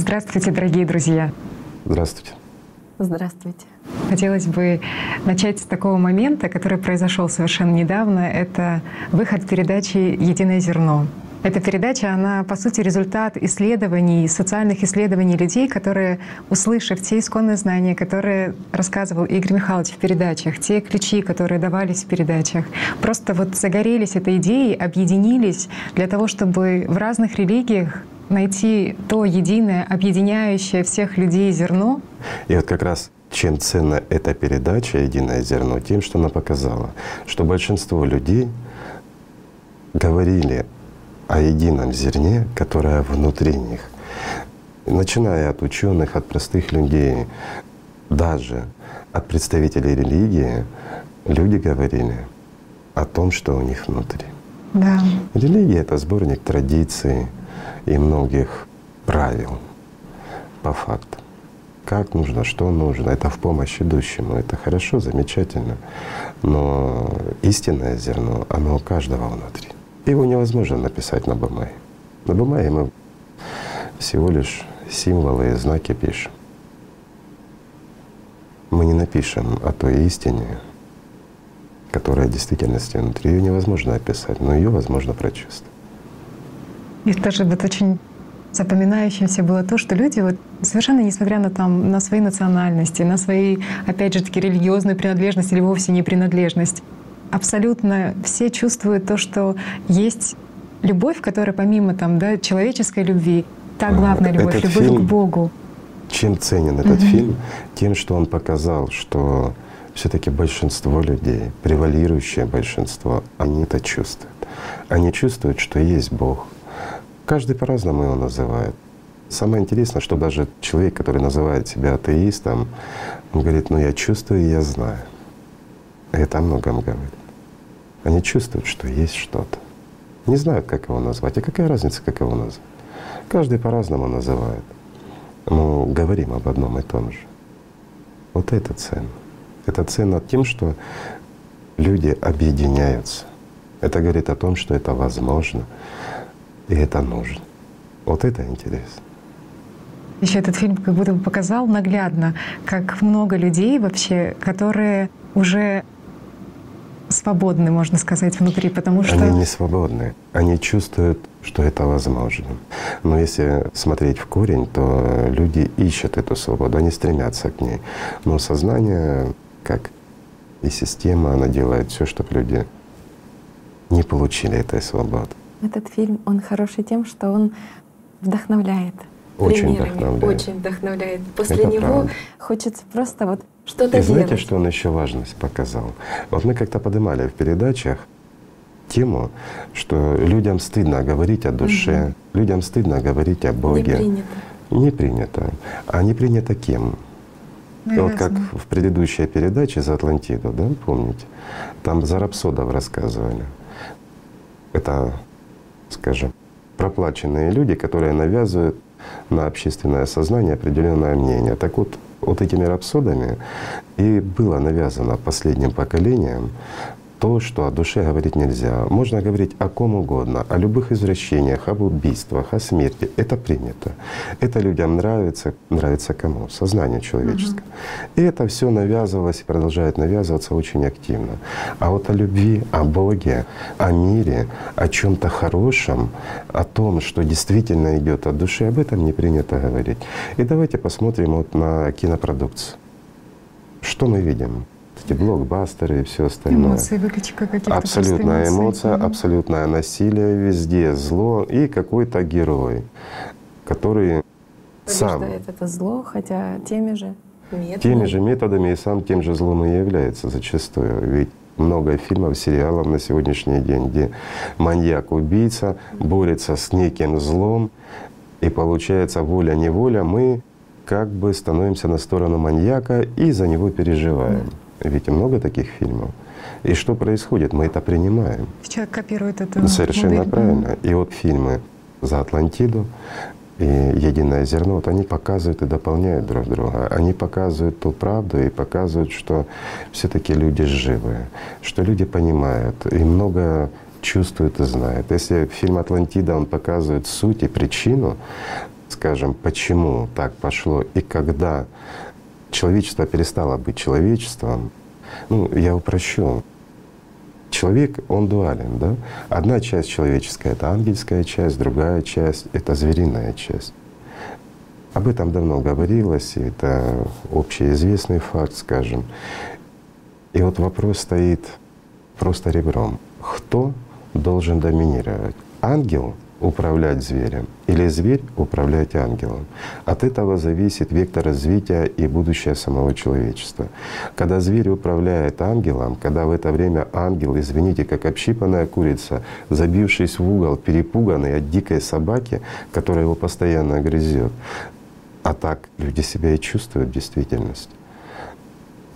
Здравствуйте, дорогие друзья. Здравствуйте. Здравствуйте. Хотелось бы начать с такого момента, который произошел совершенно недавно. Это выход передачи «Единое зерно». Эта передача, она, по сути, результат исследований, социальных исследований людей, которые, услышав те исконные знания, которые рассказывал Игорь Михайлович в передачах, те ключи, которые давались в передачах, просто вот загорелись этой идеей, объединились для того, чтобы в разных религиях найти то единое, объединяющее всех людей зерно. И вот как раз чем ценна эта передача «Единое зерно», тем, что она показала, что большинство людей говорили о едином зерне, которое внутри них. Начиная от ученых, от простых людей, даже от представителей религии, люди говорили о том, что у них внутри. Да. Религия — это сборник традиций и многих правил по факту. Как нужно, что нужно, это в помощь идущему. Это хорошо, замечательно. Но истинное зерно, оно у каждого внутри. Его невозможно написать на бумаге. На бумаге мы всего лишь символы и знаки пишем. Мы не напишем о той истине, которая в действительности внутри. Ее невозможно описать, но ее возможно прочувствовать. И тоже вот очень запоминающимся было то, что люди вот совершенно несмотря на там на свои национальности, на свои опять же таки религиозную принадлежность или вовсе не принадлежность, абсолютно все чувствуют то, что есть любовь, которая помимо там, да, человеческой любви, та главная любовь, Этот любовь фильм, к Богу. Чем ценен этот фильм? Тем, что он показал, что все-таки большинство людей, превалирующее большинство, они это чувствуют. Они чувствуют, что есть Бог. Каждый по-разному его называет. Самое интересное, что даже человек, который называет себя атеистом, он говорит, ну я чувствую я знаю. Это о многом говорит. Они чувствуют, что есть что-то. Не знают, как его назвать. А какая разница, как его назвать? Каждый по-разному называет. Но говорим об одном и том же. Вот это ценно. Это ценно тем, что люди объединяются. Это говорит о том, что это возможно и это нужно. Вот это интересно. Еще этот фильм как будто бы показал наглядно, как много людей вообще, которые уже свободны, можно сказать, внутри, потому что… Они не свободны. Они чувствуют, что это возможно. Но если смотреть в корень, то люди ищут эту свободу, они стремятся к ней. Но сознание, как и система, она делает все, чтобы люди не получили этой свободы. Этот фильм, он хороший тем, что он вдохновляет. Очень примерами. вдохновляет. Очень вдохновляет. После Это него правда. хочется просто вот что-то И знаете, делать. что он еще важность показал? Вот мы как-то поднимали в передачах тему, что людям стыдно говорить о душе, людям стыдно говорить о Не Боге. принято. Не принято. А не принято кем? И вот как в предыдущей передаче за Атлантиду, да, помните? Там за рапсодов рассказывали. Это, скажем, проплаченные люди, которые навязывают на общественное сознание определенное мнение. Так вот, вот этими рапсодами и было навязано последним поколением то, что о душе говорить нельзя. Можно говорить о ком угодно, о любых извращениях, об убийствах, о смерти. Это принято. Это людям нравится. Нравится кому? Сознанию человеческому. И это все навязывалось и продолжает навязываться очень активно. А вот о любви, о Боге, о мире, о чем то хорошем, о том, что действительно идет от души, об этом не принято говорить. И давайте посмотрим вот на кинопродукцию. Что мы видим? Эти блокбастеры и все остальное. Эмоции, выкачка каких-то Абсолютная эмоций. эмоция, Мгм. абсолютное насилие везде, зло и какой-то герой, который сам это зло, хотя теми же методами. теми же методами и сам тем же злом и является зачастую. Ведь много фильмов, сериалов на сегодняшний день, где маньяк-убийца борется с неким злом, и получается воля-неволя, мы как бы становимся на сторону маньяка и за него переживаем. Ведь много таких фильмов. И что происходит? Мы это принимаем. Человек копирует эту Совершенно модель. правильно. И вот фильмы «За Атлантиду» и «Единое зерно», вот они показывают и дополняют друг друга. Они показывают ту правду и показывают, что все таки люди живые, что люди понимают и много чувствуют и знают. Если фильм «Атлантида» он показывает суть и причину, скажем, почему так пошло и когда человечество перестало быть человечеством, ну, я упрощу. Человек, он дуален, да? Одна часть человеческая — это ангельская часть, другая часть — это звериная часть. Об этом давно говорилось, и это общеизвестный факт, скажем. И вот вопрос стоит просто ребром. Кто должен доминировать? Ангел управлять зверем или зверь управлять ангелом. От этого зависит вектор развития и будущее самого человечества. Когда зверь управляет ангелом, когда в это время ангел, извините, как общипанная курица, забившись в угол, перепуганный от дикой собаки, которая его постоянно грызет, а так люди себя и чувствуют в действительности.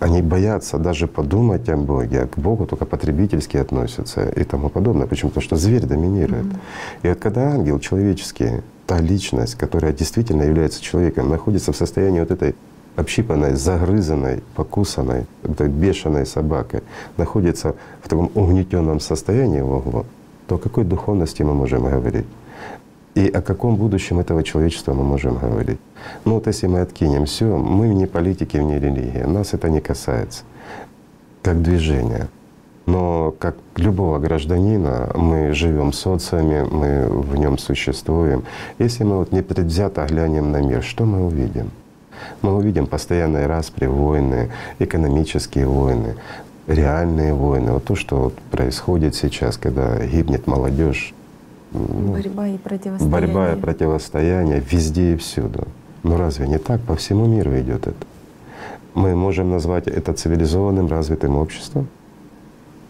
Они боятся даже подумать о Боге, а к Богу только потребительски относятся и тому подобное. Почему? Потому что зверь доминирует. Mm-hmm. И вот когда ангел человеческий, та личность, которая действительно является человеком, находится в состоянии вот этой общипанной, загрызанной, покусанной, этой бешеной собакой, находится в таком угнетенном состоянии в углу, то о какой духовности мы можем говорить? И о каком будущем этого человечества мы можем говорить? Ну вот если мы откинем все, мы не политики, не религия, нас это не касается, как движение. Но как любого гражданина мы живем в социуме, мы в нем существуем. Если мы вот непредвзято глянем на мир, что мы увидим? Мы увидим постоянные распри, войны, экономические войны, реальные войны. Вот то, что вот происходит сейчас, когда гибнет молодежь, ну, борьба и противостояние. Борьба и противостояние везде и всюду. Но разве не так? По всему миру идет это. Мы можем назвать это цивилизованным, развитым обществом.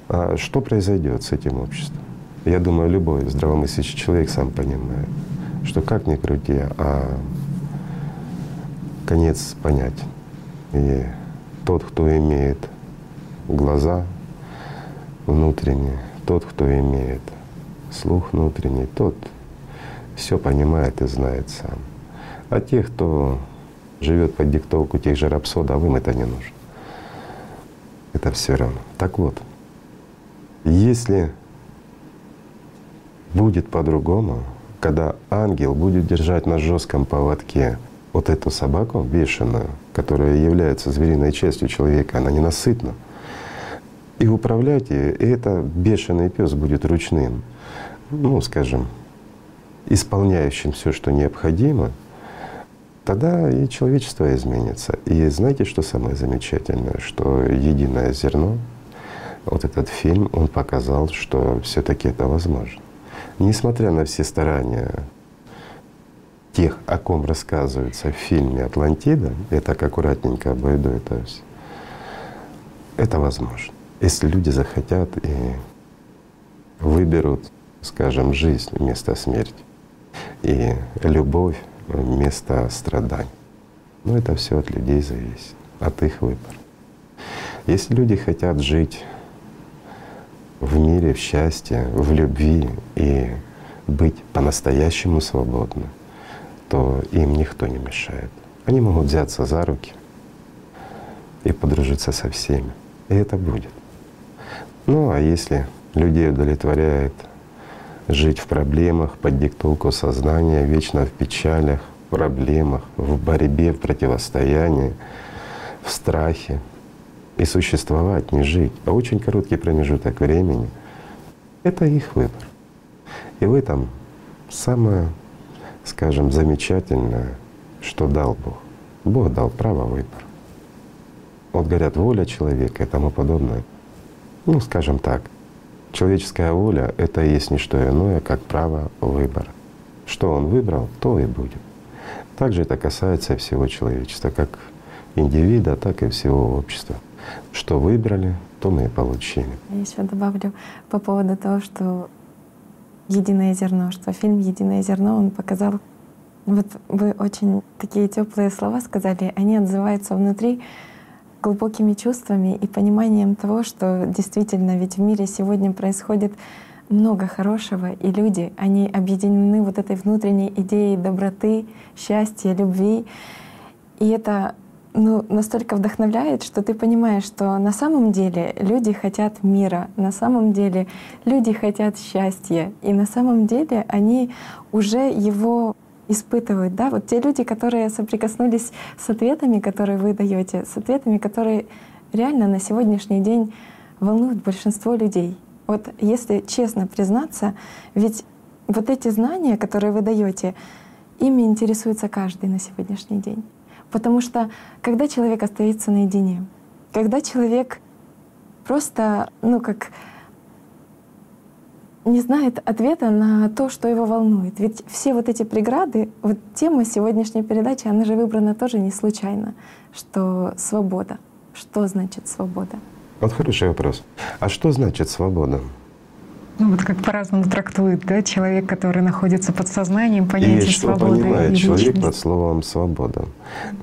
А что произойдет с этим обществом? Я думаю, любой здравомыслящий человек сам понимает, что как ни крути, а конец понять. И тот, кто имеет глаза внутренние, тот, кто имеет слух внутренний, тот все понимает и знает сам. А те, кто живет под диктовку тех же рапсодов, им это не нужно. Это все равно. Так вот, если будет по-другому, когда ангел будет держать на жестком поводке вот эту собаку бешеную, которая является звериной частью человека, она ненасытна, и управлять ее, и это бешеный пес будет ручным ну, скажем, исполняющим все, что необходимо, тогда и человечество изменится. И знаете, что самое замечательное, что единое зерно, вот этот фильм, он показал, что все-таки это возможно. Несмотря на все старания тех, о ком рассказывается в фильме «Атлантида», я так аккуратненько обойду это все, это возможно. Если люди захотят и выберут скажем, жизнь вместо смерти и любовь вместо страданий. Но это все от людей зависит, от их выбора. Если люди хотят жить в мире, в счастье, в любви и быть по-настоящему свободны, то им никто не мешает. Они могут взяться за руки и подружиться со всеми. И это будет. Ну а если людей удовлетворяет жить в проблемах под диктовку сознания, вечно в печалях, проблемах, в борьбе, в противостоянии, в страхе. И существовать, не жить, а очень короткий промежуток времени — это их выбор. И в этом самое, скажем, замечательное, что дал Бог. Бог дал право выбора. Вот говорят, воля человека и тому подобное. Ну, скажем так, Человеческая воля — это и есть не что иное, как право выбора. Что он выбрал, то и будет. Также это касается всего человечества, как индивида, так и всего общества. Что выбрали, то мы и получили. Я еще добавлю по поводу того, что единое зерно, что фильм Единое зерно он показал. Вот вы очень такие теплые слова сказали, они отзываются внутри глубокими чувствами и пониманием того, что действительно ведь в мире сегодня происходит много хорошего, и люди, они объединены вот этой внутренней идеей доброты, счастья, любви. И это ну, настолько вдохновляет, что ты понимаешь, что на самом деле люди хотят мира, на самом деле люди хотят счастья, и на самом деле они уже его испытывают, да, вот те люди, которые соприкоснулись с ответами, которые вы даете, с ответами, которые реально на сегодняшний день волнуют большинство людей. Вот если честно признаться, ведь вот эти знания, которые вы даете, ими интересуется каждый на сегодняшний день. Потому что когда человек остается наедине, когда человек просто, ну как не знает ответа на то, что его волнует. Ведь все вот эти преграды, вот тема сегодняшней передачи, она же выбрана тоже не случайно, что свобода. Что значит свобода? Вот хороший вопрос. А что значит свобода? Ну вот как по-разному трактует, да, человек, который находится под сознанием понятие и что свободы. понимает и человек личность. под словом свобода.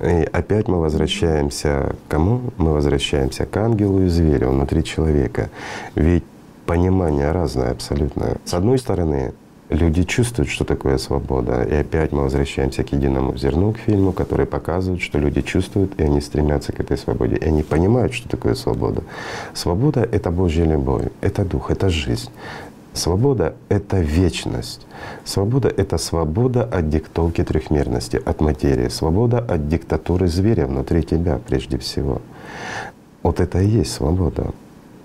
И опять мы возвращаемся к кому? Мы возвращаемся к ангелу и зверю внутри человека. Ведь понимание разное абсолютно. С одной стороны, люди чувствуют, что такое свобода. И опять мы возвращаемся к единому зерну, к фильму, который показывает, что люди чувствуют, и они стремятся к этой свободе. И они понимают, что такое свобода. Свобода — это Божья любовь, это дух, это жизнь. Свобода — это вечность. Свобода — это свобода от диктовки трехмерности, от материи. Свобода от диктатуры зверя внутри тебя прежде всего. Вот это и есть свобода.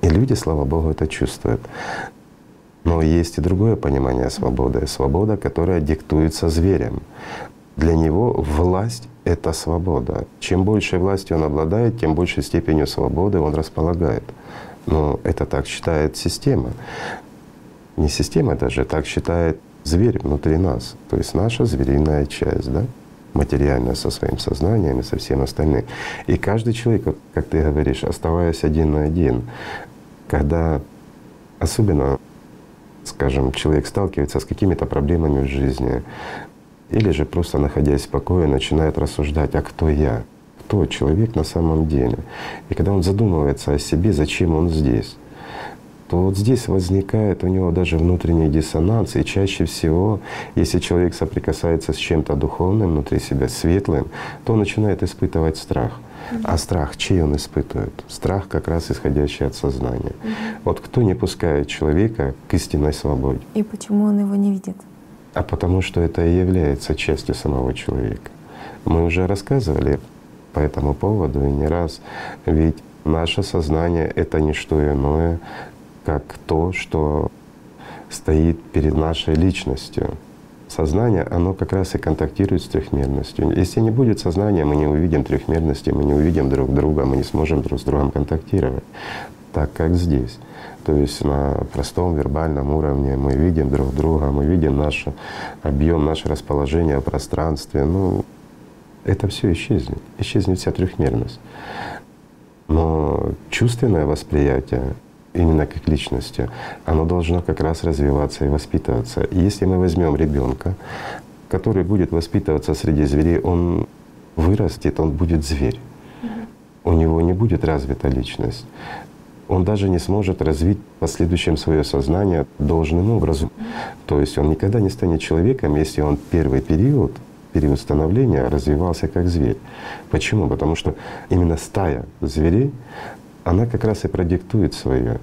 И люди, слава Богу, это чувствуют. Но есть и другое понимание свободы. Свобода, которая диктуется зверем. Для него власть — это свобода. Чем больше власти он обладает, тем большей степенью свободы он располагает. Но это так считает система. Не система даже, так считает зверь внутри нас. То есть наша звериная часть, да? материальная со своим сознанием и со всем остальным. И каждый человек, как ты говоришь, оставаясь один на один, когда особенно, скажем, человек сталкивается с какими-то проблемами в жизни, или же просто находясь в покое, начинает рассуждать, а кто я? Кто человек на самом деле? И когда он задумывается о себе, зачем он здесь, то вот здесь возникает у него даже внутренний диссонанс. И чаще всего, если человек соприкасается с чем-то духовным внутри себя, светлым, то он начинает испытывать страх. А страх, чей он испытывает? Страх как раз исходящий от сознания. Вот кто не пускает человека к истинной свободе? И почему он его не видит? А потому что это и является частью самого человека. Мы уже рассказывали по этому поводу и не раз. Ведь наше сознание — это не что иное, как то, что стоит перед нашей личностью. Сознание, оно как раз и контактирует с трехмерностью. Если не будет сознания, мы не увидим трехмерности, мы не увидим друг друга, мы не сможем друг с другом контактировать, так как здесь. То есть на простом вербальном уровне мы видим друг друга, мы видим наш объем, наше расположение в пространстве. Ну, это все исчезнет, исчезнет вся трехмерность. Но чувственное восприятие именно как личности, оно должно как раз развиваться и воспитываться. И если мы возьмем ребенка, который будет воспитываться среди зверей, он вырастет, он будет зверь. У него не будет развита личность. Он даже не сможет развить в последующем свое сознание должным образом. То есть он никогда не станет человеком, если он первый период, период становления развивался как зверь. Почему? Потому что именно стая зверей, она как раз и продиктует свое,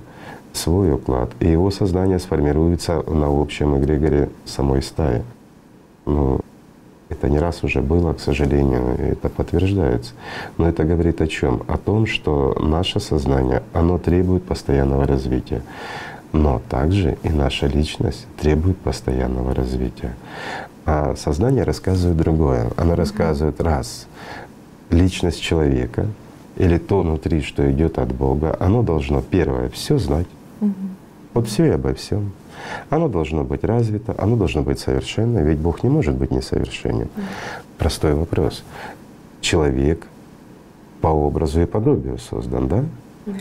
свой уклад. И его сознание сформируется на общем эгрегоре самой стаи. Ну, это не раз уже было, к сожалению, это подтверждается. Но это говорит о чем? О том, что наше сознание, оно требует постоянного развития. Но также и наша личность требует постоянного развития. А сознание рассказывает другое. Оно рассказывает раз личность человека или то внутри, что идет от Бога, оно должно первое все знать. Вот все и обо всем. Оно должно быть развито, оно должно быть совершенно, ведь Бог не может быть несовершенен. Простой вопрос. Человек по образу и подобию создан, да?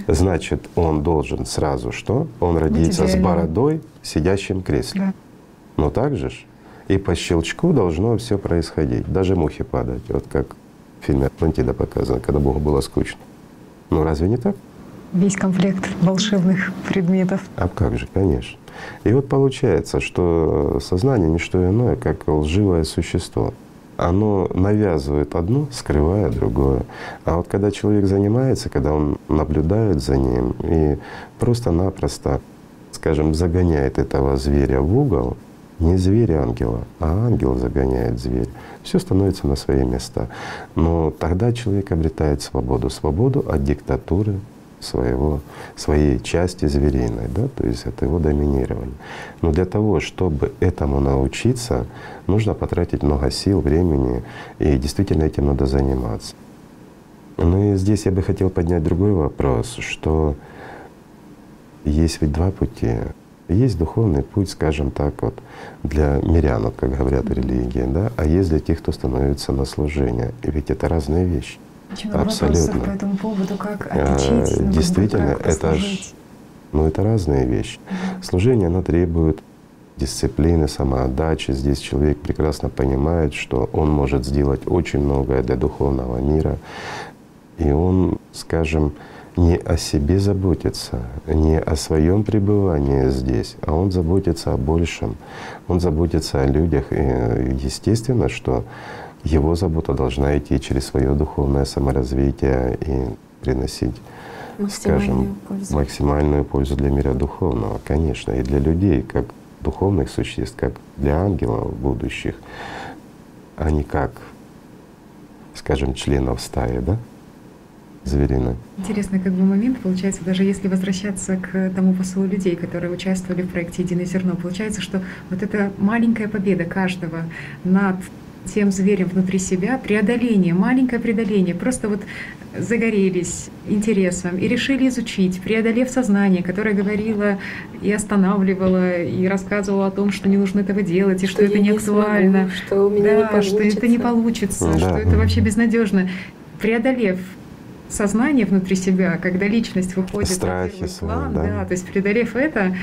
Значит, он должен сразу что? Он родится с бородой в сидящем кресле. Да. Но так же ж и по щелчку должно все происходить, даже мухи падать, вот как в фильме «Атлантида» показано, когда Богу было скучно. Ну разве не так? Весь комплект волшебных предметов. А как же, конечно. И вот получается, что сознание не что иное, как лживое существо. Оно навязывает одно, скрывая другое. А вот когда человек занимается, когда он наблюдает за ним и просто-напросто, скажем, загоняет этого зверя в угол, Не зверь ангела, а ангел загоняет зверь. Все становится на свои места. Но тогда человек обретает свободу. Свободу от диктатуры своего, своей части звериной, да, то есть это его доминирование. Но для того, чтобы этому научиться, нужно потратить много сил, времени, и действительно этим надо заниматься. Ну и здесь я бы хотел поднять другой вопрос, что есть ведь два пути. Есть духовный путь, скажем так, вот для мирян, вот, как говорят религии, да, а есть для тех, кто становится на служение. И ведь это разные вещи. Очень Абсолютно. по этому поводу, как а, отличить, ну, Действительно, как это ж, ну, это разные вещи. Служение, оно требует дисциплины, самоотдачи. Здесь человек прекрасно понимает, что он может сделать очень многое для духовного мира. И он, скажем, не о себе заботится, не о своем пребывании здесь, а он заботится о большем. Он заботится о людях. И естественно, что его забота должна идти через свое духовное саморазвитие и приносить, скажем, пользу. максимальную пользу для мира духовного, конечно, и для людей, как духовных существ, как для ангелов будущих, а не как, скажем, членов стаи, да? Звериной. Интересный как бы момент получается, даже если возвращаться к тому посылу людей, которые участвовали в проекте «Единое зерно», получается, что вот эта маленькая победа каждого над тем зверем внутри себя, преодоление, маленькое преодоление, просто вот загорелись интересом и решили изучить, преодолев сознание, которое говорило и останавливало, и рассказывало о том, что не нужно этого делать, и что, что это не актуально, смогу, что у меня да, не получится. что это не получится, да. что это вообще безнадежно. Преодолев сознание внутри себя, когда личность выходит Страхи на первый план, да. да, то есть преодолев это,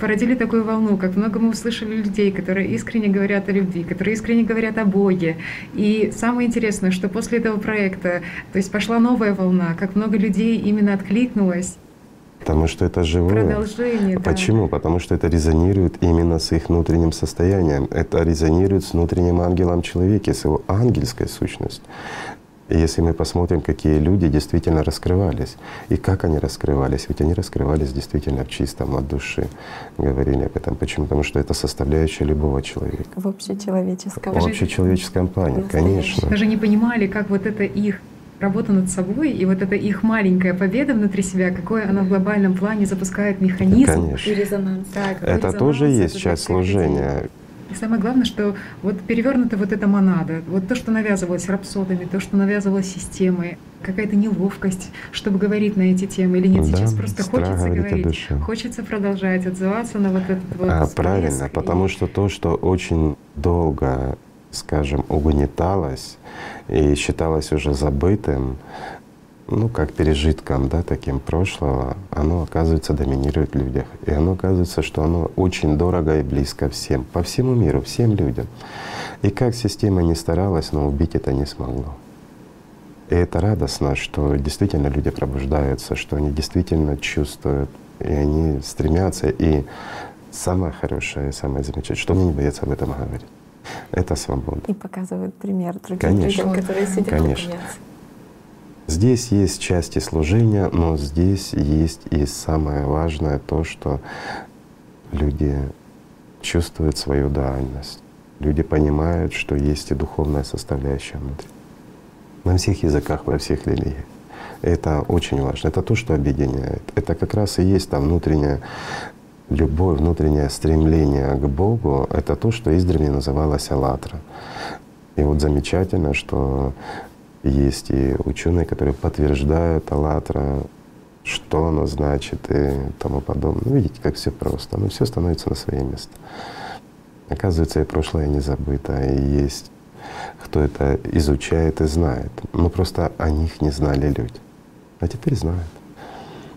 породили такую волну, как много мы услышали людей, которые искренне говорят о любви, которые искренне говорят о Боге. И самое интересное, что после этого проекта, то есть пошла новая волна, как много людей именно откликнулось. Потому что это живое. Продолжение. Да. Почему? Потому что это резонирует именно с их внутренним состоянием. Это резонирует с внутренним ангелом человека, с его ангельской сущностью. И если мы посмотрим, какие люди действительно раскрывались, и как они раскрывались, ведь они раскрывались действительно в чистом от души, говорили об этом. Почему? Потому что это составляющая любого человека. В общечеловеческом. В общечеловеческом плане, конечно. Даже не понимали, как вот это их работа над собой и вот эта их маленькая победа внутри себя, какой она в глобальном плане запускает механизм Конечно. и резонанс. Так, это резонанс, тоже есть часть служения. И самое главное, что вот перевернута вот эта монада, вот то, что навязывалось рапсодами, то, что навязывалось системой, какая-то неловкость, чтобы говорить на эти темы или нет. Да, Сейчас просто хочется говорить, хочется продолжать отзываться на вот этот вот. А, правильно, и... потому что то, что очень долго, скажем, угнеталось и считалось уже забытым, ну, как пережитком, да, таким прошлого, оно, оказывается, доминирует в людях. И оно оказывается, что оно очень дорого и близко всем, по всему миру, всем людям. И как система не старалась, но убить это не смогло. И это радостно, что действительно люди пробуждаются, что они действительно чувствуют, и они стремятся. И самое хорошее, и самое замечательное, что они не боятся об этом говорить. Это свобода. И показывают пример другим Конечно. людям, которые сидят Конечно. Здесь есть части служения, но здесь есть и самое важное то, что люди чувствуют свою дуальность. Люди понимают, что есть и духовная составляющая внутри. На всех языках, во всех религиях. Это очень важно. Это то, что объединяет. Это как раз и есть там внутренняя любовь, внутреннее стремление к Богу. Это то, что издревле называлось «аллатра». И вот замечательно, что есть и ученые, которые подтверждают «АЛЛАТРА», что оно значит и тому подобное. Ну, видите, как все просто. Но все становится на свои места. Оказывается, и прошлое не забыто, и есть кто это изучает и знает. Но просто о них не знали люди. А теперь знают.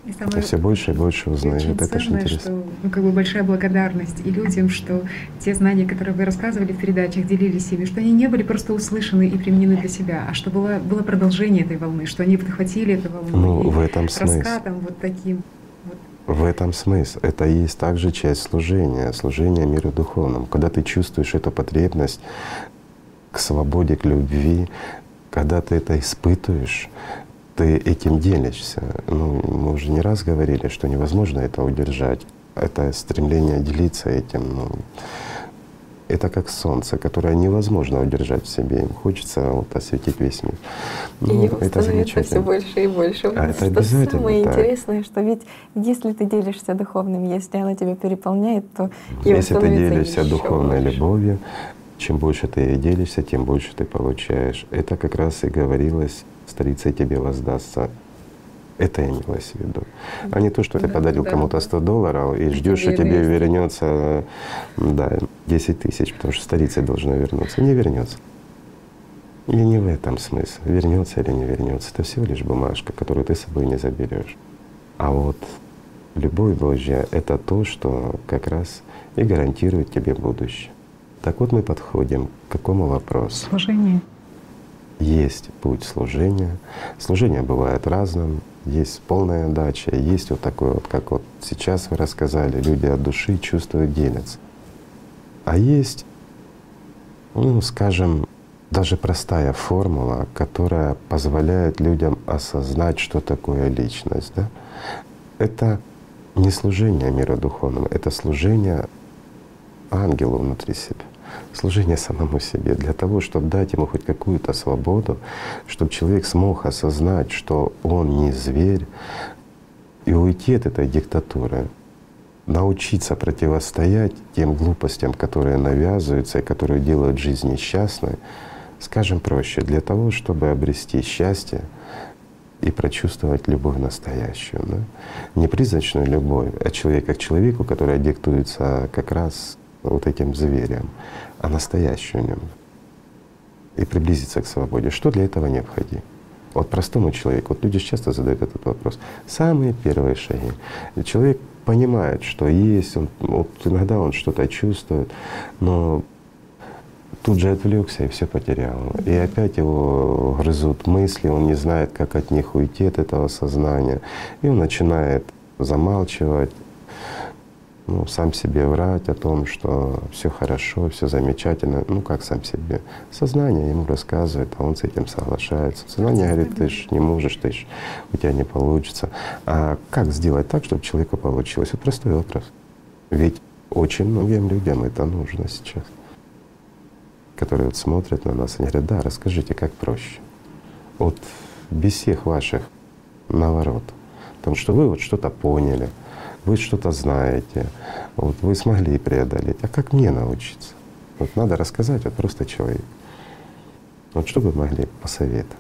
И, и все больше и больше узнают. Это же интересно. Что, ну, как бы большая благодарность и людям, что те знания, которые вы рассказывали в передачах, делились ими, что они не были просто услышаны и применены для себя, а что было, было продолжение этой волны, что они подхватили эту волну ну, в этом раскатом вот таким. Вот. В этом смысл. Это и есть также часть служения, служения миру духовному. Когда ты чувствуешь эту потребность к свободе, к любви, когда ты это испытываешь, ты этим делишься. Ну, мы уже не раз говорили, что невозможно это удержать. Это стремление делиться этим, ну, это как солнце, которое невозможно удержать в себе. Им хочется вот осветить весь мир. Ну, и это становится все больше и больше. А это обязательно самое так. интересное, что ведь если ты делишься духовным, если оно тебя переполняет, то Если ты делишься духовной больше. любовью, чем больше ты делишься, тем больше ты получаешь. Это как раз и говорилось, старица тебе воздастся. Это имелось в виду. А не то, что ты Да, подарил да. кому-то 100 долларов и ждешь, что тебе вернется да, 10 тысяч, потому что старица должна вернуться. Не вернется. И не в этом смысл. Вернется или не вернется. Это всего лишь бумажка, которую ты с собой не заберешь. А вот любовь Божья — это то, что как раз и гарантирует тебе будущее. Так вот мы подходим к какому вопросу? Служение. Есть путь служения. Служение бывает разным. Есть полная отдача, есть вот такой вот, как вот сейчас вы рассказали, люди от души чувствуют, делятся. А есть, ну, скажем, даже простая формула, которая позволяет людям осознать, что такое личность. Да? Это не служение миру духовному, это служение ангелу внутри себя, служение самому себе, для того, чтобы дать ему хоть какую-то свободу, чтобы человек смог осознать, что он не зверь, и уйти от этой диктатуры, научиться противостоять тем глупостям, которые навязываются и которые делают жизнь несчастной, скажем проще, для того, чтобы обрести счастье и прочувствовать любовь настоящую. Да? Не призрачную любовь, а человека к человеку, которая диктуется как раз вот этим зверем, а настоящую любовь. И приблизиться к свободе. Что для этого необходимо? Вот простому человеку, вот люди часто задают этот вопрос. Самые первые шаги. Человек понимает, что есть, он, вот иногда он что-то чувствует, но тут же отвлекся и все потерял. И опять его грызут мысли, он не знает, как от них уйти, от этого сознания. И он начинает замалчивать, ну, сам себе врать о том, что все хорошо, все замечательно. Ну как сам себе? Сознание ему рассказывает, а он с этим соглашается. Сознание говорит, ты ж не можешь, ты ж у тебя не получится. А как сделать так, чтобы человеку получилось? Вот простой вопрос. Ведь очень многим людям это нужно сейчас которые вот смотрят на нас и говорят, да, расскажите, как проще. Вот без всех ваших наворот. Потому что вы вот что-то поняли, вы что-то знаете, вот вы смогли преодолеть. А как мне научиться? Вот надо рассказать вот просто человек. Вот что вы могли посоветовать?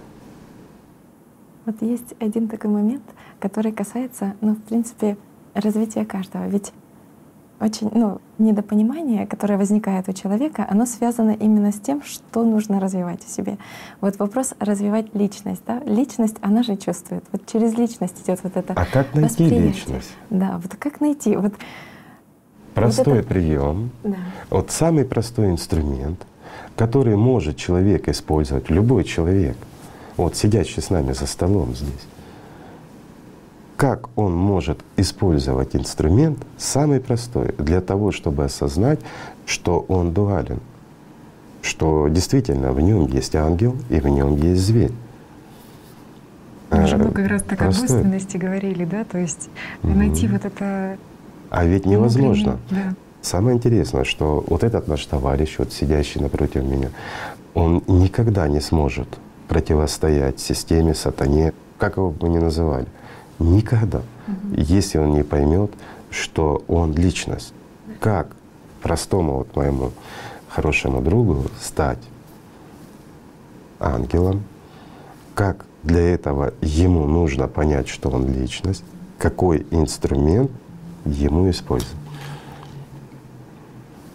Вот есть один такой момент, который касается, ну, в принципе, развития каждого. Ведь очень, ну, недопонимание, которое возникает у человека, оно связано именно с тем, что нужно развивать в себе. Вот вопрос развивать личность, да? Личность, она же чувствует. Вот через личность идет вот это А как найти восприятие. личность? Да, вот как найти? Вот, Простой это- прием, да. вот самый простой инструмент, который может человек использовать, любой человек, вот сидящий с нами за столом здесь, как он может использовать инструмент самый простой для того, чтобы осознать, что он дуален, что действительно в нем есть ангел и в нем есть зверь. Мы же Э, много раз так о простой. двойственности говорили, да, то есть найти вот это А ведь невозможно. да. Самое интересное, что вот этот наш товарищ, вот сидящий напротив меня, он никогда не сможет противостоять системе, сатане, как его бы ни называли. Никогда. Если он не поймет, что он личность. Как простому вот моему хорошему другу стать ангелом, как для этого ему нужно понять, что он личность, какой инструмент ему использовать.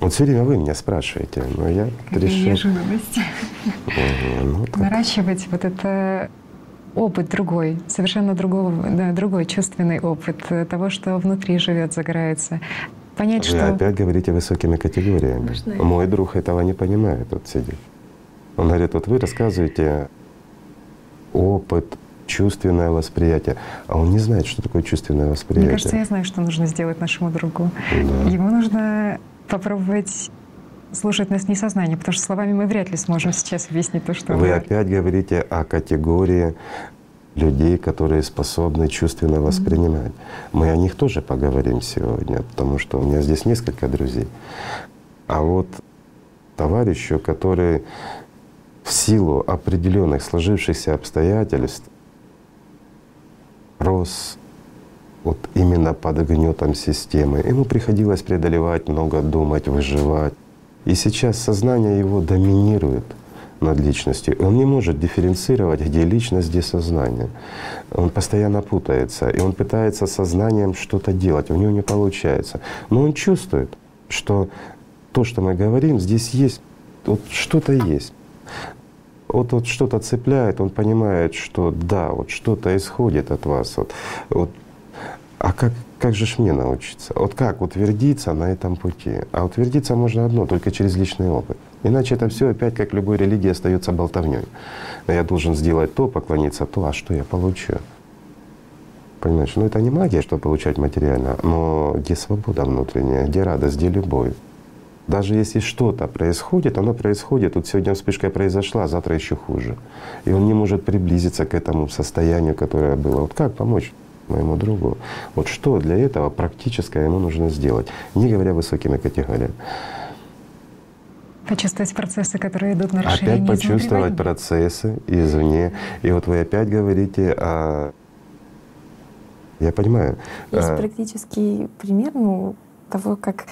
Вот все время вы меня спрашиваете, но я Какая решил. неожиданность. Ну, так. Наращивать вот это опыт другой, совершенно другого, да, другой чувственный опыт э, того, что внутри живет, загорается. Понять, Вы что опять говорите высокими категориями. Можно я? Мой друг этого не понимает, вот сидит. Он говорит, вот вы рассказываете опыт, чувственное восприятие, а он не знает, что такое чувственное Мне восприятие. кажется, я знаю, что нужно сделать нашему другу. Да. Ему нужно попробовать слушать нас не сознание, потому что словами мы вряд ли сможем сейчас объяснить то, что Вы говорит. опять говорите о категории людей, которые способны чувственно воспринимать. Мы о них тоже поговорим сегодня, потому что у меня здесь несколько друзей. А вот товарищу, который в силу определенных сложившихся обстоятельств рос вот именно под гнетом системы. Ему приходилось преодолевать много, думать, выживать. И сейчас сознание его доминирует над личностью. Он не может дифференцировать, где личность, где сознание. Он постоянно путается, и он пытается сознанием что-то делать, у него не получается. Но он чувствует, что то, что мы говорим, здесь есть, вот что-то есть. Вот, вот что-то цепляет, он понимает, что да, вот что-то исходит от вас. Вот, вот. А как, как же ж мне научиться? Вот как утвердиться на этом пути? А утвердиться можно одно, только через личный опыт. Иначе это все опять, как любой религии, остается болтовней. Я должен сделать то, поклониться то, а что я получу? Понимаешь, ну это не магия, что получать материально, но где свобода внутренняя, где радость, где любовь. Даже если что-то происходит, оно происходит, вот сегодня вспышка произошла, а завтра еще хуже. И он не может приблизиться к этому состоянию, которое было. Вот как помочь моему другу? Вот что для этого практическое ему нужно сделать, не говоря высокими категориями. Почувствовать процессы, которые идут на расширение Опять почувствовать процессы извне. И вот вы опять говорите о… Я понимаю. Есть а... практический пример ну, того, как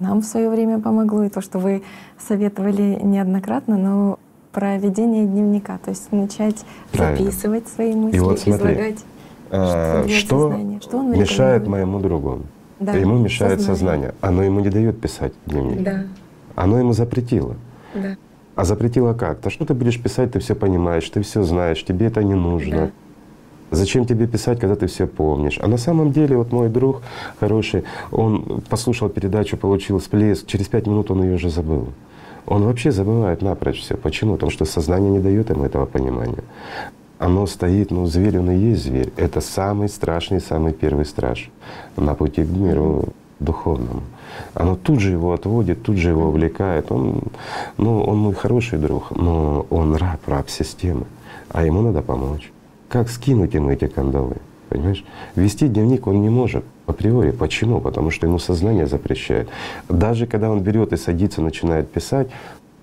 нам в свое время помогло, и то, что вы советовали неоднократно, но про ведение дневника, то есть начать Правильно. записывать свои мысли, и вот смотри, излагать. А, что, что мешает моему другу? Да, ему мешает сознание. сознание. Оно ему не дает писать дневник. Да. Оно ему запретило. Да. А запретило как? То что ты будешь писать, ты все понимаешь, ты все знаешь, тебе это не нужно. Да. Зачем тебе писать, когда ты все помнишь? А на самом деле вот мой друг хороший, он послушал передачу, получил всплеск, через пять минут он ее уже забыл. Он вообще забывает напрочь все. Почему? Потому что сознание не дает ему этого понимания. Оно стоит, ну зверь он и есть зверь. Это самый страшный, самый первый страж на пути к миру духовному оно тут же его отводит, тут же его увлекает. Он, ну, он мой хороший друг, но он раб, раб системы, а ему надо помочь. Как скинуть ему эти кандалы? Понимаешь? Вести дневник он не может априори. Почему? Потому что ему сознание запрещает. Даже когда он берет и садится, начинает писать,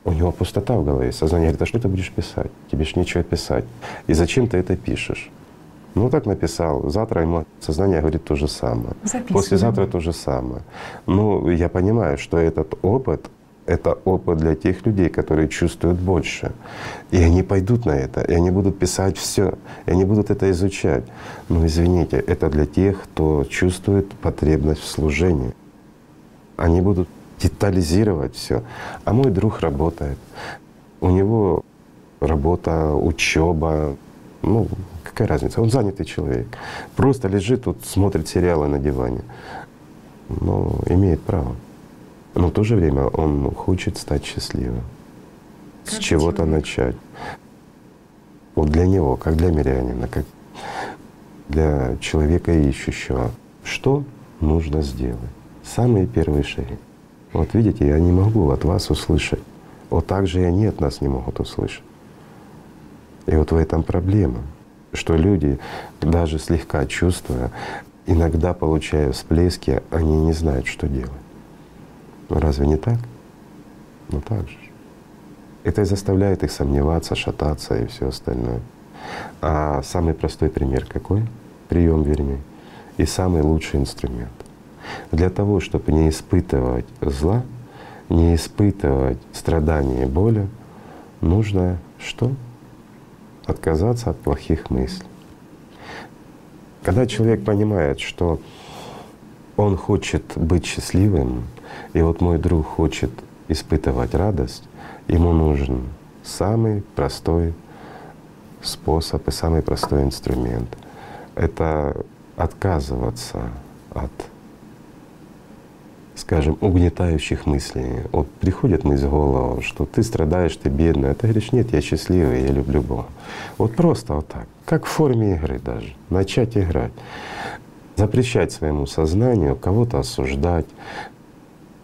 у него пустота в голове. Сознание говорит, а что ты будешь писать? Тебе ж нечего писать. И зачем ты это пишешь? Ну так написал. Завтра ему сознание говорит то же самое. Записываем. Послезавтра то же самое. Ну, я понимаю, что этот опыт это опыт для тех людей, которые чувствуют больше. И они пойдут на это, и они будут писать все, и они будут это изучать. Но извините, это для тех, кто чувствует потребность в служении. Они будут детализировать все. А мой друг работает. У него работа, учеба, ну, Какая разница? Он занятый человек. Просто лежит тут, смотрит сериалы на диване. Но имеет право. Но в то же время он хочет стать счастливым. Как с чего-то начать. Вот для него, как для мирянина, как для человека ищущего, что нужно сделать? Самые первые шаги. Вот видите, я не могу от вас услышать. Вот так же и они от нас не могут услышать. И вот в этом проблема что люди, даже слегка чувствуя, иногда получая всплески, они не знают, что делать. Ну разве не так? Ну так же. Это и заставляет их сомневаться, шататься и все остальное. А самый простой пример какой? Прием, вернее. И самый лучший инструмент. Для того, чтобы не испытывать зла, не испытывать страдания и боли, нужно что? отказаться от плохих мыслей. Когда человек понимает, что он хочет быть счастливым, и вот мой друг хочет испытывать радость, ему нужен самый простой способ и самый простой инструмент. Это отказываться от скажем, угнетающих мыслей. Вот приходит мысль в голову, что ты страдаешь, ты бедный, а ты говоришь, нет, я счастливый, я люблю Бога. Вот просто вот так, как в форме игры даже, начать играть. Запрещать своему сознанию кого-то осуждать,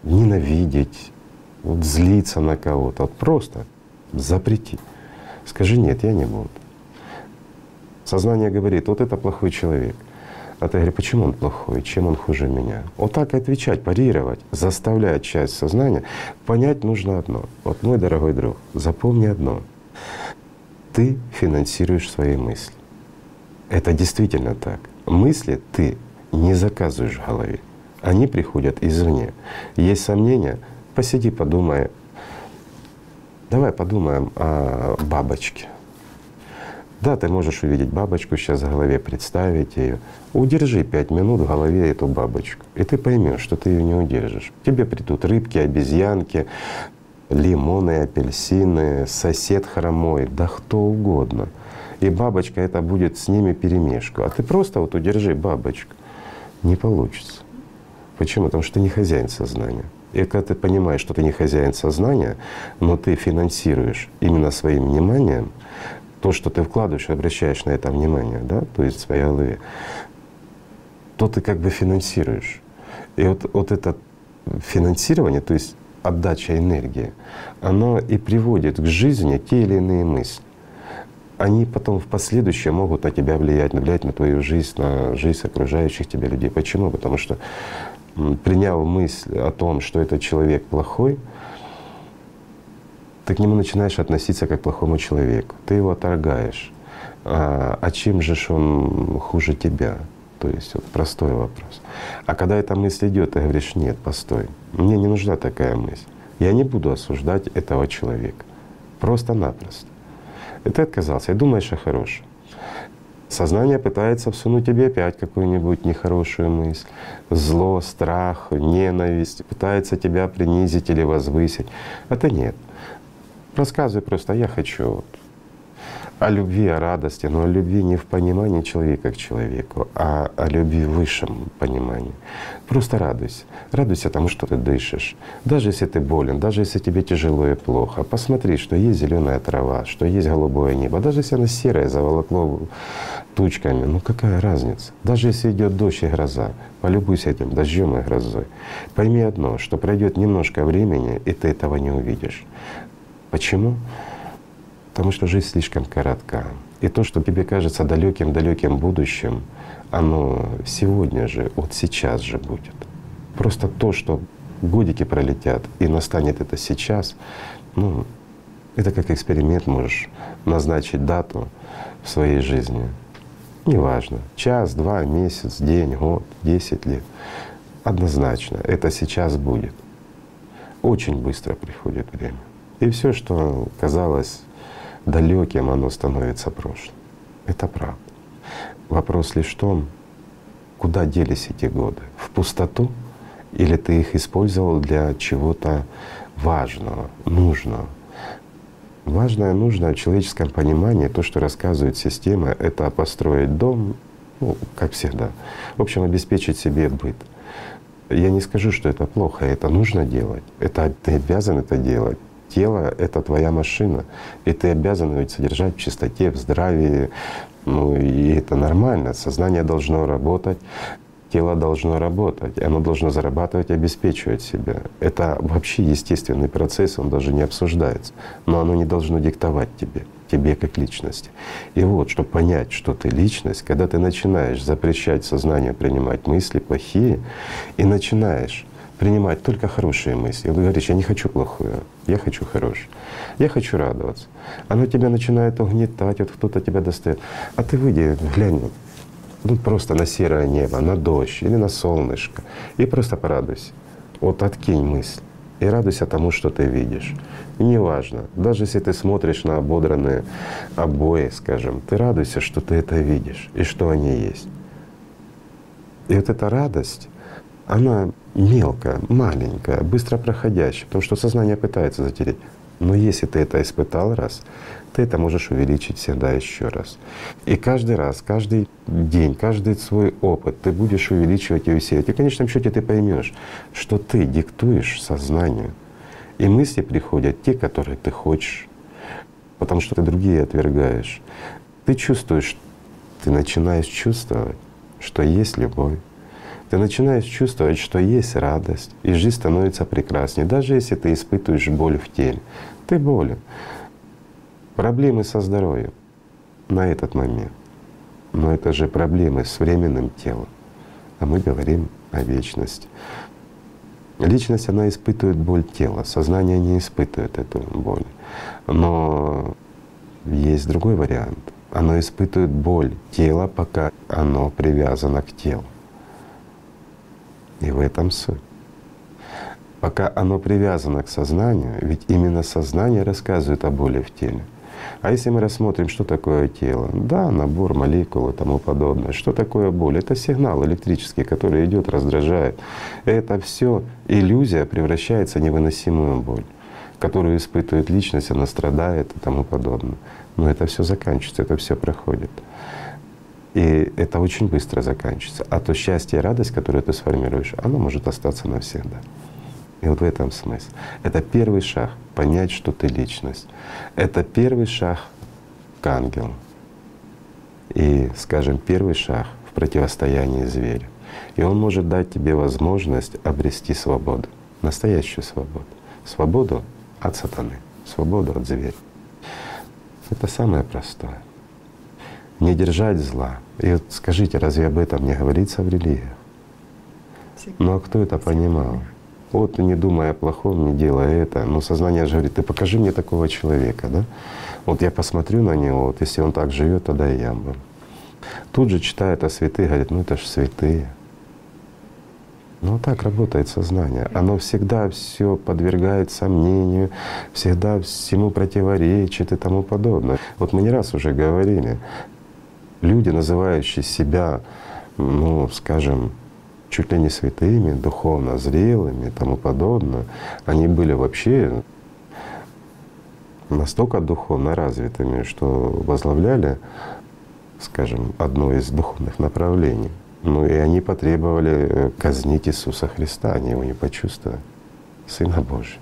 ненавидеть, вот злиться на кого-то. Вот просто запрети. Скажи, нет, я не буду. Сознание говорит, вот это плохой человек. А ты говоришь, почему он плохой, чем он хуже меня? Вот так и отвечать, парировать, заставлять часть сознания. Понять нужно одно. Вот мой дорогой друг, запомни одно. Ты финансируешь свои мысли. Это действительно так. Мысли ты не заказываешь в голове. Они приходят извне. Есть сомнения, посиди, подумай. Давай подумаем о бабочке. Да, ты можешь увидеть бабочку сейчас в голове, представить ее. Удержи пять минут в голове эту бабочку, и ты поймешь, что ты ее не удержишь. тебе придут рыбки, обезьянки, лимоны, апельсины, сосед хромой, да кто угодно. И бабочка это будет с ними перемешку. А ты просто вот удержи бабочку. Не получится. Почему? Потому что ты не хозяин сознания. И когда ты понимаешь, что ты не хозяин сознания, но ты финансируешь именно своим вниманием то, что ты вкладываешь, обращаешь на это внимание, да, то есть в своей голове, то ты как бы финансируешь. И вот, вот это финансирование, то есть отдача энергии, оно и приводит к жизни те или иные мысли. Они потом в последующем могут на тебя влиять, влиять на твою жизнь, на жизнь окружающих тебя людей. Почему? Потому что приняв мысль о том, что этот человек плохой, ты к нему начинаешь относиться как к плохому человеку. Ты его отторгаешь. А, а чем же он хуже тебя? То есть вот простой вопрос. А когда эта мысль идет, ты говоришь, нет, постой, мне не нужна такая мысль. Я не буду осуждать этого человека. Просто-напросто. И ты отказался, и думаешь о хорошем. Сознание пытается всунуть тебе опять какую-нибудь нехорошую мысль, зло, страх, ненависть, пытается тебя принизить или возвысить. Это нет. Рассказывай просто, я хочу о любви, о радости, но о любви не в понимании человека к человеку, а о любви в высшем понимании. Просто радуйся. Радуйся тому, что ты дышишь. Даже если ты болен, даже если тебе тяжело и плохо, посмотри, что есть зеленая трава, что есть голубое небо. Даже если оно серое, заволокло тучками, ну какая разница? Даже если идет дождь и гроза, полюбуйся этим дождем и грозой. Пойми одно, что пройдет немножко времени, и ты этого не увидишь. Почему? Потому что жизнь слишком коротка. И то, что тебе кажется далеким-далеким будущим, оно сегодня же, вот сейчас же будет. Просто то, что годики пролетят и настанет это сейчас, ну, это как эксперимент, можешь назначить дату в своей жизни. Неважно, час, два, месяц, день, год, десять лет. Однозначно, это сейчас будет. Очень быстро приходит время. И все, что казалось далеким, оно становится прошлым. Это правда. Вопрос лишь в том, куда делись эти годы? В пустоту? Или ты их использовал для чего-то важного, нужного? Важное, нужное в человеческом понимании, то, что рассказывает система, это построить дом, ну, как всегда. В общем, обеспечить себе быт. Я не скажу, что это плохо, это нужно делать. Это ты обязан это делать тело — это твоя машина, и ты обязан ее содержать в чистоте, в здравии. Ну и это нормально. Сознание должно работать, тело должно работать, оно должно зарабатывать, обеспечивать себя. Это вообще естественный процесс, он даже не обсуждается. Но оно не должно диктовать тебе, тебе как личности. И вот, чтобы понять, что ты личность, когда ты начинаешь запрещать сознанию принимать мысли плохие и начинаешь принимать только хорошие мысли. Вы говорите, я не хочу плохое, я хочу хорошее. Я хочу радоваться. Оно тебя начинает угнетать, вот кто-то тебя достает. А ты выйди, глянь, ну просто на серое небо, на дождь или на солнышко, и просто порадуйся. Вот откинь мысль и радуйся тому, что ты видишь. И неважно, даже если ты смотришь на ободранные обои, скажем, ты радуйся, что ты это видишь и что они есть. И вот эта радость, она мелкая, маленькая, быстро проходящая, потому что сознание пытается затереть. Но если ты это испытал раз, ты это можешь увеличить всегда еще раз. И каждый раз, каждый день, каждый свой опыт ты будешь увеличивать и усиливать. И в конечном счете ты поймешь, что ты диктуешь сознанию. И мысли приходят те, которые ты хочешь, потому что ты другие отвергаешь. Ты чувствуешь, ты начинаешь чувствовать, что есть любовь, ты начинаешь чувствовать, что есть радость, и жизнь становится прекраснее, даже если ты испытываешь боль в теле. Ты болен. Проблемы со здоровьем на этот момент. Но это же проблемы с временным телом. А мы говорим о вечности. Личность, она испытывает боль тела, сознание не испытывает эту боль. Но есть другой вариант. Оно испытывает боль тела, пока оно привязано к телу. И в этом суть. Пока оно привязано к сознанию, ведь именно сознание рассказывает о боли в теле. А если мы рассмотрим, что такое тело, да, набор молекул и тому подобное. Что такое боль? Это сигнал электрический, который идет, раздражает. Это все иллюзия превращается в невыносимую боль, которую испытывает личность, она страдает и тому подобное. Но это все заканчивается, это все проходит. И это очень быстро заканчивается. А то счастье и радость, которую ты сформируешь, оно может остаться навсегда. И вот в этом смысл. Это первый шаг — понять, что ты личность. Это первый шаг к ангелу. И, скажем, первый шаг в противостоянии зверю. И он может дать тебе возможность обрести свободу, настоящую свободу. Свободу от сатаны, свободу от зверя. Это самое простое. Не держать зла. И вот скажите, разве об этом не говорится в религиях? Ну а кто это понимал? Вот не думай о плохом, не делай это. Но сознание же говорит, ты покажи мне такого человека, да? Вот я посмотрю на него, вот если он так живет, тогда и я буду. Тут же читает о святых, говорит, ну это же святые. Ну так работает сознание. Оно всегда все подвергает сомнению, всегда всему противоречит и тому подобное. Вот мы не раз уже говорили, люди, называющие себя, ну, скажем, чуть ли не святыми, духовно зрелыми и тому подобное, они были вообще настолько духовно развитыми, что возглавляли, скажем, одно из духовных направлений. Ну и они потребовали э, казнить Иисуса Христа, они его не почувствовали, Сына Божия.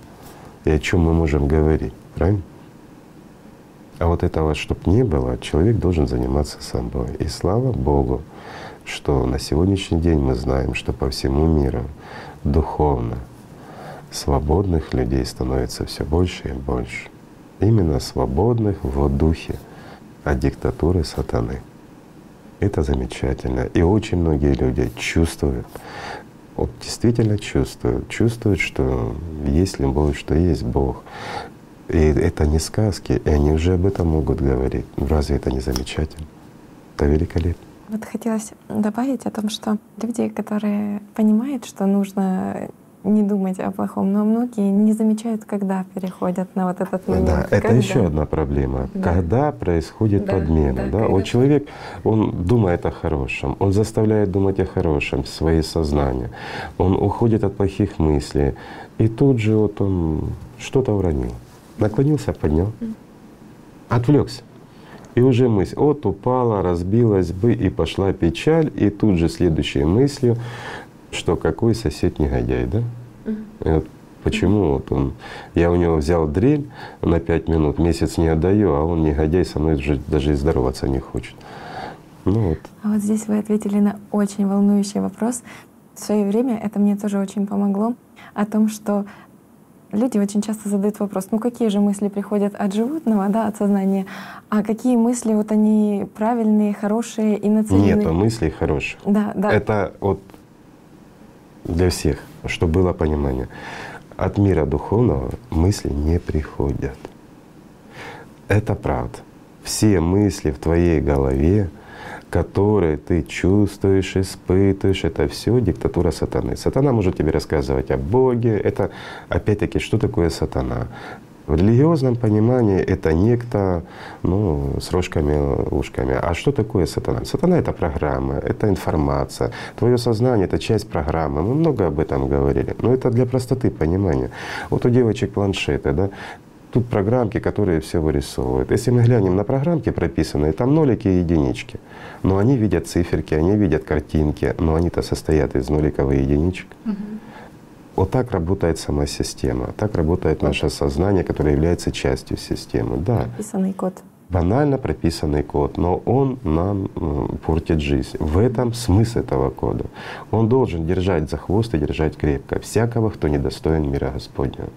И о чем мы можем говорить, правильно? А вот этого, чтобы не было, человек должен заниматься собой. И слава Богу, что на сегодняшний день мы знаем, что по всему миру духовно свободных людей становится все больше и больше. Именно свободных в духе от диктатуры сатаны. Это замечательно. И очень многие люди чувствуют, вот действительно чувствуют, чувствуют, что есть любовь, что есть Бог. И это не сказки, и они уже об этом могут говорить. Разве это не замечательно? Это великолепно. Вот хотелось добавить о том, что люди, которые понимают, что нужно не думать о плохом, но многие не замечают, когда переходят на вот этот момент. Да, это когда. еще одна проблема. Да. Когда происходит да, подмена. Да, да? Вот человек, он думает о хорошем, он заставляет думать о хорошем свои сознание, он уходит от плохих мыслей, и тут же вот он что-то уронил. Наклонился, поднял, отвлекся. И уже мысль, вот упала, разбилась бы, и пошла печаль, и тут же следующей мыслью, что какой сосед негодяй, да? Вот почему вот он, я у него взял дрель на пять минут, месяц не отдаю, а он негодяй со мной уже даже и здороваться не хочет. Ну вот. А вот здесь вы ответили на очень волнующий вопрос. В свое время это мне тоже очень помогло о том, что люди очень часто задают вопрос, ну какие же мысли приходят от животного, да, от сознания, а какие мысли вот они правильные, хорошие и нацелены? Нет мыслей хороших. Да, да. Это вот для всех, чтобы было понимание. От мира духовного мысли не приходят. Это правда. Все мысли в твоей голове — которые ты чувствуешь, испытываешь, это все диктатура сатаны. Сатана может тебе рассказывать о Боге. Это опять-таки, что такое сатана? В религиозном понимании это некто ну, с рожками, ушками. А что такое сатана? Сатана — это программа, это информация. Твое сознание — это часть программы. Мы много об этом говорили. Но это для простоты понимания. Вот у девочек планшеты, да, Тут программки, которые все вырисовывают. Если мы глянем на программки прописанные, там нолики и единички. Но они видят циферки, они видят картинки, но они-то состоят из ноликов и единичек. Угу. Вот так работает сама система, так работает наше сознание, которое является частью системы. Да. Прописанный код. Банально прописанный код, но он нам портит жизнь. В этом смысл этого кода. Он должен держать за хвост и держать крепко всякого, кто недостоин мира Господнего.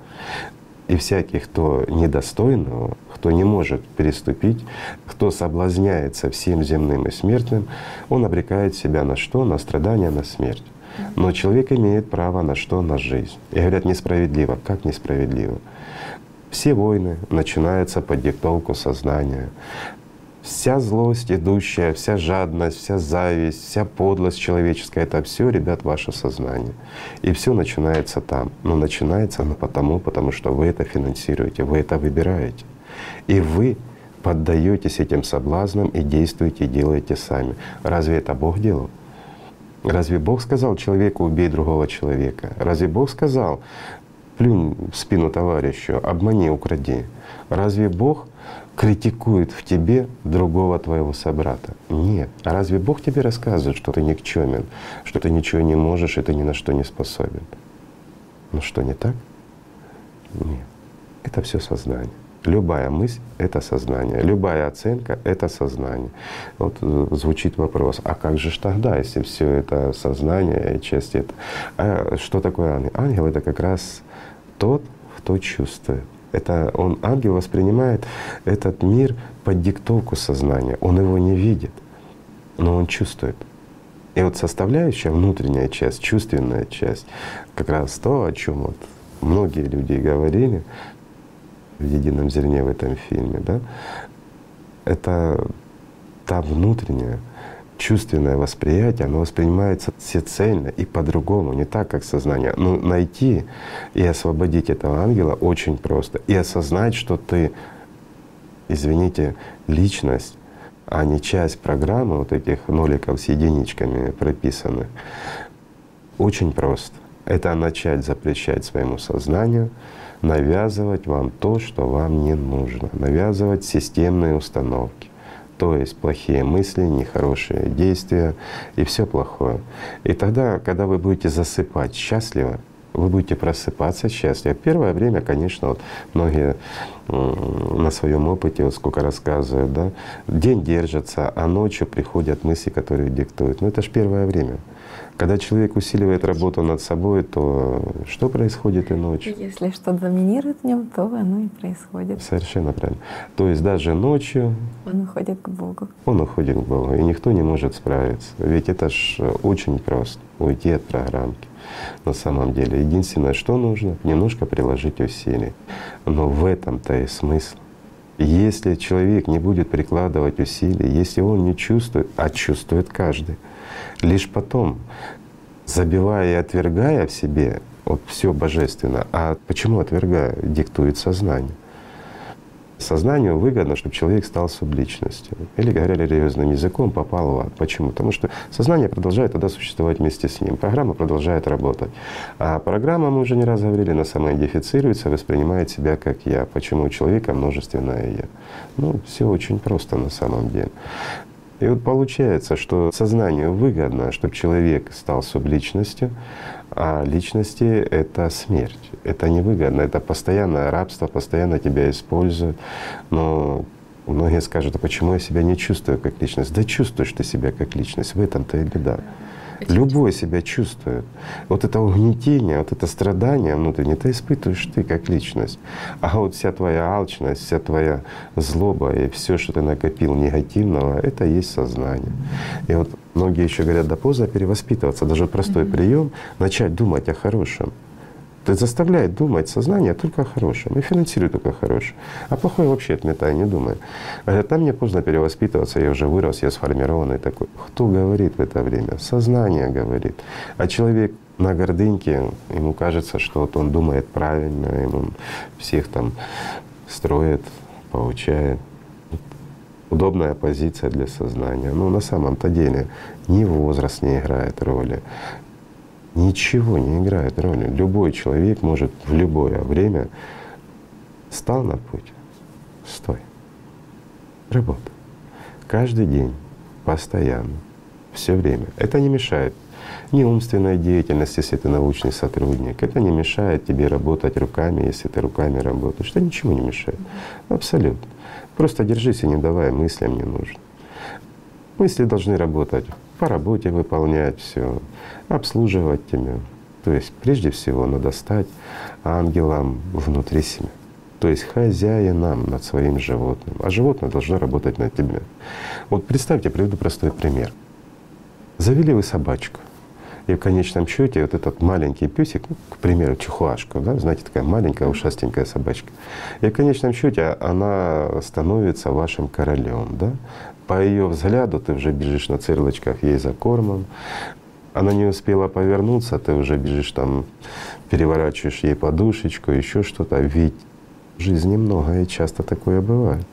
И всякий, кто недостойного, кто не может переступить, кто соблазняется всем земным и смертным, он обрекает себя на что? На страдания, на смерть. Но человек имеет право на что? На жизнь. И говорят, несправедливо. Как несправедливо? Все войны начинаются под диктовку сознания. Вся злость идущая, вся жадность, вся зависть, вся подлость человеческая — это все, ребят, ваше сознание. И все начинается там. Но начинается оно потому, потому что вы это финансируете, вы это выбираете. И вы поддаетесь этим соблазнам и действуете, и делаете сами. Разве это Бог делал? Разве Бог сказал человеку убей другого человека? Разве Бог сказал плюнь в спину товарищу, обмани, укради? Разве Бог критикует в тебе другого твоего собрата. Нет. А разве Бог тебе рассказывает, что ты никчемен, что ты ничего не можешь и ты ни на что не способен? Ну что, не так? Нет. Это все сознание. Любая мысль — это сознание, любая оценка — это сознание. Вот э, звучит вопрос, а как же тогда, если все это сознание и часть это? А что такое ангел? Ангел — это как раз тот, кто чувствует. Это он, ангел воспринимает этот мир под диктовку сознания. Он его не видит, но он чувствует. И вот составляющая внутренняя часть, чувственная часть, как раз то, о чем вот многие люди говорили в едином зерне в этом фильме, да, это та внутренняя, чувственное восприятие, оно воспринимается всецельно и по-другому, не так, как сознание. Но найти и освободить этого ангела очень просто. И осознать, что ты, извините, личность, а не часть программы вот этих ноликов с единичками прописанных, очень просто. Это начать запрещать своему сознанию, навязывать вам то, что вам не нужно, навязывать системные установки то есть плохие мысли, нехорошие действия и все плохое. И тогда, когда вы будете засыпать счастливо, вы будете просыпаться счастливо. Первое время, конечно, вот многие на своем опыте, вот сколько рассказывают, да, день держится, а ночью приходят мысли, которые диктуют. Ну это же первое время. Когда человек усиливает работу над собой, то что происходит и ночью? Если что-то доминирует в нем, то оно и происходит. Совершенно правильно. То есть даже ночью он уходит к Богу. Он уходит к Богу, и никто не может справиться. Ведь это ж очень просто — уйти от программки. На самом деле, единственное, что нужно — немножко приложить усилий. Но в этом-то и смысл. Если человек не будет прикладывать усилий, если он не чувствует, а чувствует каждый, лишь потом, забивая и отвергая в себе вот все божественно. А почему отвергая? Диктует сознание. Сознанию выгодно, чтобы человек стал субличностью. Или, говоря религиозным языком, попал в ад. Почему? Потому что сознание продолжает тогда существовать вместе с ним. Программа продолжает работать. А программа, мы уже не раз говорили, она самоидентифицируется, воспринимает себя как «я». Почему у человека множественное «я»? Ну, все очень просто на самом деле. И вот получается, что сознанию выгодно, чтобы человек стал субличностью, а личности — это смерть. Это невыгодно, это постоянное рабство, постоянно тебя используют. Но многие скажут, а почему я себя не чувствую как личность? Да чувствуешь ты себя как личность, в этом-то и беда. Любой себя чувствует. Вот это угнетение, вот это страдание внутреннее, это испытываешь ты как личность. А вот вся твоя алчность, вся твоя злоба и все, что ты накопил негативного, это есть сознание. И вот многие еще говорят, да поздно перевоспитываться. Даже простой mm-hmm. прием начать думать о хорошем. То есть заставляет думать сознание только о хорошем и финансирует только хорошее. А плохое вообще отметай, не думай. Говорят, там мне поздно перевоспитываться, я уже вырос, я сформированный такой. Кто говорит в это время? Сознание говорит. А человек на гордыньке, ему кажется, что вот он думает правильно, ему всех там строит, получает. Удобная позиция для сознания. Но на самом-то деле ни возраст не играет роли, ничего не играет роли. Любой человек может в любое время стал на путь, стой, работа. Каждый день, постоянно, все время. Это не мешает ни умственной деятельности, если ты научный сотрудник. Это не мешает тебе работать руками, если ты руками работаешь. Это ничего не мешает. Абсолютно. Просто держись и не давай мыслям не нужно. Мысли должны работать по работе выполнять все, обслуживать тебя, То есть прежде всего надо стать ангелом внутри себя. То есть хозяином над своим животным. А животное должно работать над тебя. Вот представьте, приведу простой пример. Завели вы собачку. И в конечном счете вот этот маленький песик, ну, к примеру, чихуашка, да, знаете, такая маленькая ушастенькая собачка. И в конечном счете она становится вашим королем, да. По ее взгляду ты уже бежишь на цырлочках ей за кормом. Она не успела повернуться, ты уже бежишь там, переворачиваешь ей подушечку, еще что-то. Ведь в жизни и часто такое бывает.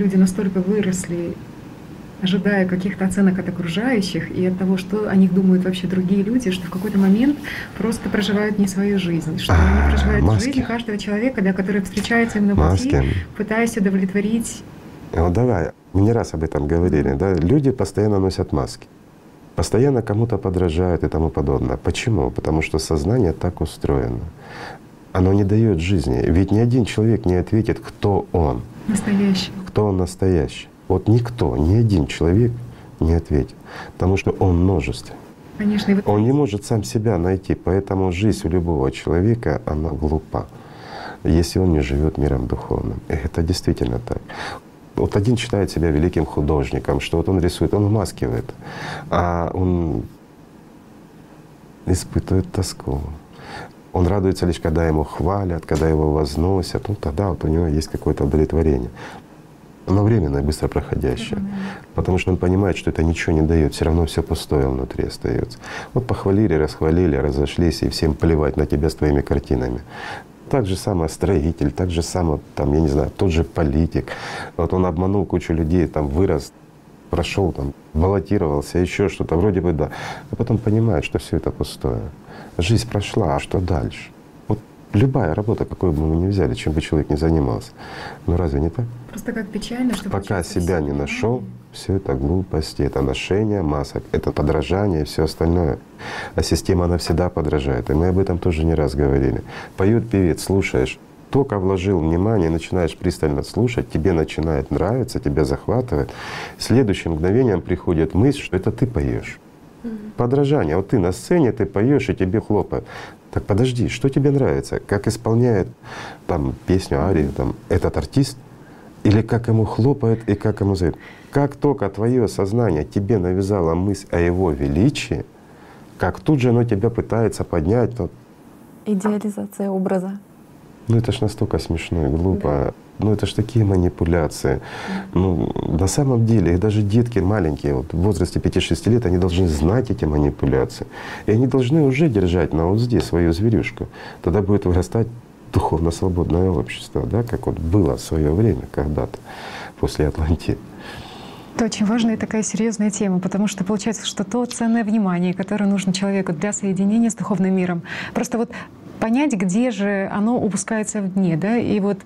Люди настолько выросли, ожидая каких-то оценок от окружающих и от того, что о них думают вообще другие люди, что в какой-то момент просто проживают не свою жизнь, что А, они проживают маски. жизнь каждого человека, да, который встречается им на пути, Маски. пытаясь удовлетворить Вот давай, мы не раз об этом говорили, да, люди постоянно носят маски, постоянно кому-то подражают и тому подобное. Почему? Потому что сознание так устроено. Оно не дает жизни. Ведь ни один человек не ответит, кто он, настоящим. Кто он настоящий. Вот никто, ни один человек не ответит, потому что он множество. Конечно, вот Он не может сам себя найти, поэтому жизнь у любого человека, она глупа, если он не живет миром духовным. И это действительно так. Вот один считает себя великим художником, что вот он рисует, он вмаскивает, а он испытывает тоску. Он радуется лишь, когда ему хвалят, когда его возносят, ну тогда вот у него есть какое-то удовлетворение. Но временное, быстро проходящее. Потому что он понимает, что это ничего не дает, все равно все пустое внутри остается. Вот похвалили, расхвалили, разошлись, и всем плевать на тебя с твоими картинами. Так же самое строитель, так же самое, там, я не знаю, тот же политик. Вот он обманул кучу людей, там вырос, прошел, там, баллотировался, еще что-то, вроде бы да. А потом понимает, что все это пустое. Жизнь прошла, а что дальше? Вот любая работа, какую бы мы ни взяли, чем бы человек ни занимался. Ну разве не так? Просто как печально, что Пока себя не нашел, все это глупости, это ношение масок, это подражание и все остальное. А система, она всегда подражает. И мы об этом тоже не раз говорили. Поет певец, слушаешь, только вложил внимание, начинаешь пристально слушать, тебе начинает нравиться, тебя захватывает. Следующим мгновением приходит мысль, что это ты поешь. Подражание. Вот ты на сцене, ты поешь, и тебе хлопают. Так подожди, что тебе нравится? Как исполняет там песню, арию там, этот артист? Или как ему хлопают и как ему зовут? Как только твое сознание тебе навязало мысль о его величии, как тут же оно тебя пытается поднять. Вот. Идеализация образа. Ну это ж настолько смешно и глупо. Да. Ну это ж такие манипуляции. Ну на самом деле, даже детки маленькие, вот в возрасте 5-6 лет, они должны знать эти манипуляции. И они должны уже держать на узде свою зверюшку. Тогда будет вырастать духовно свободное общество, да, как вот было в свое время когда-то после Атлантиды. Это очень важная и такая серьезная тема, потому что получается, что то ценное внимание, которое нужно человеку для соединения с духовным миром, просто вот понять, где же оно упускается в дне, да, и вот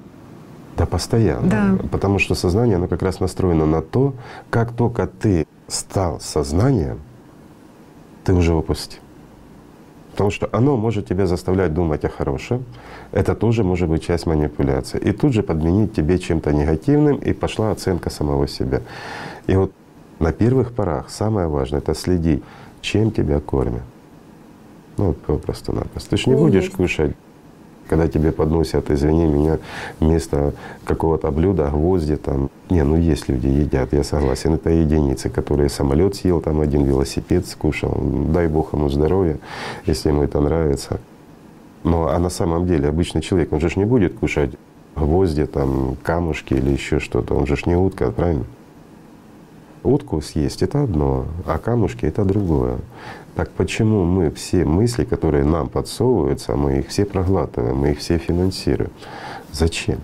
да, постоянно. Да. Потому что сознание, оно как раз настроено на то, как только ты стал сознанием, ты уже выпустил. Потому что оно может тебя заставлять думать о хорошем. Это тоже может быть часть манипуляции. И тут же подменить тебе чем-то негативным, и пошла оценка самого себя. И вот на первых порах самое важное — это следить, чем тебя кормят. Ну вот просто-напросто. Ты же не будешь кушать когда тебе подносят, извини меня, вместо какого-то блюда гвозди там. Не, ну есть люди едят, я согласен. Это единицы, которые самолет съел, там один велосипед скушал. Дай Бог ему здоровья, если ему это нравится. Но а на самом деле обычный человек, он же не будет кушать гвозди, там, камушки или еще что-то. Он же не утка, правильно? Утку съесть — это одно, а камушки — это другое. Так почему мы все мысли, которые нам подсовываются, мы их все проглатываем, мы их все финансируем? Зачем?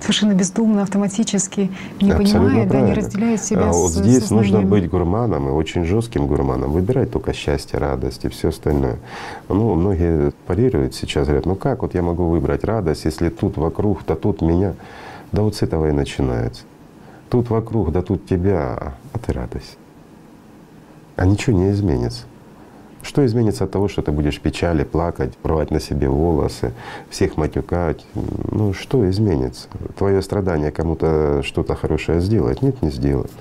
Совершенно бездумно, автоматически, не Абсолютно понимая, да, не разделяя себя а вот здесь сознанием. нужно быть гурманом и очень жестким гурманом, выбирать только счастье, радость и все остальное. Ну, многие парируют сейчас, говорят, ну как вот я могу выбрать радость, если тут вокруг, да тут меня. Да вот с этого и начинается. Тут вокруг, да тут тебя, а ты радость. А ничего не изменится. Что изменится от того, что ты будешь печали, плакать, рвать на себе волосы, всех матюкать? Ну что изменится? Твое страдание кому-то что-то хорошее сделает? Нет, не сделает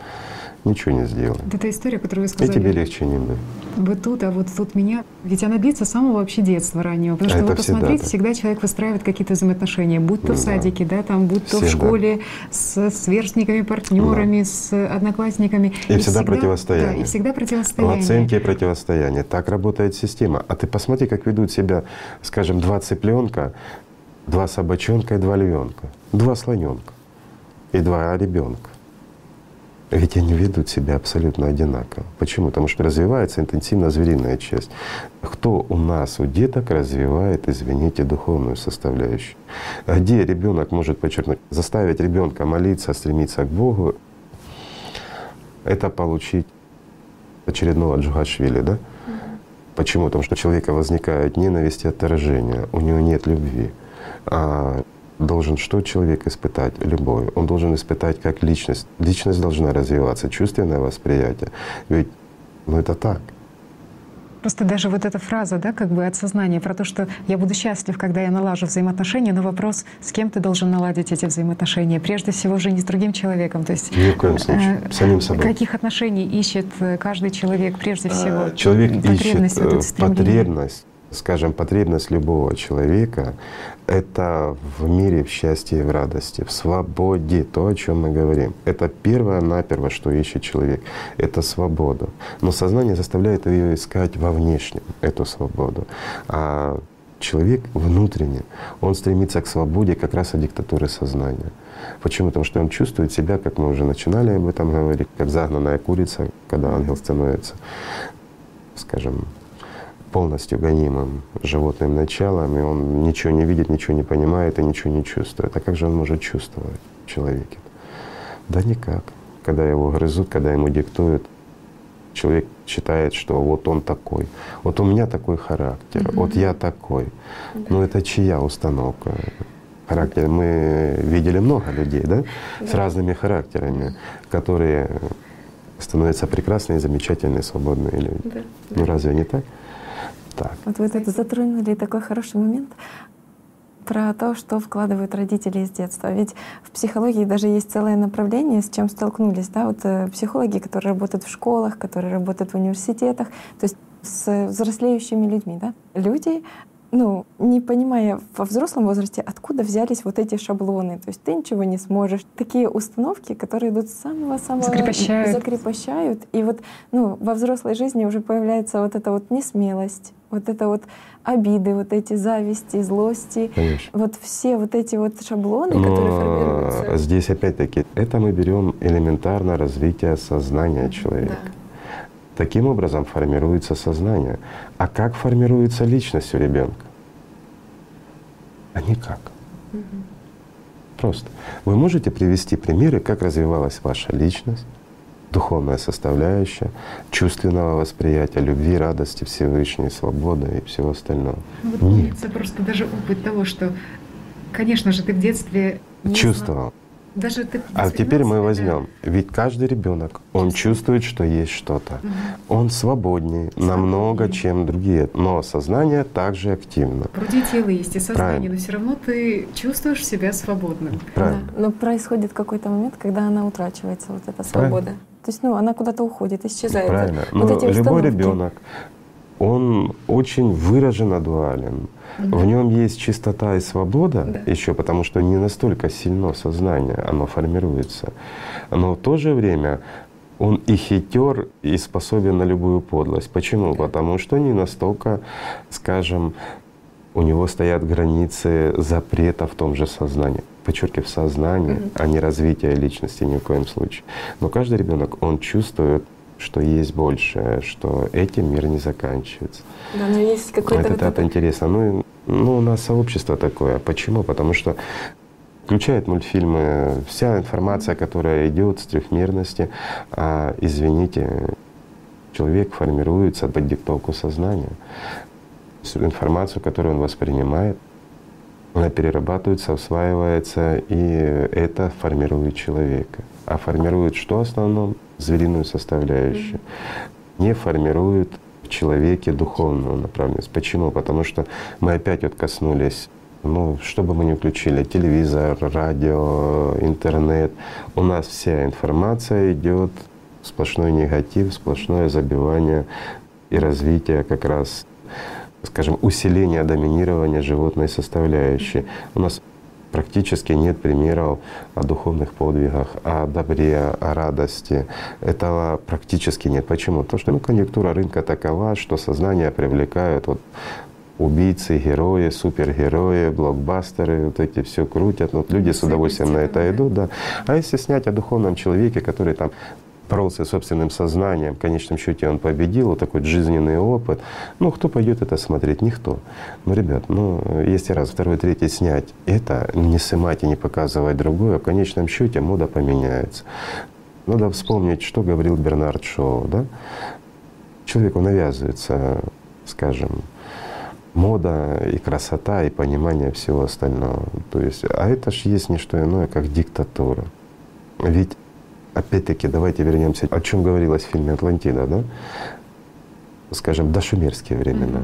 ничего не сделаем. Вот эта история, которую вы сказали. И тебе легче не будет. Вот тут, а вот тут меня. Ведь она длится с самого вообще детства раннего. Потому что, а вы посмотрите, всегда, всегда человек выстраивает какие-то взаимоотношения, будь то да. в садике, да, там, будь то всегда. в школе, с сверстниками, партнерами, да. с одноклассниками. И, и всегда, всегда противостояние. Да, и всегда противостояние. В оценке и противостояние. Так работает система. А ты посмотри, как ведут себя, скажем, два цыпленка, два собачонка и два львенка, два слоненка и два ребенка. Ведь они ведут себя абсолютно одинаково. Почему? Потому что развивается интенсивно звериная часть. Кто у нас, у деток, развивает, извините, духовную составляющую? Где ребенок может подчеркнуть, заставить ребенка молиться, стремиться к Богу, это получить очередного Джугашвили, да? Почему? Потому что у человека возникает ненависть и отторжение, у него нет любви. А должен что человек испытать? Любой. Он должен испытать как личность. Личность должна развиваться, чувственное восприятие. Ведь ну это так. Просто даже вот эта фраза, да, как бы от сознания про то, что я буду счастлив, когда я налажу взаимоотношения, но вопрос, с кем ты должен наладить эти взаимоотношения? Прежде всего же не с другим человеком. То есть, Ни в коем случае, э, самим собой. Каких отношений ищет э, каждый человек прежде а, всего? Человек потребность ищет вот э, потребность скажем, потребность любого человека — это в мире, в счастье в радости, в свободе, то, о чем мы говорим. Это первое-наперво, что ищет человек — это свобода. Но сознание заставляет ее искать во внешнем, эту свободу. А человек внутренне, он стремится к свободе как раз от диктатуры сознания. Почему? Потому что он чувствует себя, как мы уже начинали об этом говорить, как загнанная курица, когда ангел становится, скажем, полностью гонимым животным началом, и он ничего не видит, ничего не понимает и ничего не чувствует. А как же он может чувствовать в человеке? Да никак. Когда его грызут, когда ему диктуют, человек считает, что вот он такой, вот у меня такой характер, mm-hmm. вот я такой. Да. Ну это чья установка? Характер. Мы видели много людей, да, да. с разными характерами, которые становятся прекрасные, замечательные, свободные люди. Да. Ну разве не так? Так. Вот вы это затронули такой хороший момент про то, что вкладывают родители из детства. Ведь в психологии даже есть целое направление, с чем столкнулись. Да? Вот э, психологи, которые работают в школах, которые работают в университетах, то есть с взрослеющими людьми. Да? Люди ну, не понимая во взрослом возрасте, откуда взялись вот эти шаблоны. То есть ты ничего не сможешь. Такие установки, которые идут с самого-самого... Закрепощают. Закрепощают. И вот ну, во взрослой жизни уже появляется вот эта вот несмелость, вот это вот обиды, вот эти зависти, злости. Конечно. Вот все вот эти вот шаблоны, Но которые формируются. здесь опять-таки, это мы берем элементарно развитие сознания человека. Да. Таким образом формируется сознание. А как формируется личность у ребенка? А никак. Просто. Вы можете привести примеры, как развивалась ваша личность, духовная составляющая, чувственного восприятия, любви, радости Всевышней, свободы и всего остального. Ну, вот Нет. просто даже опыт того, что, конечно же, ты в детстве не Чувствовал. знал. Даже ты А теперь мы себя, возьмем, ведь каждый ребенок, он чувствует, что есть что-то. Он свободнее намного, чем другие, но сознание также активно. Вроде тело есть и сознание, Правильно. но все равно ты чувствуешь себя свободным. Правильно. Да. Но происходит какой-то момент, когда она утрачивается, вот эта Правильно. свобода. То есть, ну, она куда-то уходит, исчезает. Правильно. Вот Но эти любой ребенок, он очень выраженно дуален. В нем есть чистота и свобода Да. еще, потому что не настолько сильно сознание, оно формируется. Но в то же время он и хитер, и способен на любую подлость. Почему? Потому что не настолько, скажем, у него стоят границы запрета в том же сознании. Подчеркиваю, в сознании, а не развитие личности ни в коем случае. Но каждый ребенок, он чувствует, что есть большее, что этим мир не заканчивается. Да, но есть какой-то это, вот это этот- интересно. Ну, ну, у нас сообщество такое. Почему? Потому что включает мультфильмы, вся информация, которая идет с трехмерности, а, извините, человек формируется под диктовку сознания. Информацию, которую он воспринимает, она перерабатывается, усваивается, и это формирует человека. А формирует что в основном? Звериную составляющую. Не формирует в человеке духовную направленность. Почему? Потому что мы опять вот коснулись ну, что бы мы ни включили, телевизор, радио, интернет, у нас вся информация идет сплошной негатив, сплошное забивание и развитие как раз, скажем, усиление доминирования животной составляющей. У нас практически нет примеров о духовных подвигах, о добре, о радости. Этого практически нет. Почему? Потому что ну, конъюнктура рынка такова, что сознание привлекают вот убийцы, герои, супергерои, блокбастеры, вот эти все крутят. Вот люди с удовольствием на это идут, да. А если снять о духовном человеке, который там боролся с собственным сознанием, в конечном счете он победил, вот такой жизненный опыт. Ну, кто пойдет это смотреть? Никто. Ну, ребят, ну, если раз, второй, третий снять это, не снимать и не показывать другое, в конечном счете мода поменяется. Надо вспомнить, что говорил Бернард Шоу, да? Человеку навязывается, скажем, мода и красота и понимание всего остального. То есть, а это ж есть не что иное, как диктатура. Ведь опять-таки давайте вернемся, о чем говорилось в фильме Атлантида, да? Скажем, до шумерские времена.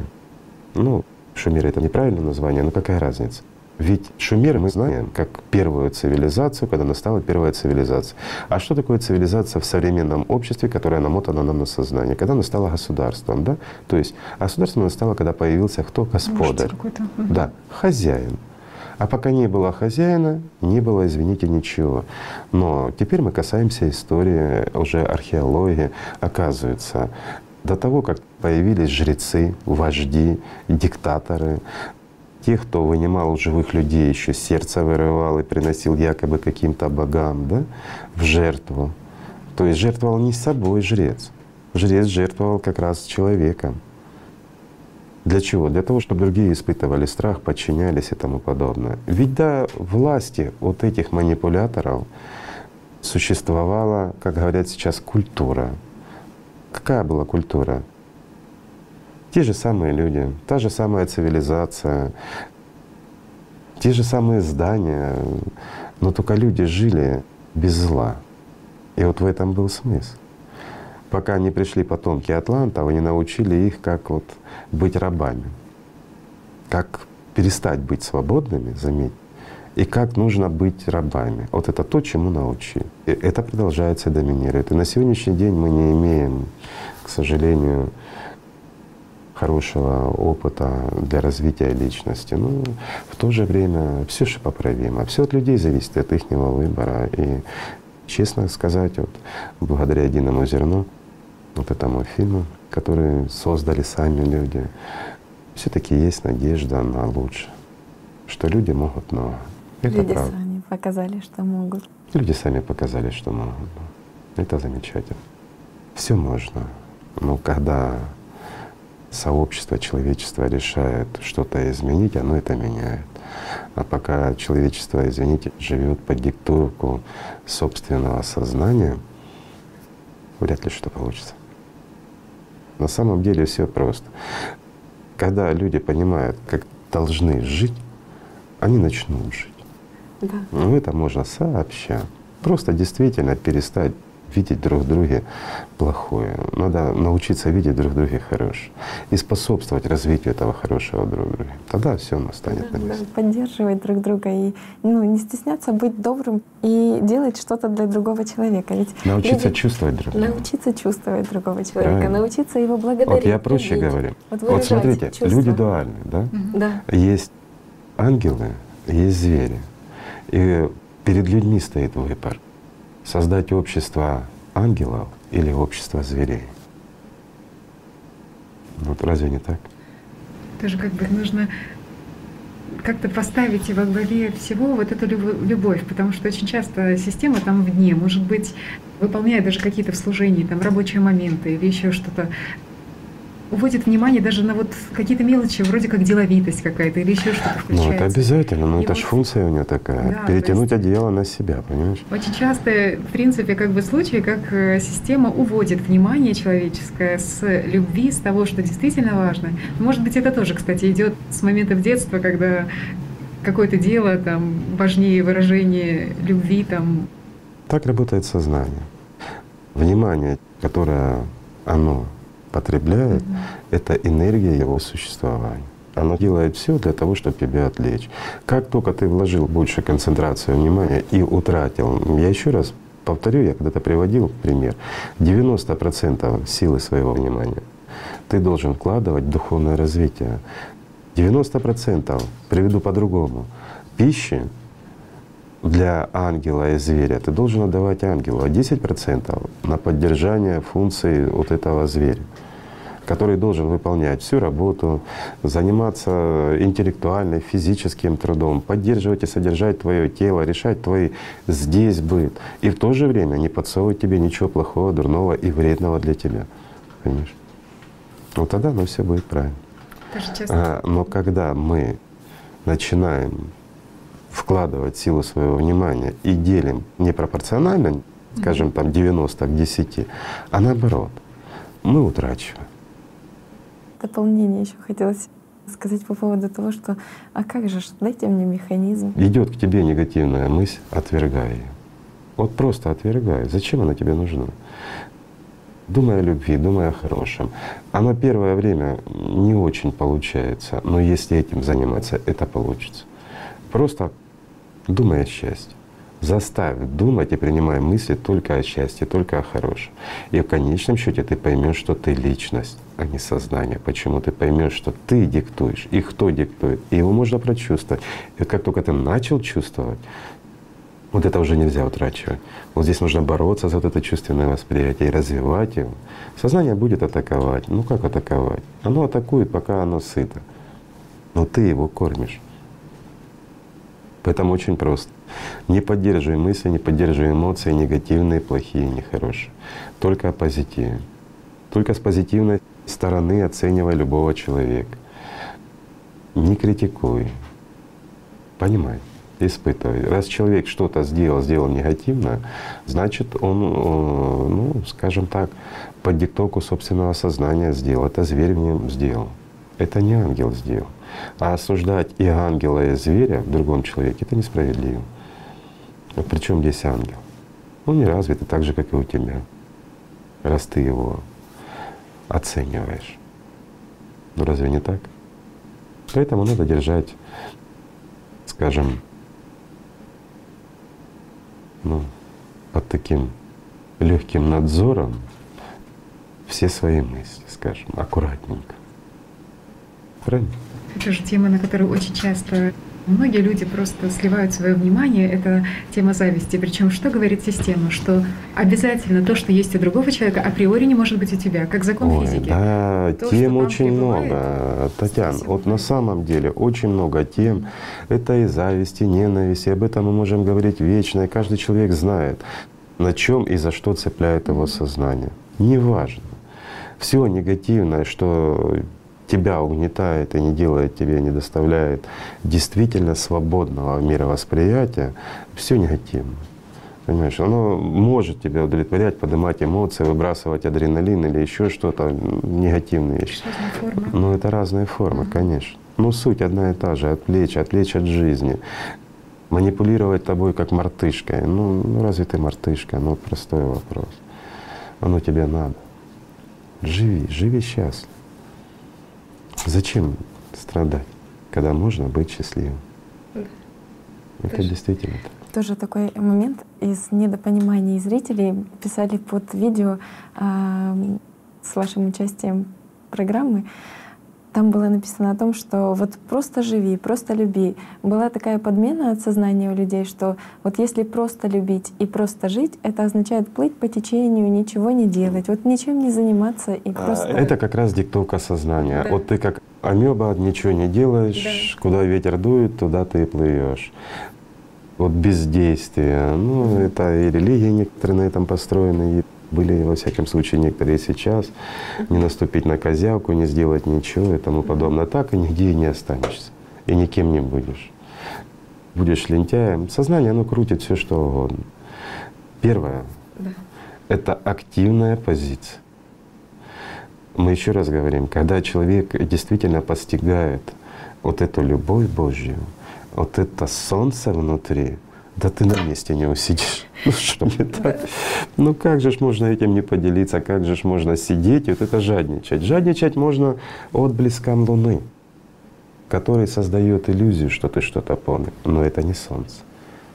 Ну, Шумеры это неправильное название, но какая разница? Ведь Шумеры мы знаем как первую цивилизацию, когда настала первая цивилизация. А что такое цивилизация в современном обществе, которая намотана нам на сознание? Когда она стала государством, да? То есть государством она стала, когда появился кто? Господарь. Да, хозяин. А пока не было хозяина, не было, извините, ничего. Но теперь мы касаемся истории, уже археологии. Оказывается, до того, как появились жрецы, вожди, диктаторы, те, кто вынимал у живых людей, еще сердце вырывал и приносил якобы каким-то богам да, в жертву. То есть жертвовал не собой жрец. Жрец жертвовал как раз человеком. Для чего? Для того, чтобы другие испытывали страх, подчинялись и тому подобное. Ведь до власти вот этих манипуляторов существовала, как говорят сейчас, культура. Какая была культура? Те же самые люди, та же самая цивилизация, те же самые здания, но только люди жили без зла. И вот в этом был смысл. Пока не пришли потомки атлантов, они научили их, как вот быть рабами, как перестать быть свободными, заметь, и как нужно быть рабами. Вот это то, чему научили. И это продолжается и доминирует. И на сегодняшний день мы не имеем, к сожалению, хорошего опыта для развития личности. Но в то же время все же поправимо. Все от людей зависит, от их выбора. И честно сказать, вот благодаря единому зерну, вот этому фильму, который создали сами люди, все-таки есть надежда на лучшее, что люди могут много. Это люди правда. сами показали, что могут. Люди сами показали, что могут. Это замечательно. Все можно. Но когда сообщество, человечество решает что-то изменить, оно это меняет. А пока человечество, извините, живет под диктовку собственного сознания, вряд ли что получится. На самом деле все просто. Когда люди понимают, как должны жить, они начнут жить. Да. Ну, это можно сообща. Просто действительно перестать видеть друг в друге плохое. Надо научиться видеть друг в друге хорошее и способствовать развитию этого хорошего друг друга. Тогда все настанет да, на месте. Да, поддерживать друг друга и ну, не стесняться быть добрым и делать что-то для другого человека. Ведь научиться люди, чувствовать друг друга. Научиться чувствовать другого человека, Правильно. научиться его благодарить. Вот я проще говорю. Вот, вот смотрите, чувства. люди дуальны, да? Угу. да? Есть ангелы, есть звери. И перед людьми стоит выбор — создать общество ангелов или общество зверей. Вот разве не так? Тоже как бы нужно как-то поставить во главе всего вот эту любовь, потому что очень часто система там вне, может быть, выполняет даже какие-то в служении, там рабочие моменты или еще что-то, уводит внимание даже на вот какие-то мелочи, вроде как деловитость какая-то или еще что-то включается. Ну это обязательно, но и это вот, же функция у нее такая, да, перетянуть есть, одеяло на себя, понимаешь? Очень часто, в принципе, как бы случаи, как э, система уводит внимание человеческое с любви, с того, что действительно важно. Может быть, это тоже, кстати, идет с моментов детства, когда какое-то дело там важнее выражения любви там. Так работает сознание. Внимание, которое оно потребляет, mm это энергия его существования. Оно делает все для того, чтобы тебя отвлечь. Как только ты вложил больше концентрации внимания и утратил, я еще раз повторю, я когда-то приводил пример, 90% силы своего внимания ты должен вкладывать в духовное развитие. 90% приведу по-другому. Пищи для ангела и зверя ты должен отдавать ангелу, а 10% на поддержание функции вот этого зверя который должен выполнять всю работу, заниматься интеллектуальным, физическим трудом, поддерживать и содержать твое тело, решать твой здесь быт. И в то же время не подсовывать тебе ничего плохого, дурного и вредного для тебя. Понимаешь? Вот тогда оно все будет правильно. А, но когда мы начинаем вкладывать силу своего внимания и делим непропорционально, скажем, там 90 к 10, а наоборот, мы утрачиваем дополнение еще хотелось сказать по поводу того, что а как же, дайте мне механизм. Идет к тебе негативная мысль, отвергай ее. Вот просто отвергай. Зачем она тебе нужна? Думай о любви, думай о хорошем. Оно первое время не очень получается, но если этим заниматься, это получится. Просто думай о счастье. Заставь думать и принимай мысли только о счастье, только о хорошем. И в конечном счете ты поймешь, что ты личность, а не сознание. Почему ты поймешь, что ты диктуешь и кто диктует. И его можно прочувствовать. И как только ты начал чувствовать, вот это уже нельзя утрачивать. Вот здесь нужно бороться за вот это чувственное восприятие и развивать его. Сознание будет атаковать. Ну как атаковать? Оно атакует, пока оно сыто. Но ты его кормишь. Поэтому очень просто. Не поддерживай мысли, не поддерживай эмоции негативные, плохие, нехорошие. Только о позитиве. Только с позитивной стороны оценивай любого человека. Не критикуй. Понимай, испытывай. Раз человек что-то сделал, сделал негативно, значит он, э, ну, скажем так, под диктовку собственного сознания сделал. Это зверь в нем сделал. Это не ангел сделал. А осуждать и ангела, и зверя в другом человеке — это несправедливо. А причем здесь ангел? Он не развитый так же, как и у тебя, раз ты его оцениваешь. Ну разве не так? Поэтому надо держать, скажем, ну, под таким легким надзором все свои мысли, скажем, аккуратненько. Правильно? Это же тема, на которую очень часто Многие люди просто сливают свое внимание, это тема зависти. Причем что говорит система? Что обязательно то, что есть у другого человека, априори не может быть у тебя, как закон Ой, физики. Да, То, тем очень пребывает, много. Татьяна, вот на самом деле очень много тем. Это и зависть, и ненависть, и об этом мы можем говорить вечно, и каждый человек знает, на чем и за что цепляет его сознание. Неважно. Все негативное, что тебя угнетает и не делает тебе, не доставляет действительно свободного мировосприятия, все негативно. Понимаешь, оно может тебя удовлетворять, поднимать эмоции, выбрасывать адреналин или еще что-то, негативные вещи. Но это разные формы, конечно. Но суть одна и та же — отвлечь, отвлечь от жизни. Манипулировать тобой как мартышкой. Ну, ну разве ты мартышка? Ну, простой вопрос. Оно тебе надо. Живи, живи счастливо. Зачем страдать, когда можно быть счастливым? Это Конечно. действительно так. Тоже такой момент из недопонимания зрителей писали под видео а, с вашим участием программы. Там было написано о том, что вот просто живи, просто люби. Была такая подмена от сознания у людей, что вот если просто любить и просто жить, это означает плыть по течению, ничего не делать, вот ничем не заниматься и А, просто. Это как раз диктовка сознания. Да. Вот ты как амеба, ничего не делаешь, куда ветер дует, туда ты и плывешь. Вот бездействие. Ну, это и религии некоторые на этом построены, и были, во всяком случае, некоторые сейчас. Не наступить на козявку, не сделать ничего и тому подобное. Так и нигде и не останешься. И никем не будешь. Будешь лентяем. Сознание, оно крутит все что угодно. Первое Да. это активная позиция. Мы еще раз говорим, когда человек действительно постигает вот эту любовь Божью, вот это солнце внутри, да ты на месте не усидишь. Ну что не так? Ну как же ж можно этим не поделиться, как же ж можно сидеть и вот это жадничать? Жадничать можно отблеском Луны, который создает иллюзию, что ты что-то понял, но это не Солнце.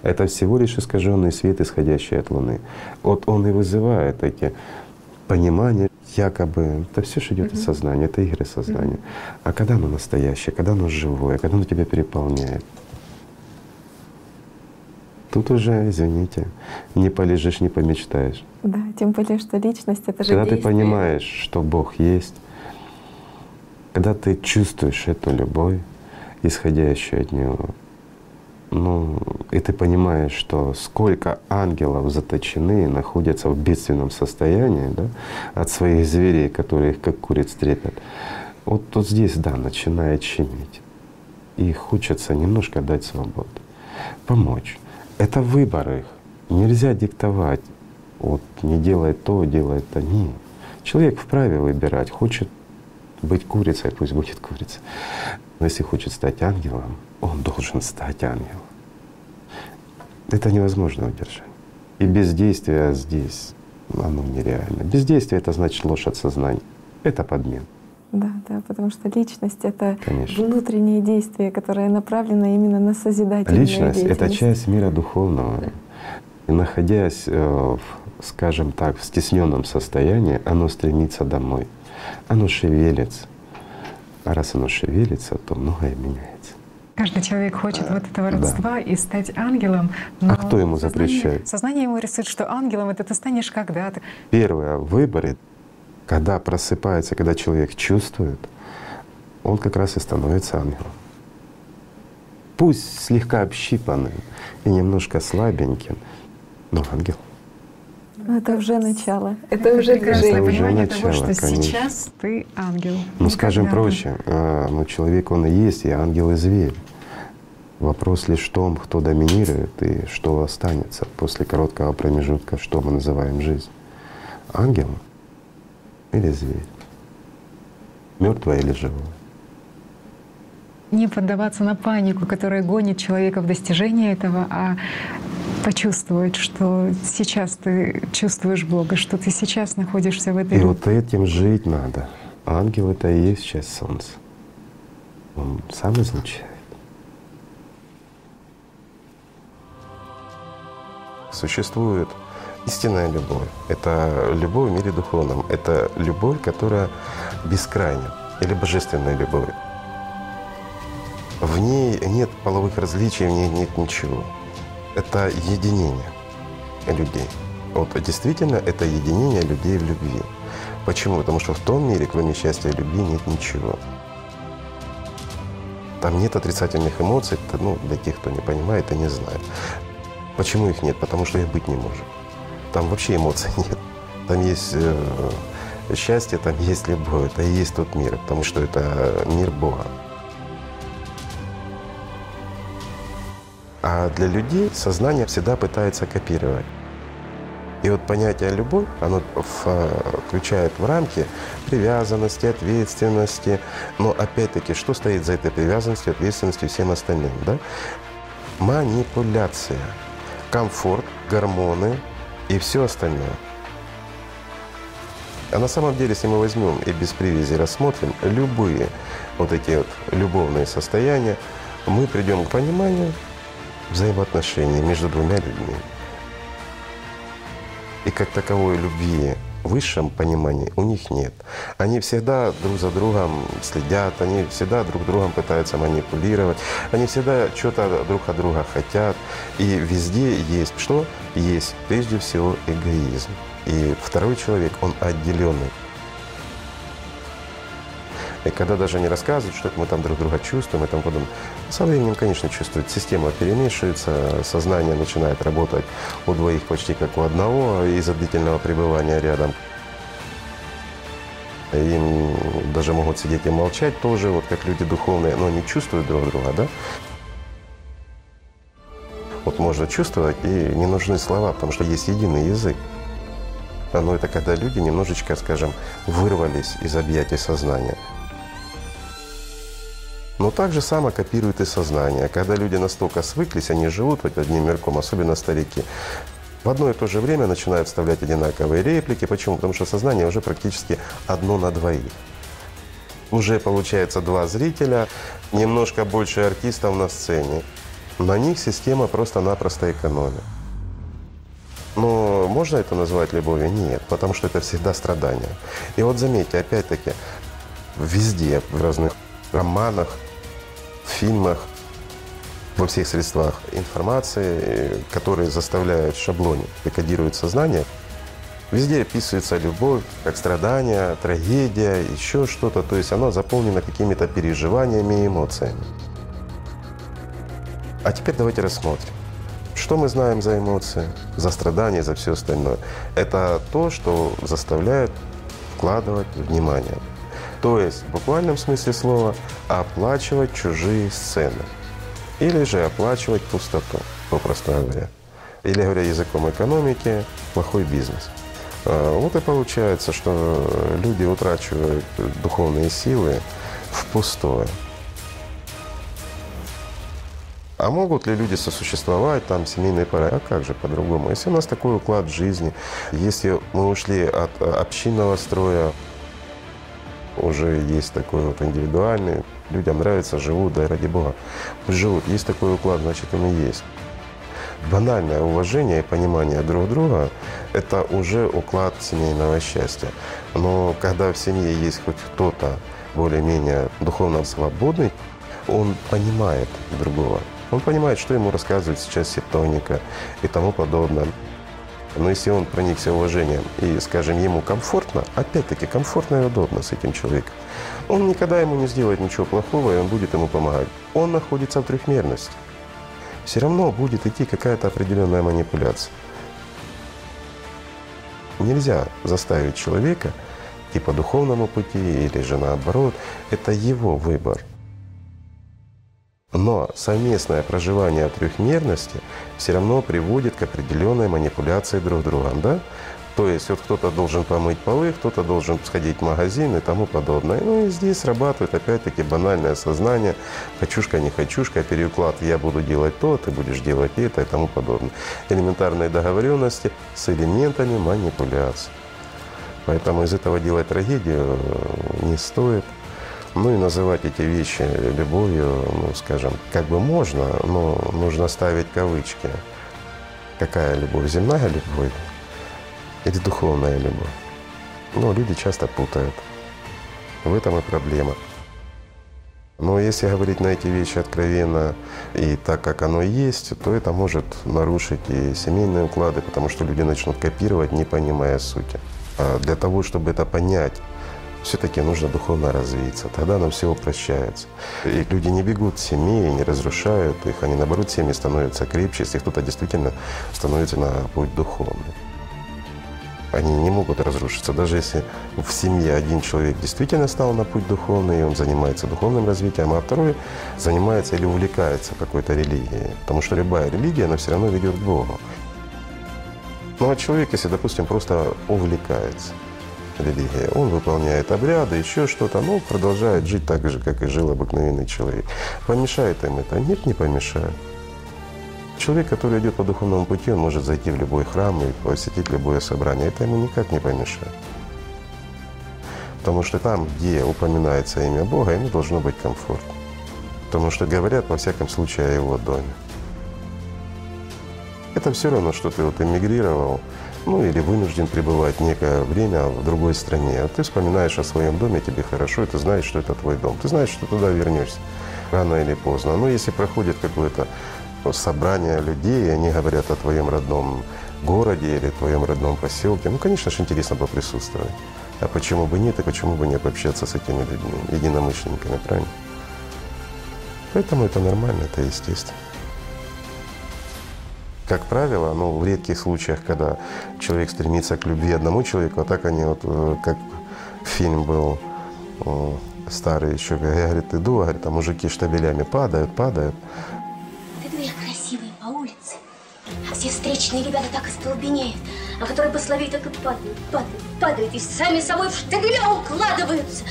Это всего лишь искаженный свет, исходящий от Луны. Вот он и вызывает эти понимания, якобы. Это все же идет из сознания, это игры сознания. А когда оно настоящее, когда оно живое, когда оно тебя переполняет? Тут уже, извините, не полежишь, не помечтаешь. Да, тем более, что личность это же Когда ты понимаешь, что Бог есть, когда ты чувствуешь эту любовь, исходящую от Него, ну, и ты понимаешь, что сколько ангелов заточены и находятся в бедственном состоянии да, от своих зверей, которые их как куриц трепят. Вот, вот здесь, да, начинает щемить. И хочется немножко дать свободу, помочь. Это выбор их. Нельзя диктовать. Вот не делай то, делай то. Нет. Человек вправе выбирать. Хочет быть курицей, пусть будет курицей. Но если хочет стать ангелом, он должен стать ангелом. Это невозможно удержать. И бездействие здесь, оно нереально. Бездействие — это значит ложь от сознания. Это подмен. Да, да, потому что личность это Конечно. внутреннее действие, которое направлено именно на созидательную Личность — это часть мира духовного. И находясь, э, в, скажем так, в стесненном состоянии, оно стремится домой. Оно шевелится. А раз оно шевелится, то многое меняется. Каждый человек хочет вот этого да. родства и стать ангелом. А но кто ему сознание- запрещает? Сознание ему рисует, что ангелом это ты станешь когда-то. Первое в выборе, когда просыпается, когда человек чувствует, он как раз и становится ангелом. Пусть слегка общипанным и немножко слабеньким, но ангел. Ну, это уже начало. Это уже прекрасное Это уже понимание того, начало, что конечно. сейчас ты ангел. Ну, Не скажем когда-то. проще, а, ну, человек он и есть, и ангел, и зверь. Вопрос лишь в том, кто доминирует и что останется после короткого промежутка, что мы называем жизнь. Ангел или зверь? Мертвое или живое? Не поддаваться на панику, которая гонит человека в достижение этого, а почувствовать, что сейчас ты чувствуешь Бога, что ты сейчас находишься в этой И вот этим жить надо. Ангел — это и есть часть Солнца. Он сам излучает. Существует истинная любовь. Это любовь в мире духовном. Это любовь, которая бескрайня или божественная любовь. В ней нет половых различий, в ней нет ничего. Это единение людей. Вот действительно это единение людей в любви. Почему? Потому что в том мире, кроме счастья и любви, нет ничего. Там нет отрицательных эмоций, ну, для тех, кто не понимает и не знает. Почему их нет? Потому что их быть не может. Там вообще эмоций нет. Там есть э, счастье, там есть любовь, это и есть тот мир, потому что это мир Бога. А для людей сознание всегда пытается копировать. И вот понятие «любовь», оно включает в рамки привязанности, ответственности. Но опять-таки, что стоит за этой привязанностью, ответственностью и всем остальным? Да? Манипуляция, комфорт, гормоны и все остальное. А на самом деле, если мы возьмем и без привязи рассмотрим любые вот эти вот любовные состояния, мы придем к пониманию взаимоотношений между двумя людьми. И как таковой любви высшем понимании у них нет. Они всегда друг за другом следят, они всегда друг другом пытаются манипулировать, они всегда что-то друг от друга хотят. И везде есть что? Есть прежде всего эгоизм. И второй человек, он отделенный. И когда даже не рассказывают, что мы там друг друга чувствуем и тому подобное, со временем, конечно, чувствуют. Система перемешивается, сознание начинает работать у двоих почти как у одного из-за длительного пребывания рядом. Им даже могут сидеть и молчать тоже, вот как люди духовные, но не чувствуют друг друга, да? Вот можно чувствовать, и не нужны слова, потому что есть единый язык. Но это когда люди немножечко, скажем, вырвались из объятий сознания. Но так же само копирует и сознание. Когда люди настолько свыклись, они живут вот одним мирком, особенно старики, в одно и то же время начинают вставлять одинаковые реплики. Почему? Потому что сознание уже практически одно на двоих. Уже получается два зрителя, немножко больше артистов на сцене. На них система просто-напросто экономит. Но можно это назвать любовью? Нет, потому что это всегда страдание. И вот заметьте, опять-таки, везде, в разных романах, фильмах, во всех средствах информации, которые заставляют шаблоне и кодируют сознание, везде описывается любовь, как страдание, трагедия, еще что-то. То есть оно заполнено какими-то переживаниями и эмоциями. А теперь давайте рассмотрим. Что мы знаем за эмоции, за страдания, за все остальное? Это то, что заставляет вкладывать внимание. То есть в буквальном смысле слова оплачивать чужие сцены. Или же оплачивать пустоту, попросту говоря. Или говоря языком экономики, плохой бизнес. А, вот и получается, что люди утрачивают духовные силы в пустое. А могут ли люди сосуществовать, там, семейные пары? А как же по-другому? Если у нас такой уклад жизни, если мы ушли от общинного строя, уже есть такой вот индивидуальный. Людям нравится, живут, да ради Бога. Живут. Есть такой уклад, значит, он и есть. Банальное уважение и понимание друг друга – это уже уклад семейного счастья. Но когда в семье есть хоть кто-то более-менее духовно свободный, он понимает другого. Он понимает, что ему рассказывает сейчас септоника и тому подобное. Но если он проникся уважением и, скажем, ему комфортно, опять-таки комфортно и удобно с этим человеком, он никогда ему не сделает ничего плохого, и он будет ему помогать. Он находится в трехмерности. Все равно будет идти какая-то определенная манипуляция. Нельзя заставить человека идти по духовному пути или же наоборот. Это его выбор. Но совместное проживание трехмерности все равно приводит к определенной манипуляции друг другом, да? То есть вот кто-то должен помыть полы, кто-то должен сходить в магазин и тому подобное. Ну и здесь срабатывает опять-таки банальное сознание, хочушка, не хочушка, переуклад, я буду делать то, ты будешь делать это и тому подобное. Элементарные договоренности с элементами манипуляции. Поэтому из этого делать трагедию не стоит. Ну и называть эти вещи любовью, ну, скажем, как бы можно, но нужно ставить кавычки. Какая любовь? Земная любовь или духовная любовь? Ну, люди часто путают. В этом и проблема. Но если говорить на эти вещи откровенно и так, как оно есть, то это может нарушить и семейные уклады, потому что люди начнут копировать, не понимая сути. А для того, чтобы это понять, все-таки нужно духовно развиться. Тогда нам все упрощается. И люди не бегут с семьи, не разрушают их, они наоборот семьи становятся крепче, если кто-то действительно становится на путь духовный. Они не могут разрушиться. Даже если в семье один человек действительно стал на путь духовный, и он занимается духовным развитием, а второй занимается или увлекается какой-то религией. Потому что любая религия, она все равно ведет к Богу. Ну а человек, если, допустим, просто увлекается – религия. Он выполняет обряды, еще что-то, но продолжает жить так же, как и жил обыкновенный человек. Помешает им это? Нет, не помешает. Человек, который идет по духовному пути, он может зайти в любой храм и посетить любое собрание. Это ему никак не помешает. Потому что там, где упоминается имя Бога, ему должно быть комфортно. Потому что говорят, во всяком случае, о его доме. Это все равно, что ты вот эмигрировал, ну или вынужден пребывать некое время в другой стране. А ты вспоминаешь о своем доме, тебе хорошо, и ты знаешь, что это твой дом. Ты знаешь, что туда вернешься рано или поздно. Но если проходит какое-то собрание людей, и они говорят о твоем родном городе или твоем родном поселке, ну, конечно же, интересно поприсутствовать. А почему бы нет, и почему бы не пообщаться с этими людьми, единомышленниками, правильно? Поэтому это нормально, это естественно как правило, ну, в редких случаях, когда человек стремится к любви одному человеку, а так они вот, э, как фильм был старый еще, говорит, иду, говорит, а мужики штабелями падают, падают. Иду я красивая по улице, а все встречные ребята так и столбенеют, а которые послабее так и падают, падают, падают, и сами собой в штабеля укладываются.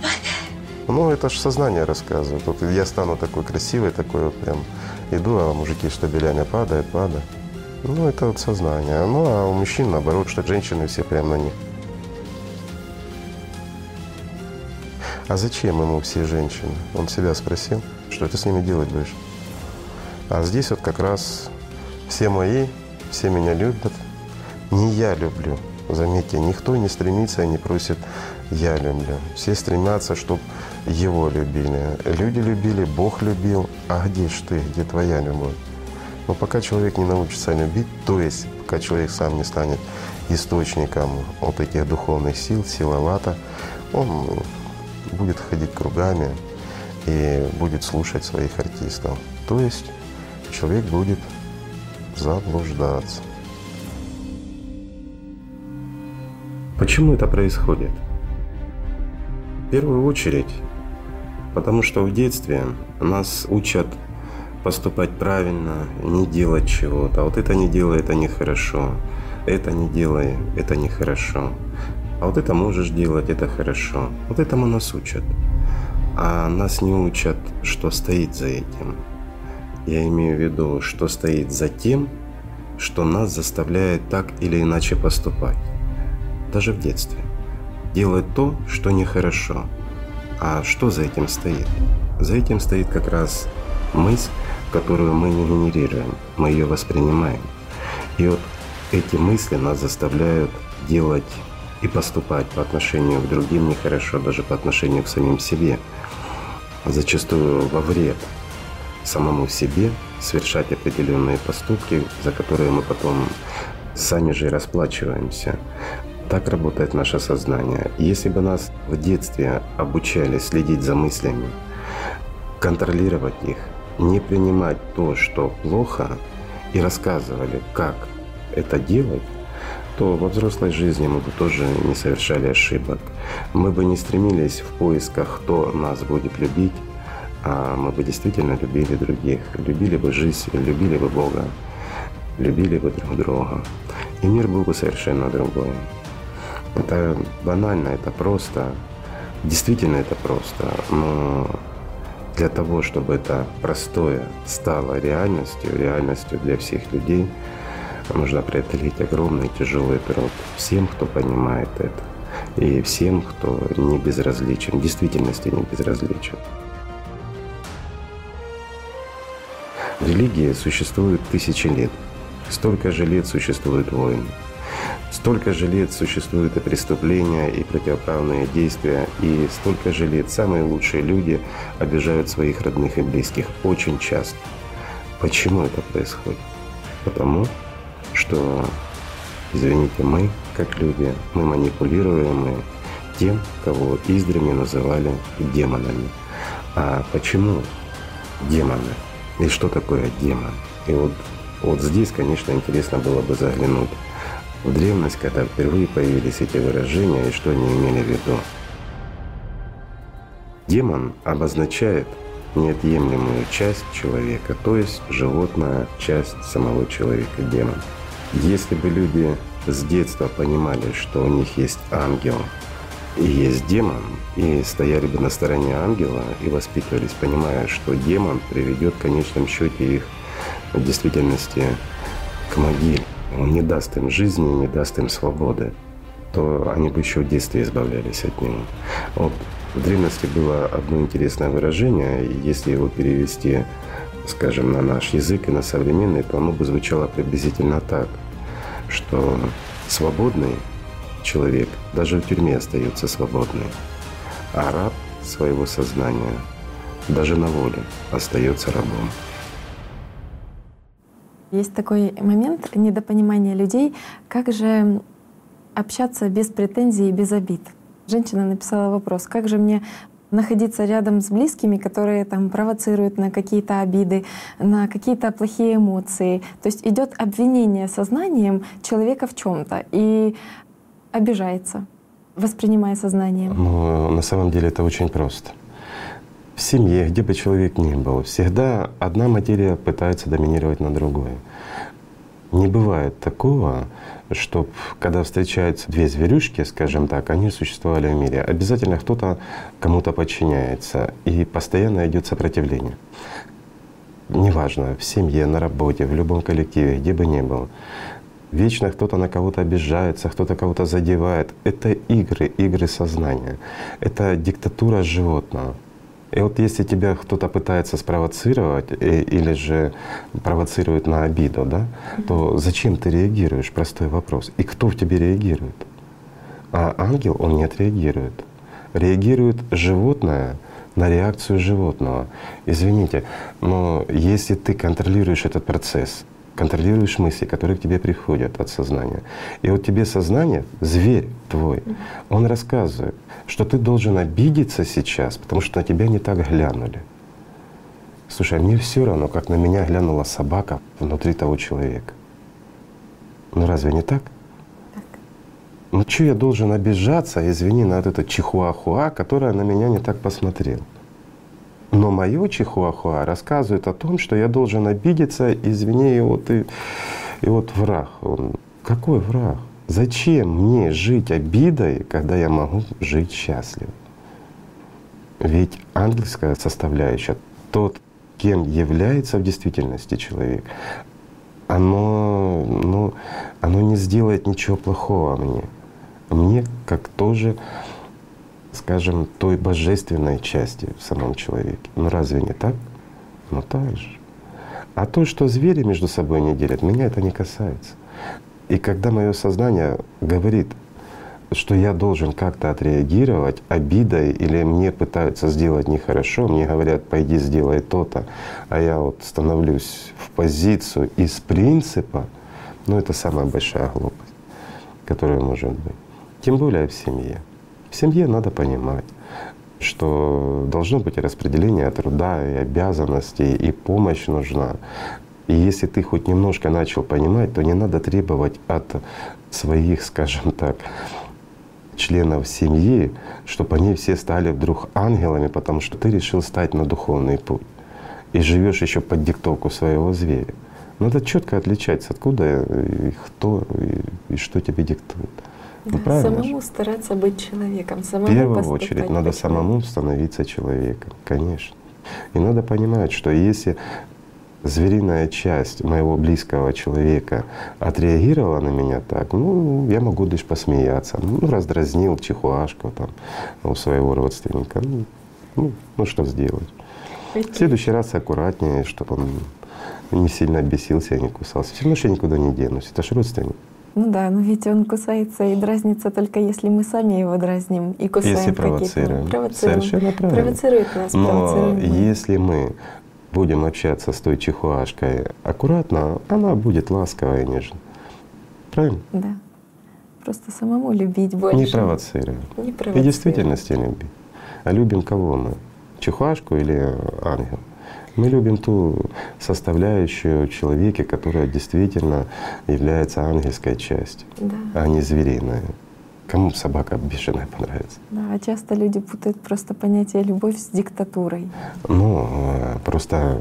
Вот. Ну, это же сознание рассказывает. Вот я стану такой красивой, такой вот прям Иду, а мужики штабелями падают, падают. Ну, это вот сознание. Ну, а у мужчин, наоборот, что женщины все прямо на них. А зачем ему все женщины? Он себя спросил, что ты с ними делать будешь? А здесь вот как раз все мои, все меня любят. Не я люблю. Заметьте, никто не стремится и не просит «я люблю». Все стремятся, чтобы его любили. Люди любили, Бог любил. А где ж ты, где твоя любовь? Но пока человек не научится любить, то есть пока человек сам не станет источником вот этих духовных сил, силовато, он будет ходить кругами и будет слушать своих артистов. То есть человек будет заблуждаться. Почему это происходит? В первую очередь Потому что в детстве нас учат поступать правильно, не делать чего-то. А вот это не делай, это нехорошо. Это не делай, это нехорошо. А вот это можешь делать, это хорошо. Вот этому нас учат. А нас не учат, что стоит за этим. Я имею в виду, что стоит за тем, что нас заставляет так или иначе поступать. Даже в детстве. Делать то, что нехорошо. А что за этим стоит? За этим стоит как раз мысль, которую мы не генерируем, мы ее воспринимаем. И вот эти мысли нас заставляют делать и поступать по отношению к другим нехорошо, даже по отношению к самим себе. Зачастую во вред самому себе совершать определенные поступки, за которые мы потом сами же и расплачиваемся. Так работает наше сознание. Если бы нас в детстве обучали следить за мыслями, контролировать их, не принимать то, что плохо, и рассказывали, как это делать, то во взрослой жизни мы бы тоже не совершали ошибок. Мы бы не стремились в поисках, кто нас будет любить, а мы бы действительно любили других, любили бы жизнь, любили бы Бога, любили бы друг друга. И мир был бы совершенно другой. Это банально, это просто. Действительно это просто. Но для того, чтобы это простое стало реальностью, реальностью для всех людей, нужно преодолеть огромный тяжелый труд. Всем, кто понимает это. и всем, кто не безразличен, в действительности не безразличен. Религия существует тысячи лет. Столько же лет существуют войны. Столько же лет существуют и преступления, и противоправные действия, и столько же лет самые лучшие люди обижают своих родных и близких очень часто. Почему это происходит? Потому что, извините, мы, как люди, мы манипулируемы тем, кого издревле называли демонами. А почему демоны? И что такое демон? И вот, вот здесь, конечно, интересно было бы заглянуть в древность, когда впервые появились эти выражения и что они имели в виду. Демон обозначает неотъемлемую часть человека, то есть животная часть самого человека, демон. Если бы люди с детства понимали, что у них есть ангел и есть демон, и стояли бы на стороне ангела и воспитывались, понимая, что демон приведет в конечном счете их в действительности к могиле, он не даст им жизни, не даст им свободы, то они бы еще в детстве избавлялись от него. Вот в древности было одно интересное выражение, и если его перевести, скажем, на наш язык и на современный, то оно бы звучало приблизительно так, что свободный человек даже в тюрьме остается свободным, а раб своего сознания даже на воле остается рабом. Есть такой момент недопонимания людей, как же общаться без претензий и без обид. Женщина написала вопрос, как же мне находиться рядом с близкими, которые там провоцируют на какие-то обиды, на какие-то плохие эмоции. То есть идет обвинение сознанием человека в чем-то и обижается, воспринимая сознанием. Ну, на самом деле это очень просто. В семье, где бы человек ни был, всегда одна материя пытается доминировать на другой. Не бывает такого, чтобы когда встречаются две зверюшки, скажем так, они существовали в мире. Обязательно кто-то кому-то подчиняется, и постоянно идет сопротивление. Неважно, в семье, на работе, в любом коллективе, где бы ни был. Вечно кто-то на кого-то обижается, кто-то кого-то задевает. Это игры, игры сознания. Это диктатура животного. И вот если тебя кто-то пытается спровоцировать и, или же провоцирует на обиду, да, mm-hmm. то зачем ты реагируешь? Простой вопрос. И кто в тебе реагирует? А ангел, он не отреагирует. Реагирует животное на реакцию животного. Извините, но если ты контролируешь этот процесс, контролируешь мысли, которые к тебе приходят от сознания. И вот тебе сознание, зверь твой, он рассказывает, что ты должен обидеться сейчас, потому что на тебя не так глянули. Слушай, а мне все равно, как на меня глянула собака внутри того человека. Ну разве не так? Так. Ну что я должен обижаться, извини, на вот это чихуахуа, которая на меня не так посмотрела? Но мое чихуахуа рассказывает о том, что я должен обидеться, извини, и вот, и, и вот враг. Он, какой враг? Зачем мне жить обидой, когда я могу жить счастливо? Ведь ангельская составляющая, тот, кем является в действительности человек, оно, ну, оно не сделает ничего плохого мне. Мне как тоже скажем, той божественной части в самом человеке. Ну разве не так? Ну так же. А то, что звери между собой не делят, меня это не касается. И когда мое сознание говорит, что я должен как-то отреагировать обидой или мне пытаются сделать нехорошо, мне говорят, пойди сделай то-то, а я вот становлюсь в позицию из принципа, ну это самая большая глупость, которая может быть. Тем более в семье. В семье надо понимать, что должно быть распределение труда и обязанностей, и помощь нужна. И если ты хоть немножко начал понимать, то не надо требовать от своих, скажем так, членов семьи, чтобы они все стали вдруг ангелами, потому что ты решил стать на духовный путь и живешь еще под диктовку своего зверя. Надо четко отличать, откуда и кто и, и что тебе диктует. Ну, да, самому же? стараться быть человеком, самому В первую очередь надо самому становиться человеком, конечно. И надо понимать, что если звериная часть моего близкого человека отреагировала на меня так, ну, я могу лишь посмеяться. Ну, раздразнил чихуашку там у своего родственника. Ну, ну, ну что сделать? В следующий раз аккуратнее, чтобы он не сильно обесился и не кусался. Все равно что я никуда не денусь. Это же родственник. Ну да, но ведь он кусается и дразнится только если мы сами его дразним и кусаем. Если провоцируем. провоцируем. Совершенно правильно. Провоцирует нас, Но провоцируем. если мы будем общаться с той чихуашкой аккуратно, она будет ласковая и нежная. Правильно? Да. Просто самому любить больше. Не провоцируя. Не И провоцируем. в действительности любим. А любим кого мы? Чихуашку или ангел? Мы любим ту составляющую в человеке, которая действительно является ангельской частью, Да. а не звериной. Кому собака бешеная понравится? Да, часто люди путают просто понятие любовь с диктатурой. Ну, э, просто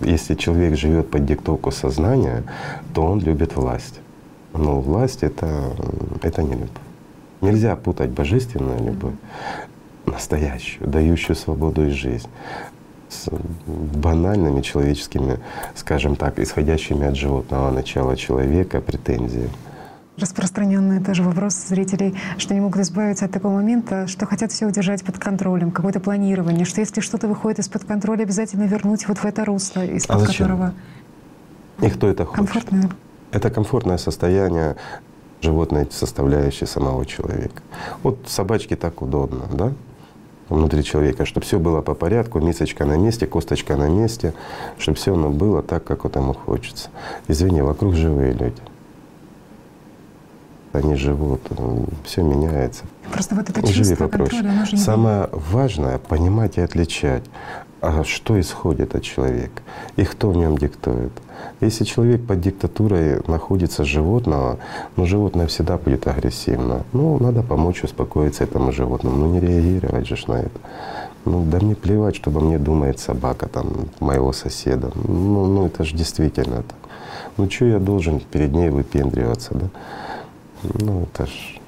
если человек живет под диктовку сознания, то он любит власть. Но власть это, это не любовь. Нельзя путать божественную любовь, настоящую, дающую свободу и жизнь, с банальными человеческими, скажем так, исходящими от животного начала человека претензиями. Распространенный тоже вопрос зрителей, что не могут избавиться от такого момента, что хотят все удержать под контролем, какое-то планирование, что если что-то выходит из-под контроля, обязательно вернуть вот в это русло, из-под А зачем? которого И кто это хочет? комфортно. Это комфортное состояние животной составляющей самого человека. Вот собачке так удобно, да? внутри человека, чтобы все было по порядку, мисочка на месте, косточка на месте, чтобы все оно было так, как вот ему хочется. Извини, вокруг живые люди. Они живут, все меняется. Просто вот это Живи чувство попроще. контроля, оно же не Самое важное — понимать и отличать, а что исходит от человека и кто в нем диктует. Если человек под диктатурой находится животного, ну животное всегда будет агрессивно. Ну, надо помочь успокоиться этому животному, ну не реагировать же на это. Ну да мне плевать, что обо мне думает собака там моего соседа. Ну, ну это же действительно так. Ну что я должен перед ней выпендриваться, да? Ну это ж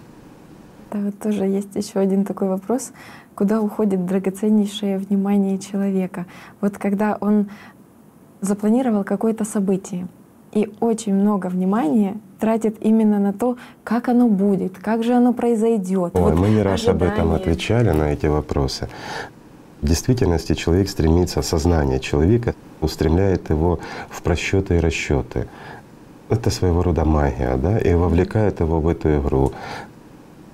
Да, вот тоже есть еще один такой вопрос. Куда уходит драгоценнейшее внимание человека? Вот когда он запланировал какое-то событие и очень много внимания тратит именно на то, как оно будет, как же оно произойдет. Ой, Вот мы не раз об этом отвечали на эти вопросы. В действительности человек стремится, сознание человека устремляет его в просчеты и расчеты. Это своего рода магия, да, и вовлекает его в эту игру.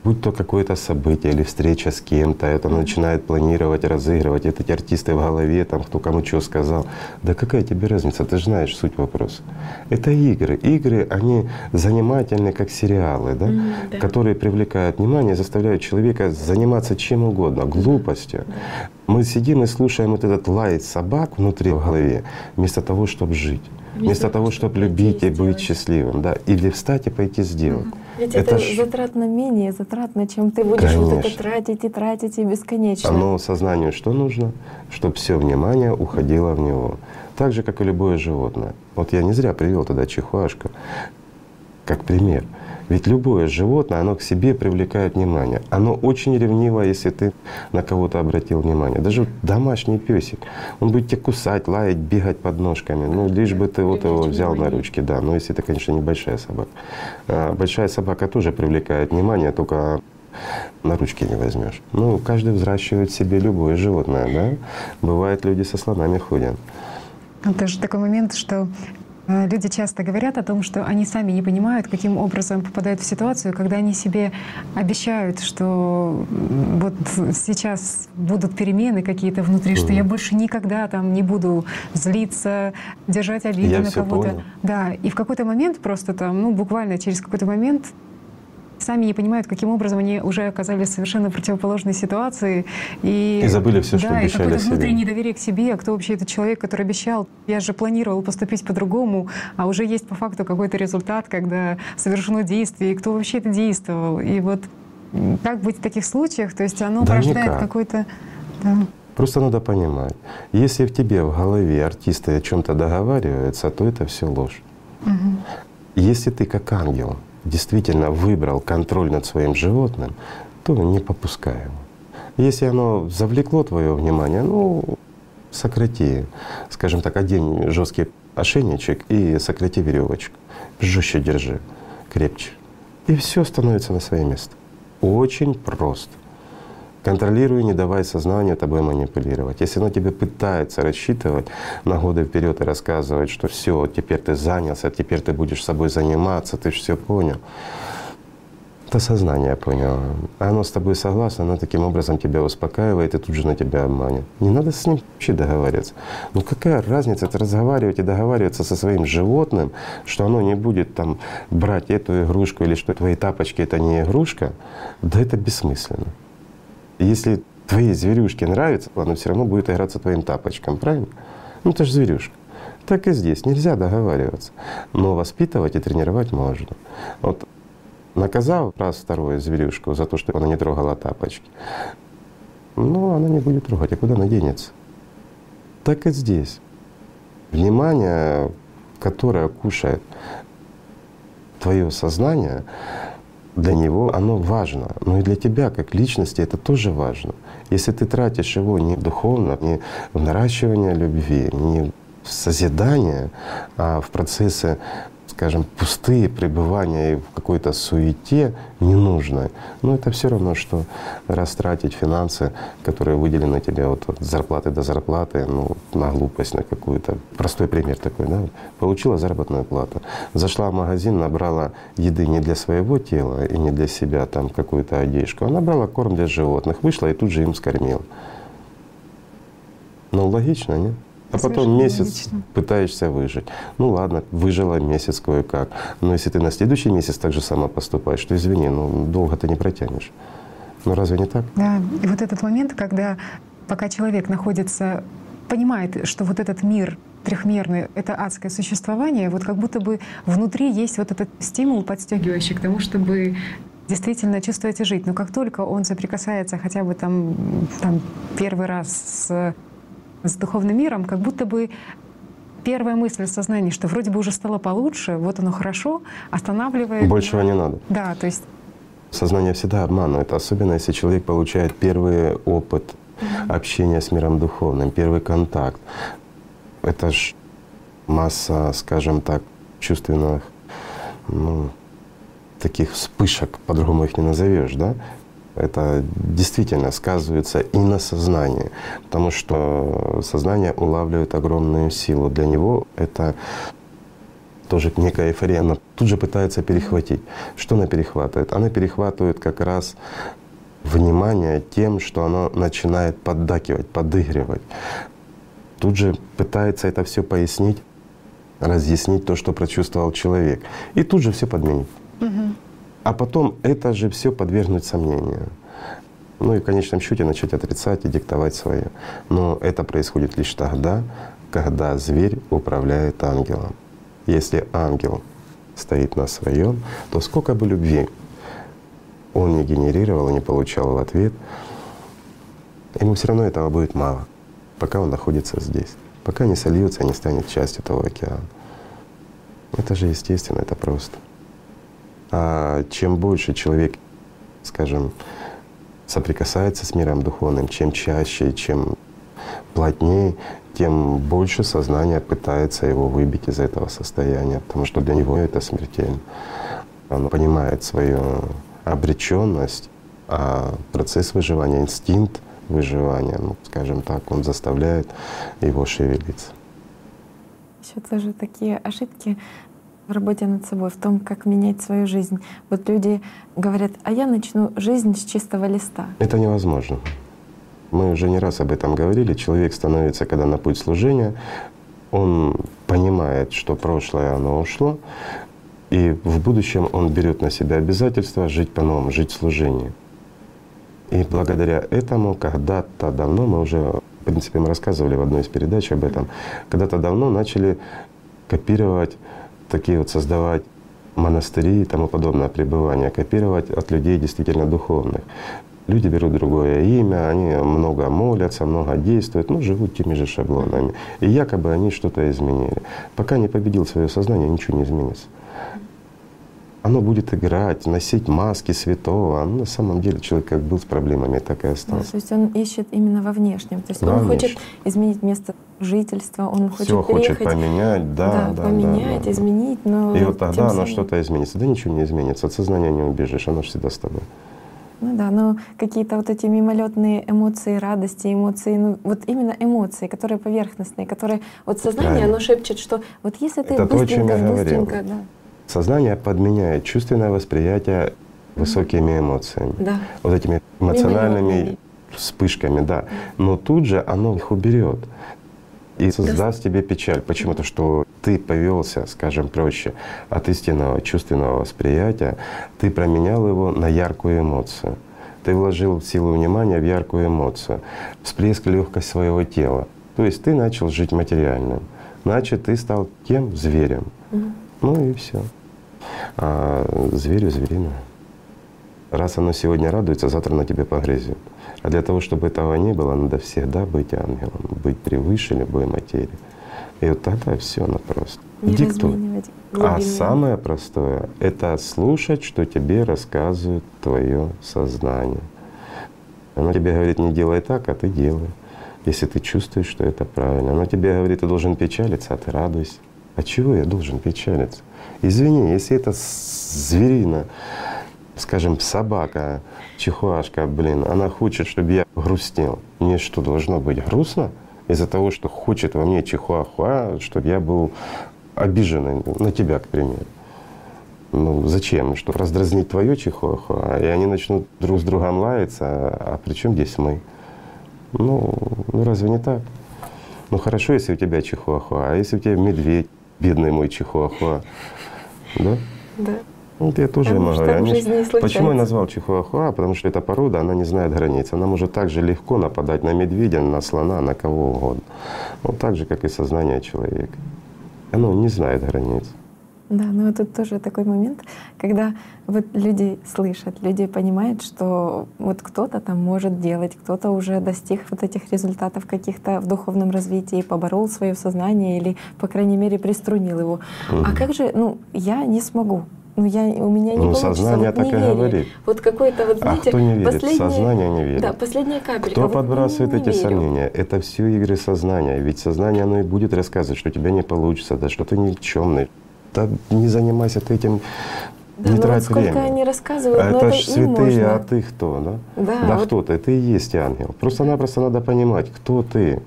Будь то какое-то событие или встреча с кем-то, это начинает планировать, разыгрывать, это эти артисты в голове, там кто кому что сказал. Да какая тебе разница, ты знаешь суть вопроса. Это игры. Игры, они занимательны, как сериалы, да, Мгм, да. которые привлекают внимание, заставляют человека заниматься чем угодно, глупостью. Мы сидим и слушаем вот этот лай собак внутри в голове, вместо того, чтобы жить. Вместо, того, чтобы любить и быть счастливым, да, или встать и пойти сделать. Ведь это, ж- затратно менее затратно, чем ты будешь вот это Конечно. тратить и тратить и бесконечно. Оно сознанию что нужно? Чтобы все внимание уходило в него. Так же, как и любое животное. Вот я не зря привел тогда чихуашку как пример. Ведь любое животное, оно к себе привлекает внимание. Оно очень ревниво, если ты на кого-то обратил внимание. Даже вот домашний песик, он будет тебя кусать, лаять, бегать под ножками. Ну, лишь бы ты вот его взял на ручки, да. Но если это, конечно, небольшая собака. А большая собака тоже привлекает внимание, только на ручки не возьмешь. Ну, каждый взращивает себе любое животное, да. Бывает, люди со слонами ходят. Это же такой момент, что люди часто говорят о том, что они сами не понимают, каким образом попадают в ситуацию, когда они себе обещают, что вот сейчас будут перемены какие-то внутри, что я больше никогда там не буду злиться, держать обиду Я на кого-то. Да, и в какой-то момент просто там, ну буквально через какой-то момент сами не понимают, каким образом они уже оказались в совершенно противоположной ситуации. И, И забыли что да, обещали и какое-то внутреннее недоверие к себе. А кто вообще этот человек, который обещал? Я же планировал поступить по-другому, а уже есть по факту какой-то результат, когда совершено действие. И кто вообще это действовал? И вот как быть в таких случаях? То есть оно Да порождает какой-то... да. Просто надо понимать, если в тебе в голове артисты о чем-то договариваются, то это все ложь. Если ты как ангел действительно выбрал контроль над своим животным, то не попускай его. Если оно завлекло твое внимание, ну, сократи, скажем так, одень жесткие ошейничек и сократи веревочку. Жестче держи, крепче. И все становится на свое место. Очень просто. Контролируй, не давай сознанию тобой манипулировать. Если оно тебе пытается рассчитывать на годы вперед и рассказывать, что все, теперь ты занялся, теперь ты будешь собой заниматься, ты все понял. Это сознание поняло. Оно с тобой согласно, оно таким образом тебя успокаивает и тут же на тебя обманет. Не надо с ним вообще договариваться. Ну какая разница это разговаривать и договариваться со своим животным, что оно не будет там брать эту игрушку или что твои тапочки это не игрушка, да это бессмысленно. Если твоей зверюшке нравится, она все равно будет играться твоим тапочком, правильно? Ну это же зверюшка. Так и здесь нельзя договариваться, но воспитывать и тренировать можно. Вот наказал раз вторую зверюшку за то, что она не трогала тапочки, ну, она не будет трогать, а куда она денется? Так и здесь. Внимание, которое кушает твое сознание, для него оно важно. Но и для тебя, как личности, это тоже важно. Если ты тратишь его не духовно, не в наращивание любви, не в созидание, а в процессы скажем, пустые пребывания в какой-то суете ненужной, но это все равно, что растратить финансы, которые выделены тебе вот от зарплаты до зарплаты, ну, на глупость, на какую-то. Простой пример такой, да? Получила заработную плату, зашла в магазин, набрала еды не для своего тела и не для себя, там, какую-то одежку, а набрала корм для животных, вышла и тут же им скормила. Ну, логично, нет? А потом месяц логично. пытаешься выжить. Ну ладно, выжила месяц кое-как. Но если ты на следующий месяц так же само поступаешь, то извини, ну долго ты не протянешь. Ну разве не так? Да, и вот этот момент, когда пока человек находится, понимает, что вот этот мир трехмерный — это адское существование, вот как будто бы внутри есть вот этот стимул, подстегивающий к тому, чтобы действительно чувствовать и жить. Но как только он соприкасается хотя бы там, там первый раз с с духовным миром, как будто бы первая мысль в сознании, что вроде бы уже стало получше, вот оно хорошо, останавливает. Большего не надо. Да, то есть Сознание всегда обманывает, особенно если человек получает первый опыт mm-hmm. общения с миром духовным, первый контакт. Это ж масса, скажем так, чувственных, ну, таких вспышек, по-другому их не назовешь, да, это действительно сказывается и на сознании, потому что сознание улавливает огромную силу. Для него это тоже некая эйфория, она тут же пытается перехватить. Что она перехватывает? Она перехватывает как раз внимание тем, что оно начинает поддакивать, подыгрывать. Тут же пытается это все пояснить, разъяснить то, что прочувствовал человек. И тут же все подменить. Угу а потом это же все подвергнуть сомнению. Ну и в конечном счете начать отрицать и диктовать свое. Но это происходит лишь тогда, когда зверь управляет ангелом. Если ангел стоит на своем, то сколько бы любви он не генерировал и не получал в ответ, ему все равно этого будет мало, пока он находится здесь, пока не сольется и не станет частью этого океана. Это же естественно, это просто. А чем больше человек, скажем, соприкасается с миром духовным, чем чаще, чем плотнее, тем больше сознание пытается его выбить из этого состояния, потому что для него это смертельно. Оно понимает свою обреченность, а процесс выживания, инстинкт выживания, ну, скажем так, он заставляет его шевелиться. Еще тоже такие ошибки в работе над собой, в том, как менять свою жизнь. Вот люди говорят, а я начну жизнь с чистого листа. Это невозможно. Мы уже не раз об этом говорили. Человек становится, когда на путь служения, он понимает, что прошлое оно ушло, и в будущем он берет на себя обязательство жить по-новому, жить в служении. И благодаря этому когда-то давно, мы уже, в принципе, мы рассказывали в одной из передач об этом, когда-то давно начали копировать такие вот создавать монастыри и тому подобное пребывание, копировать от людей действительно духовных. Люди берут другое имя, они много молятся, много действуют, но живут теми же шаблонами. И якобы они что-то изменили. Пока не победил свое сознание, ничего не изменится. Оно будет играть, носить маски святого. А на самом деле человек как был с проблемами, так и остался. Да, то есть он ищет именно во внешнем. То есть да, он внешне. хочет изменить место жительства, он Все хочет хочет переехать, поменять, да, да, да, поменять, да, да. изменить, но И вот тогда оно самым- что-то изменится. Да ничего не изменится. От сознания не убежишь, оно же всегда с тобой. Ну да, но какие-то вот эти мимолетные эмоции радости, эмоции, ну вот именно эмоции, которые поверхностные, которые вот сознание, Правильно. оно шепчет, что вот если ты Это то, быстренько, говорил. быстренько, да, Сознание подменяет чувственное восприятие высокими эмоциями. да, Вот этими эмоциональными вспышками, да. Но тут же оно их уберет и создаст тебе печаль. Почему-то, что ты повелся, скажем проще, от истинного чувственного восприятия, ты променял его на яркую эмоцию. Ты вложил силу внимания в яркую эмоцию, всплеск легкость своего тела. То есть ты начал жить материальным. Значит, ты стал кем? Зверем. Ну и все. А зверю звериное. Раз оно сегодня радуется, завтра на тебе погрызет. А для того, чтобы этого не было, надо всегда быть ангелом, быть превыше любой материи. И вот тогда все оно просто. не Диктуй. А самое простое — это слушать, что тебе рассказывает твое сознание. Оно тебе говорит, не делай так, а ты делай. Если ты чувствуешь, что это правильно. Оно тебе говорит, ты должен печалиться, а ты радуйся. А чего я должен печалиться? Извини, если это зверина, скажем, собака, чихуашка, блин, она хочет, чтобы я грустил. Мне что, должно быть грустно? Из-за того, что хочет во мне чихуахуа, чтобы я был обиженный на тебя, к примеру. Ну зачем? Что раздразнить твое чихуахуа, и они начнут друг с другом лаяться, а при чем здесь мы? Ну, ну разве не так? Ну хорошо, если у тебя чихуахуа, а если у тебя медведь, бедный мой чихуахуа, да? Да. Вот я тоже Потому что говорю. они жизни случается. Почему я назвал чихуахуа? Потому что эта порода, она не знает границ. Она может так же легко нападать на медведя, на слона, на кого угодно. Вот так же, как и сознание человека. Оно не знает границ. Да, но тут тоже такой момент, когда вот люди слышат, люди понимают, что вот кто-то там может делать, кто-то уже достиг вот этих результатов каких-то в духовном развитии, поборол свое сознание или, по крайней мере, приструнил его. А как же, ну, я не смогу. Ну, я, у меня не Ну, получится. сознание вот так и говорит. Вот какой-то вот, А знаете, кто не верит? Сознание не верит. Да, последняя капелька. Кто Вот подбрасывает эти верю. сомнения? Это все игры сознания. Ведь сознание оно и будет рассказывать, что у тебя не получится, да что ты никчемный. Да не занимайся ты этим, Да, не ну трать вот сколько время. они рассказывают, А но это это ж святые, можно. а ты кто, да? Да, Да вот- кто ты? Ты и есть ангел. Просто-напросто надо понимать, кто ты.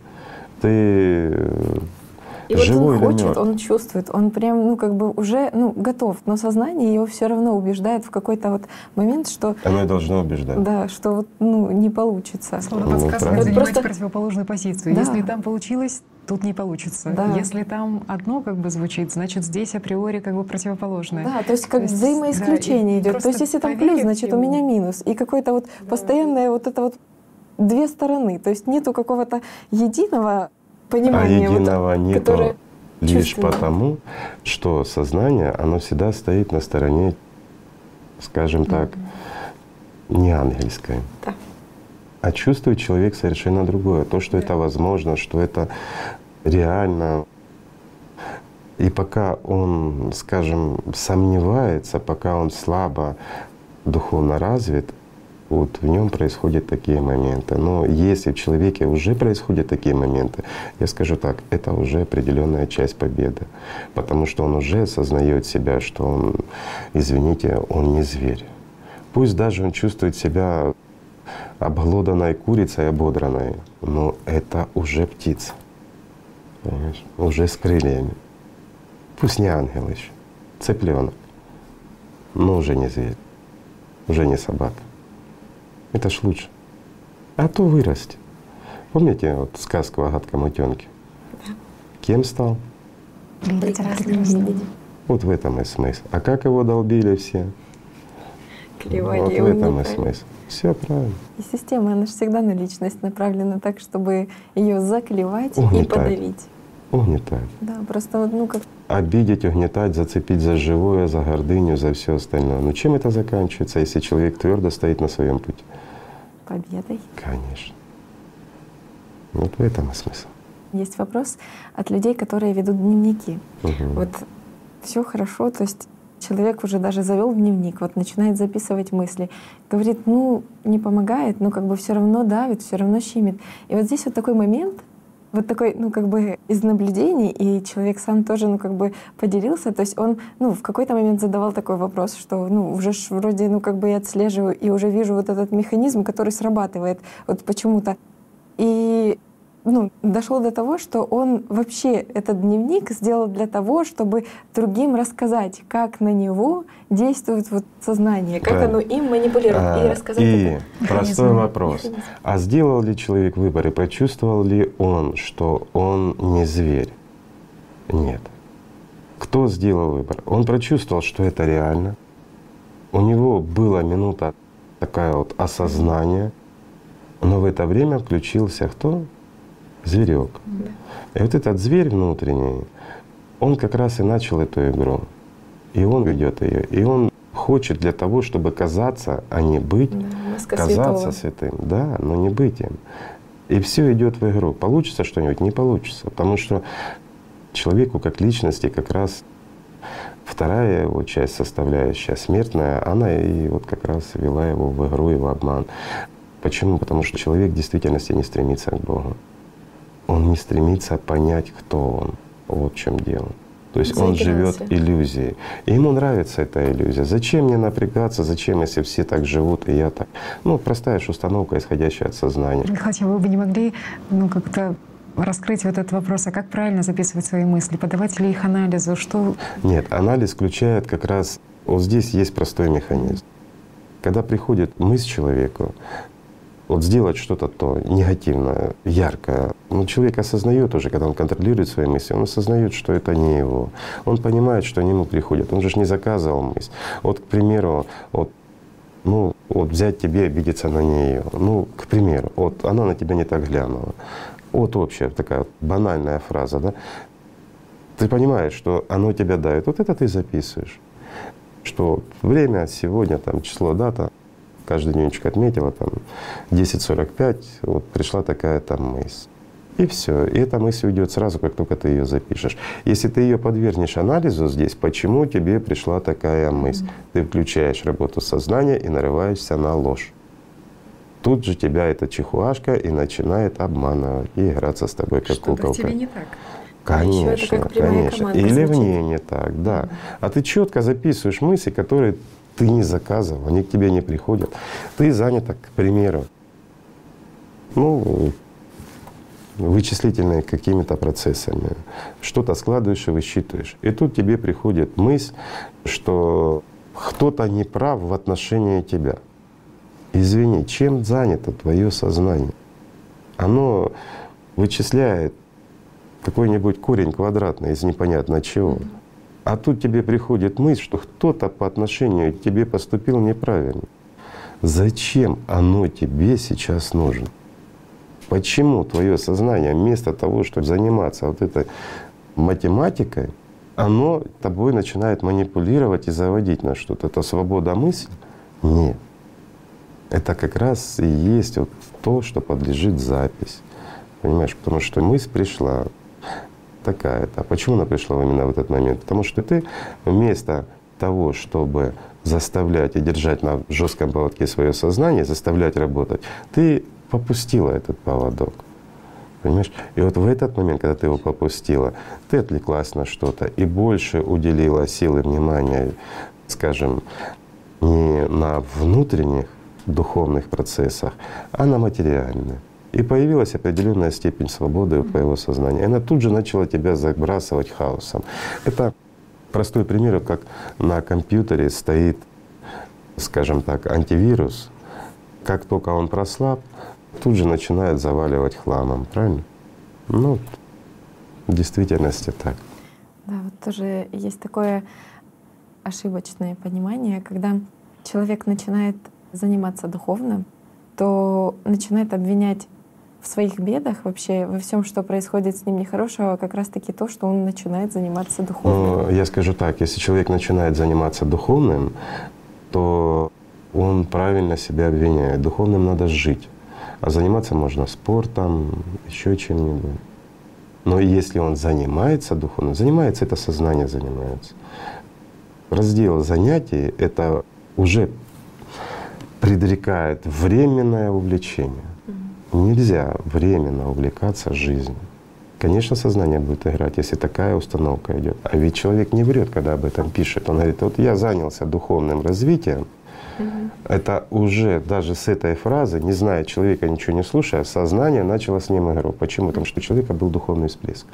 Ты И вот живой он или хочет, мертв? он чувствует, он прям, ну, как бы уже, ну, готов, но сознание его все равно убеждает в какой-то вот момент, что, Оно и должно убеждать. да, что вот, ну, не получится. Словно Ну, подсказка правильно. занимать Просто- противоположную позицию. Да. Если там получилось, тут не получится. Да. Если там одно как бы звучит, значит здесь априори как бы противоположное. Да, то есть как То есть, взаимоисключение да, идет. То есть если там плюс, значит у ему. меня минус. И какое-то вот постоянное вот это вот две стороны. То есть нету какого-то единого А понимания. вот, единого нету которое лишь потому, что сознание, оно всегда стоит на стороне, скажем так, не ангельской. Да. А чувствует человек совершенно другое. То, что это возможно, что это реально. И пока он, скажем, сомневается, пока он слабо духовно развит, вот в нем происходят такие моменты. Но если в человеке уже происходят такие моменты, я скажу так, это уже определенная часть победы, потому что он уже осознает себя, что он, извините, он не зверь. Пусть даже он чувствует себя обглоданной курицей, ободранной, но это уже птица, понимаешь? уже с крыльями. Пусть не ангел еще, цыпленок, но уже не зверь, уже не собака. Это ж лучше. А то вырасти. Помните вот сказку о гадком утенке? Кем стал? прекрасным видеть. Вот в этом и смысл. А как его долбили все? Клевали вот в этом и смысл. Все правильно. И система, она же всегда на личность направлена так, чтобы ее заклевать и Угнетать. подавить. Угнетать. Да, просто вот, ну как Обидеть, угнетать, зацепить за живое, за гордыню, за все остальное. Но чем это заканчивается, если человек твердо стоит на своем пути? Победой. Конечно. Вот в этом и смысл. Есть вопрос от людей, которые ведут дневники. Мгм. Вот все хорошо, то есть человек уже даже завел дневник, вот начинает записывать мысли, говорит, ну не помогает, но как бы все равно давит, все равно щемит. И вот здесь вот такой момент, вот такой, ну, как бы из наблюдений, и человек сам тоже, ну, как бы поделился, то есть он, ну, в какой-то момент задавал такой вопрос, что, ну, уже ж вроде, ну, как бы я отслеживаю и уже вижу вот этот механизм, который срабатывает вот почему-то. И ну, дошло до того, что он вообще этот дневник сделал для того, чтобы другим рассказать, как на него действует вот сознание, как да. оно им манипулирует, а, и рассказать И это. простой Механизм. вопрос. А сделал ли человек выбор и почувствовал ли он, что он не зверь? Нет. Кто сделал выбор? Он прочувствовал, что это реально. У него была минута такая вот осознание, но в это время включился кто? Зверек. Да. И вот этот зверь внутренний, он как раз и начал эту игру. И он ведет ее. И он хочет для того, чтобы казаться, а не быть, да, казаться святого. святым, да, но не быть им. И все идет в игру. Получится что-нибудь? Не получится. Потому что человеку как личности как раз вторая его часть, составляющая смертная, она и вот как раз вела его в игру и в обман. Почему? Потому что человек в действительности не стремится к Богу он не стремится понять, кто он. Вот в чем дело. То есть он живет иллюзией. И ему нравится эта иллюзия. Зачем мне напрягаться? Зачем, если все так живут, и я так? Ну, простая же установка, исходящая от сознания. Хотя вы бы не могли ну, как-то раскрыть вот этот вопрос, а как правильно записывать свои мысли? Подавать ли их анализу? Что... Нет, анализ включает как раз… Вот здесь есть простой механизм. Когда приходит мысль человеку, вот сделать что-то то негативное, яркое. Но человек осознает уже, когда он контролирует свои мысли, он осознает, что это не его. Он понимает, что они ему приходят. Он же не заказывал мысль. Вот, к примеру, вот ну, вот взять тебе обидеться на нее. Ну, к примеру, вот она на тебя не так глянула. Вот общая такая банальная фраза, да. Ты понимаешь, что оно тебя давит. Вот это ты записываешь. Что время, сегодня, там, число, дата — каждый дневничек отметила, там 10.45, вот пришла такая там мысль. И все. И эта мысль уйдет сразу, как только ты ее запишешь. Если ты ее подвергнешь анализу здесь, почему тебе пришла такая мысль, ты включаешь работу сознания и нарываешься на ложь. Тут же тебя эта чихуашка и начинает обманывать и играться с тобой как куколка. тебе не так. Конечно, конечно. Или в ней не так, да. А ты четко записываешь мысли, которые ты не заказывал, они к тебе не приходят. Ты занята, к примеру, ну, вычислительными какими-то процессами, что-то складываешь и высчитываешь. И тут тебе приходит мысль, что кто-то не прав в отношении тебя. Извини, чем занято твое сознание? Оно вычисляет какой-нибудь корень квадратный из непонятно чего. А тут тебе приходит мысль, что кто-то по отношению к тебе поступил неправильно. Зачем оно тебе сейчас нужно? Почему твое сознание вместо того, чтобы заниматься вот этой математикой, оно тобой начинает манипулировать и заводить на что-то? Это свобода мысли? Нет. Это как раз и есть вот то, что подлежит запись. Понимаешь, потому что мысль пришла, такая-то. А почему она пришла именно в этот момент? Потому что ты вместо того, чтобы заставлять и держать на жестком поводке свое сознание, заставлять работать, ты попустила этот поводок. Понимаешь? И вот в этот момент, когда ты его попустила, ты отвлеклась на что-то и больше уделила силы внимания, скажем, не на внутренних духовных процессах, а на материальных. И появилась определенная степень свободы у твоего сознания. И она тут же начала тебя забрасывать хаосом. Это простой пример, как на компьютере стоит, скажем так, антивирус. Как только он прослаб, тут же начинает заваливать хламом, правильно? Ну, в действительности так. Да, вот тоже есть такое ошибочное понимание, когда человек начинает заниматься духовно, то начинает обвинять в своих бедах вообще, во всем, что происходит с ним нехорошего, как раз-таки то, что он начинает заниматься духовным. Ну, я скажу так, если человек начинает заниматься духовным, то он правильно себя обвиняет. Духовным надо жить. А заниматься можно спортом, еще чем-нибудь. Но если он занимается духовным, занимается, это сознание занимается. Раздел занятий — это уже предрекает временное увлечение. Нельзя временно увлекаться жизнью. Конечно, сознание будет играть, если такая установка идет. А ведь человек не врет, когда об этом пишет. Он говорит, вот я занялся духовным развитием, это уже даже с этой фразы, не зная человека, ничего не слушая, сознание начало с ним игру. Почему? Потому что у человека был духовный всплеск.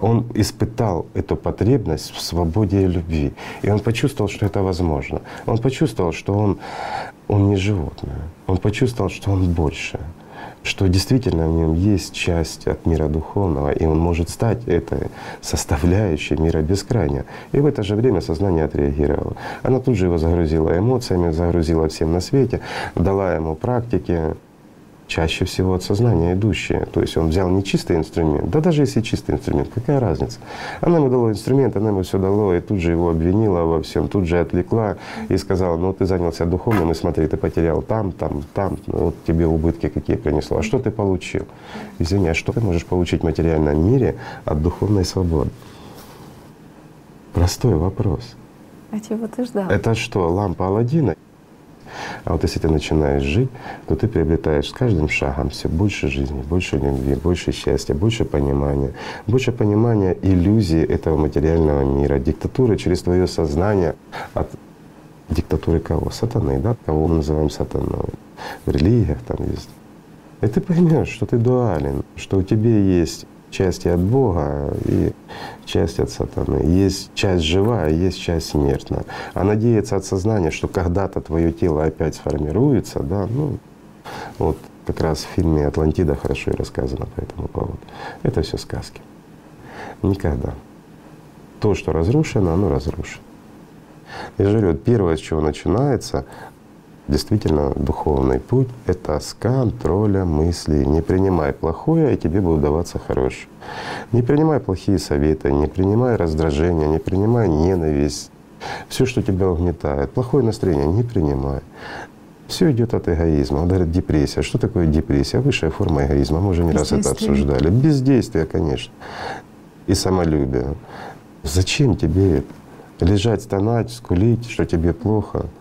Он испытал эту потребность в свободе и любви. И он почувствовал, что это возможно. Он почувствовал, что он, он не животное. Он почувствовал, что он больше что действительно в нем есть часть от мира духовного, и он может стать этой составляющей мира бескрайнего. И в это же время сознание отреагировало. Она тут же его загрузила эмоциями, загрузила всем на свете, дала ему практики, чаще всего от сознания идущие. То есть он взял не чистый инструмент, да даже если чистый инструмент, какая разница? Она ему дала инструмент, она ему все дала, и тут же его обвинила во всем, тут же отвлекла и сказала, ну ты занялся духовным, и смотри, ты потерял там, там, там, ну, вот тебе убытки какие принесло. А что ты получил? Извини, а что ты можешь получить в материальном мире от духовной свободы? Простой вопрос. А чего ты ждал? Это что, лампа Алладина? А вот если ты начинаешь жить, то ты приобретаешь с каждым шагом все больше жизни, больше любви, больше счастья, больше понимания, больше понимания иллюзии этого материального мира, диктатуры через твое сознание от диктатуры кого? Сатаны, да? Кого мы называем сатаной? В религиях там есть. И ты поймешь, что ты дуален, что у тебя есть части от Бога и часть от сатаны. Есть часть живая, есть часть смертная. А надеяться от сознания, что когда-то твое тело опять сформируется, да, ну, вот как раз в фильме «Атлантида» хорошо и рассказано по этому поводу. Это все сказки. Никогда. То, что разрушено, оно разрушено. Я же говорю, первое, с чего начинается, Действительно, духовный путь — это с контроля мыслей. Не принимай плохое, и тебе будет даваться хорошее. Не принимай плохие советы, не принимай раздражения, не принимай ненависть. Все, что тебя угнетает, плохое настроение не принимай. Все идет от эгоизма. Он говорит, депрессия. Что такое депрессия? Высшая форма эгоизма. Мы уже не раз это обсуждали. Бездействие, конечно. И самолюбие. Зачем тебе это? Лежать, стонать, скулить, что тебе плохо —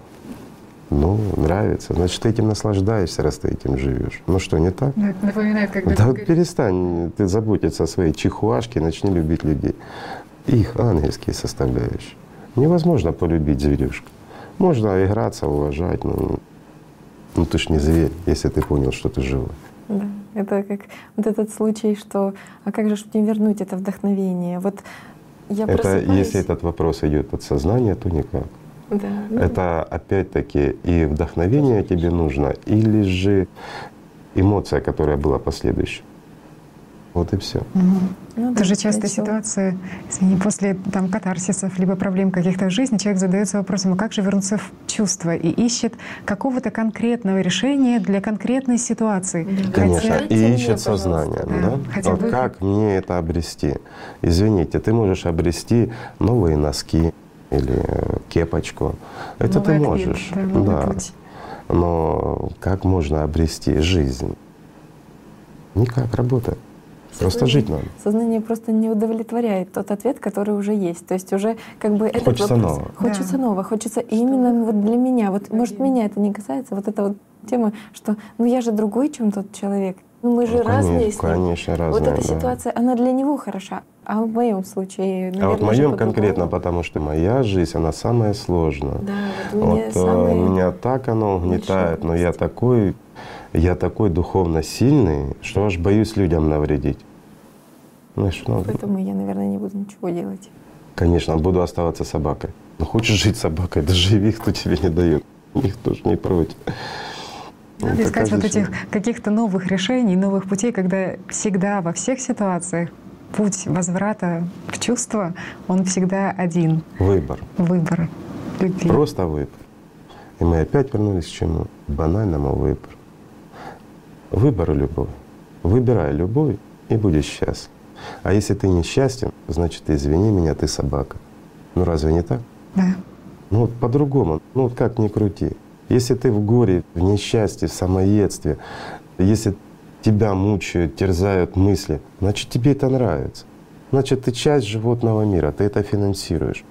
ну, нравится. Значит, ты этим наслаждаешься, раз ты этим живешь. Ну что, не так? Ну, это напоминает, когда Да вот перестань ты заботиться о своей чихуашке, начни любить людей. Их ангельские составляющие. Невозможно полюбить зверюшку. Можно играться, уважать, но ну ты ж не зверь, если ты понял, что ты живой. Да, это как вот этот случай, что а как же мне вернуть это вдохновение? Вот я это, просыпаюсь... Если этот вопрос идет от сознания, то никак. Да. Это опять-таки и вдохновение тебе нужно, или же эмоция, которая была последующей. Вот и все. Угу. Ну, Тоже да, часто ситуация, извини, после там катарсисов либо проблем каких-то в жизни, человек задается вопросом, а как же вернуться в чувство и ищет какого-то конкретного решения для конкретной ситуации. Конечно, Хотя... и ищет сознание. Да? Да? Хотя вот бы... как мне это обрести? Извините, ты можешь обрести новые носки, или кепочку. Это Новый ты можешь. Ответ, да, да. Но как можно обрести жизнь? Никак, работа. Просто жить надо. Сознание просто не удовлетворяет тот ответ, который уже есть. То есть уже как бы этот хочется вопрос, нового. Хочется да. нового, хочется что именно вот для меня. Вот может меня это не касается, вот эта вот тема, что ну я же другой, чем тот человек. Ну мы же ну, конечно, разные с ним. Конечно, разные. Вот эта да. ситуация, она для него хороша, а в моем случае, наверное, А вот в моем конкретно, потому что моя жизнь, она самая сложная. Да, вот, вот э, меня так оно угнетает, но я такой, я такой духовно сильный, что аж боюсь людям навредить. Знаешь, ну, Поэтому я, наверное, не буду ничего делать. Конечно, буду оставаться собакой. Но хочешь жить собакой, да живи, кто тебе не дает. Никто же не против. Надо искать вот этих каких-то новых решений, новых путей, когда всегда во всех ситуациях путь возврата в чувство, он всегда один. Выбор. Выбор. Любви. Просто выбор. И мы опять вернулись к чему? К банальному выбору. Выбор любовь. Выбирай любовь и будешь счастлив. А если ты несчастен, значит, извини меня, ты собака. Ну разве не так? Да. Ну вот по-другому, ну вот как ни крути. Если ты в горе, в несчастье, в самоедстве, если тебя мучают, терзают мысли, значит тебе это нравится. Значит, ты часть животного мира, ты это финансируешь.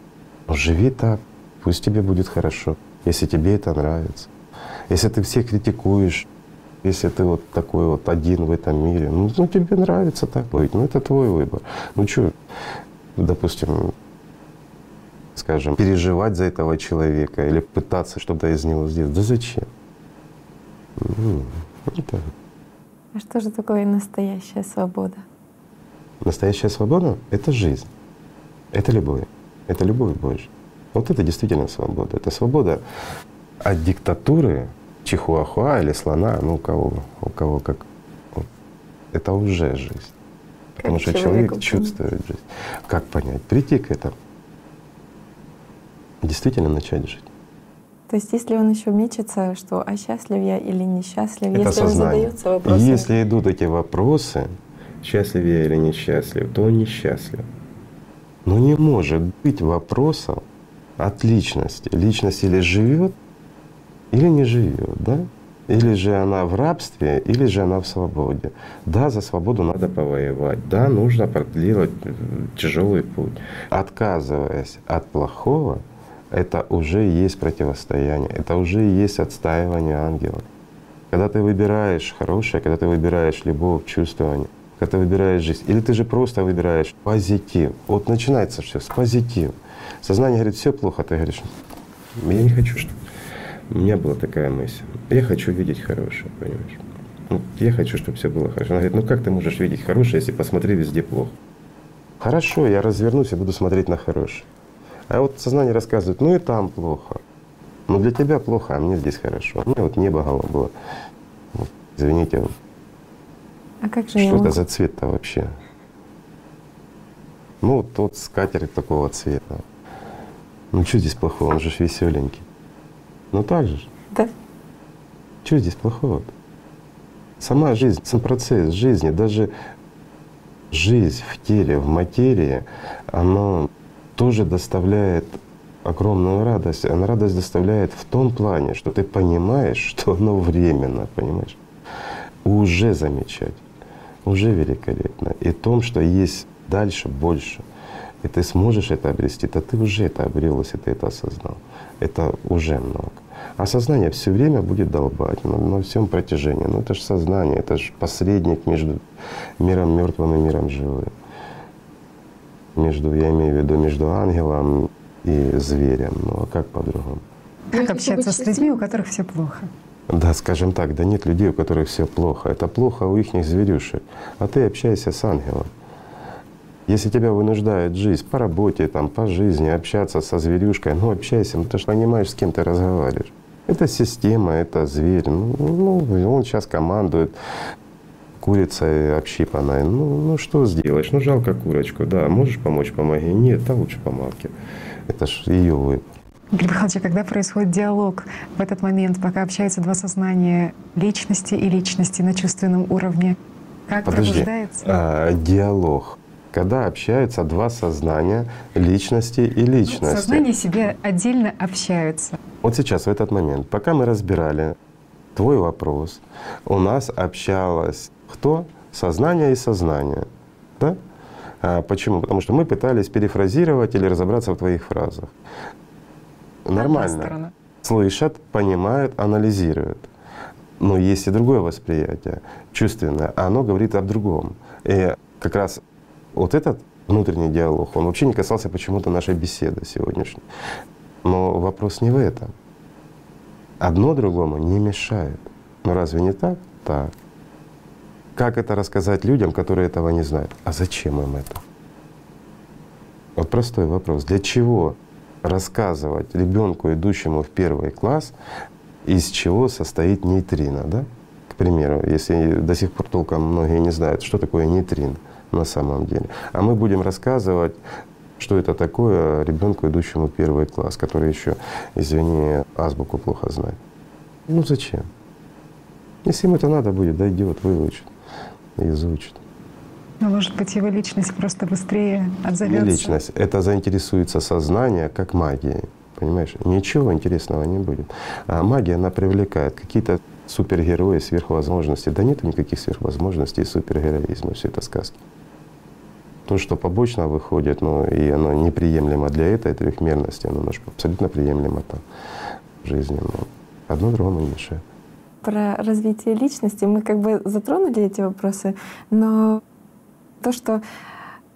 Но живи так, пусть тебе будет хорошо, если тебе это нравится. Если ты всех критикуешь, Если ты вот такой вот один в этом мире, ну, ну тебе нравится так быть, ну это твой выбор. Ну что, допустим, скажем, переживать за этого человека или пытаться что-то из него сделать. Да зачем? Это... А что же такое настоящая свобода? Настоящая свобода — это жизнь, это любовь, это любовь Божья. Вот это действительно свобода. Это свобода от диктатуры чихуахуа или слона, ну у кого, у кого как. Вот. Это уже жизнь. Потому что человек чувствует жизнь. Как понять? Прийти к этому действительно начать жить. То есть если он еще мечется, что а счастлив я или несчастлив, Это если сознание. он задается вопросом, Если идут эти вопросы, счастлив я или несчастлив, то он несчастлив. Но не может быть вопросов от личности. Личность или живет, или не живет, да? Или же она в рабстве, или же она в свободе. Да, за свободу надо повоевать. Да, нужно проделать тяжелый путь. Отказываясь от плохого, это уже есть противостояние, это уже есть отстаивание ангела. Когда ты выбираешь хорошее, когда ты выбираешь любовь, чувствование, когда ты выбираешь жизнь, или ты же просто выбираешь позитив. Вот начинается все с позитива. Сознание говорит, все плохо, ты говоришь, я не хочу, чтобы у меня была такая мысль. Я хочу видеть хорошее, понимаешь? Вот я хочу, чтобы все было хорошо. Она говорит, ну как ты можешь видеть хорошее, если посмотри везде плохо? Хорошо, я развернусь и буду смотреть на хорошее. А вот сознание рассказывает, ну и там плохо. Ну для тебя плохо, а мне здесь хорошо. Мне вот небо голубое. Извините, а как же что это могу? за цвет-то вообще? Ну вот тот скатерть такого цвета. Ну что здесь плохого, он же ж веселенький. Ну так же. Да? Что здесь плохого? -то? Сама жизнь, сам процесс жизни, даже жизнь в теле, в материи, она тоже доставляет огромную радость. Она радость доставляет в том плане, что ты понимаешь, что оно временно, понимаешь? Уже замечательно, уже великолепно. И том, что есть дальше больше. И ты сможешь это обрести, то ты уже это обрел, если ты это осознал. Это уже много. А сознание все время будет долбать на, на всем протяжении. Ну это же сознание, это же посредник между миром мертвым и миром живым. Между, я имею в виду, между ангелом и зверем. Ну а как по-другому? Как общаться с людьми, у которых все плохо? Да, скажем так, да нет людей, у которых все плохо. Это плохо у их зверюшек. А ты общайся с ангелом. Если тебя вынуждает жизнь по работе, там, по жизни, общаться со зверюшкой, ну общайся, ну ты же понимаешь, с кем ты разговариваешь. Это система, это зверь. Ну, ну он сейчас командует курицей общипанной. Ну, ну что сделаешь? Ну жалко курочку, да. Можешь помочь, помоги. Нет, да лучше помалкивай. Это ж ее выбор. Игорь Михайлович, а когда происходит диалог в этот момент, пока общаются два сознания личности и личности на чувственном уровне, как Подожди, пробуждается? а, диалог. Когда общаются два сознания личности и личности. Сознание себе отдельно общаются. Вот сейчас, в этот момент, пока мы разбирали твой вопрос, у нас общалось кто? Сознание и сознание. Да? А почему? Потому что мы пытались перефразировать или разобраться в твоих фразах. Нормально. Слышат, понимают, анализируют. Но есть и другое восприятие, чувственное, а оно говорит о другом. И как раз вот этот внутренний диалог, он вообще не касался почему-то нашей беседы сегодняшней. Но вопрос не в этом. Одно другому не мешает. Но разве не так? Так. Как это рассказать людям, которые этого не знают? А зачем им это? Вот простой вопрос. Для чего рассказывать ребенку, идущему в первый класс, из чего состоит нейтрино, да? К примеру, если до сих пор толком многие не знают, что такое нейтрино на самом деле. А мы будем рассказывать, что это такое ребенку, идущему в первый класс, который еще, извини, азбуку плохо знает. Ну зачем? Если ему это надо будет, дойдет, выучит, изучит. Но, может быть, его личность просто быстрее Не отзовется. личность, это заинтересуется сознание как магией. Понимаешь? Ничего интересного не будет. А магия, она привлекает какие-то супергерои, сверхвозможности. Да нет никаких сверхвозможностей и супергероизма, все это сказки. То, что побочно выходит, ну и оно неприемлемо для этой трехмерности, оно абсолютно приемлемо там в жизни. Но одно другому не мешает. Про развитие личности. Мы как бы затронули эти вопросы, но то, что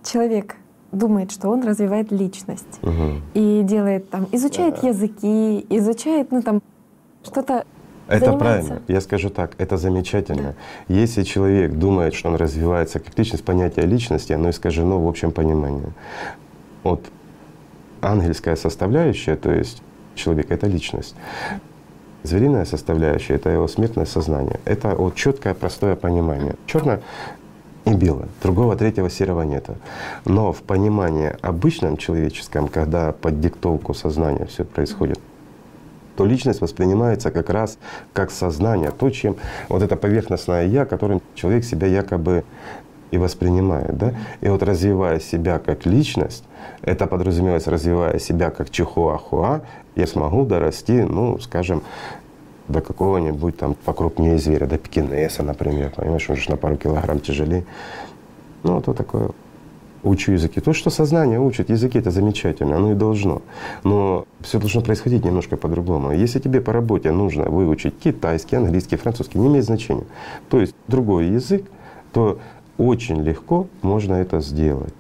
человек думает, что он развивает личность Угу. и делает там, изучает языки, изучает, ну там что-то Это занимается. правильно. Я скажу так, это замечательно. Если человек думает, что он развивается как личность, понятие личности, оно искажено в общем понимании. Вот ангельская составляющая, то есть человек — это личность. Звериная составляющая — это его смертное сознание. Это вот четкое, простое понимание. Черное и белое. Другого третьего серого нет. Но в понимании обычном человеческом, когда под диктовку сознания все происходит, то личность воспринимается как раз как сознание, то, чем вот это поверхностное я, которым человек себя якобы и воспринимает. Да? И вот развивая себя как личность, это подразумевается, развивая себя как чихуахуа, я смогу дорасти, ну, скажем, до какого-нибудь там покрупнее зверя, до пекинеса, например, понимаешь, он же на пару килограмм тяжелее. Ну, вот такое. Учу языки. То, что сознание учит, языки это замечательно, оно и должно. Но все должно происходить немножко по-другому. Если тебе по работе нужно выучить китайский, английский, французский, не имеет значения. То есть другой язык, то очень легко можно это сделать.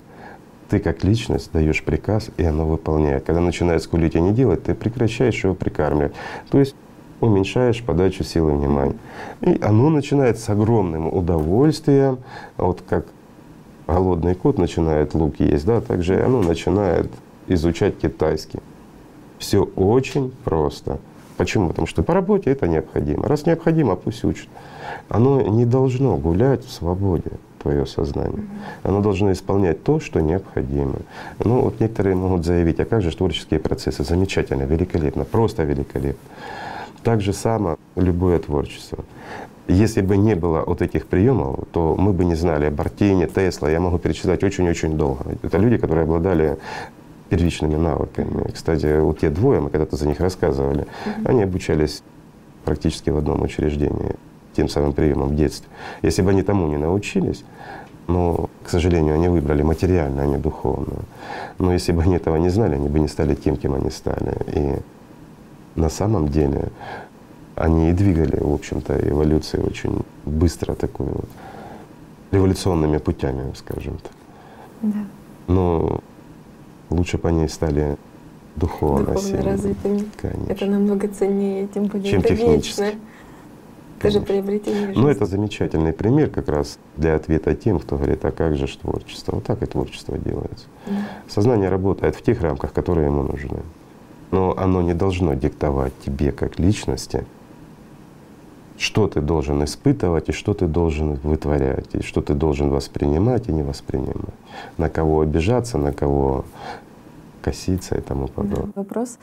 Ты как личность даешь приказ, и оно выполняет. Когда начинает скулить и не делать, ты прекращаешь его прикармливать. То есть уменьшаешь подачу силы внимания. И оно начинает с огромным удовольствием, вот как голодный кот начинает лук есть, да, также оно начинает изучать китайский. Все очень просто. Почему? Потому что по работе это необходимо. Раз необходимо, пусть учат. Оно не должно гулять в свободе, твое сознание. Оно должно исполнять то, что необходимо. Ну вот некоторые могут заявить, а как же творческие процессы? Замечательно, великолепно, просто великолепно. Так же само любое творчество. Если бы не было вот этих приемов, то мы бы не знали о Бартине, Тесла. Я могу перечислять очень-очень долго. Это люди, которые обладали первичными навыками. Кстати, вот те двое, мы когда-то за них рассказывали, они обучались практически в одном учреждении тем самым приемом в детстве. Если бы они тому не научились, но, к сожалению, они выбрали материально, а не духовно. Но если бы они этого не знали, они бы не стали тем, кем они стали. И на самом деле они и двигали, в общем-то, эволюцию очень быстро, такую революционными путями, скажем так. Да. Но лучше бы они стали духовно, Духовно развитыми. Конечно. Это намного ценнее, тем более Чем это технически. вечно. Это же приобретение Ну, жизни. это замечательный пример как раз для ответа тем, кто говорит, а как же творчество? Вот так и творчество делается. Да. Сознание работает в тех рамках, которые ему нужны. Но оно не должно диктовать тебе как личности, что ты должен испытывать и что ты должен вытворять, и что ты должен воспринимать и не воспринимать, на кого обижаться, на кого коситься и тому Да, подобное. Вопрос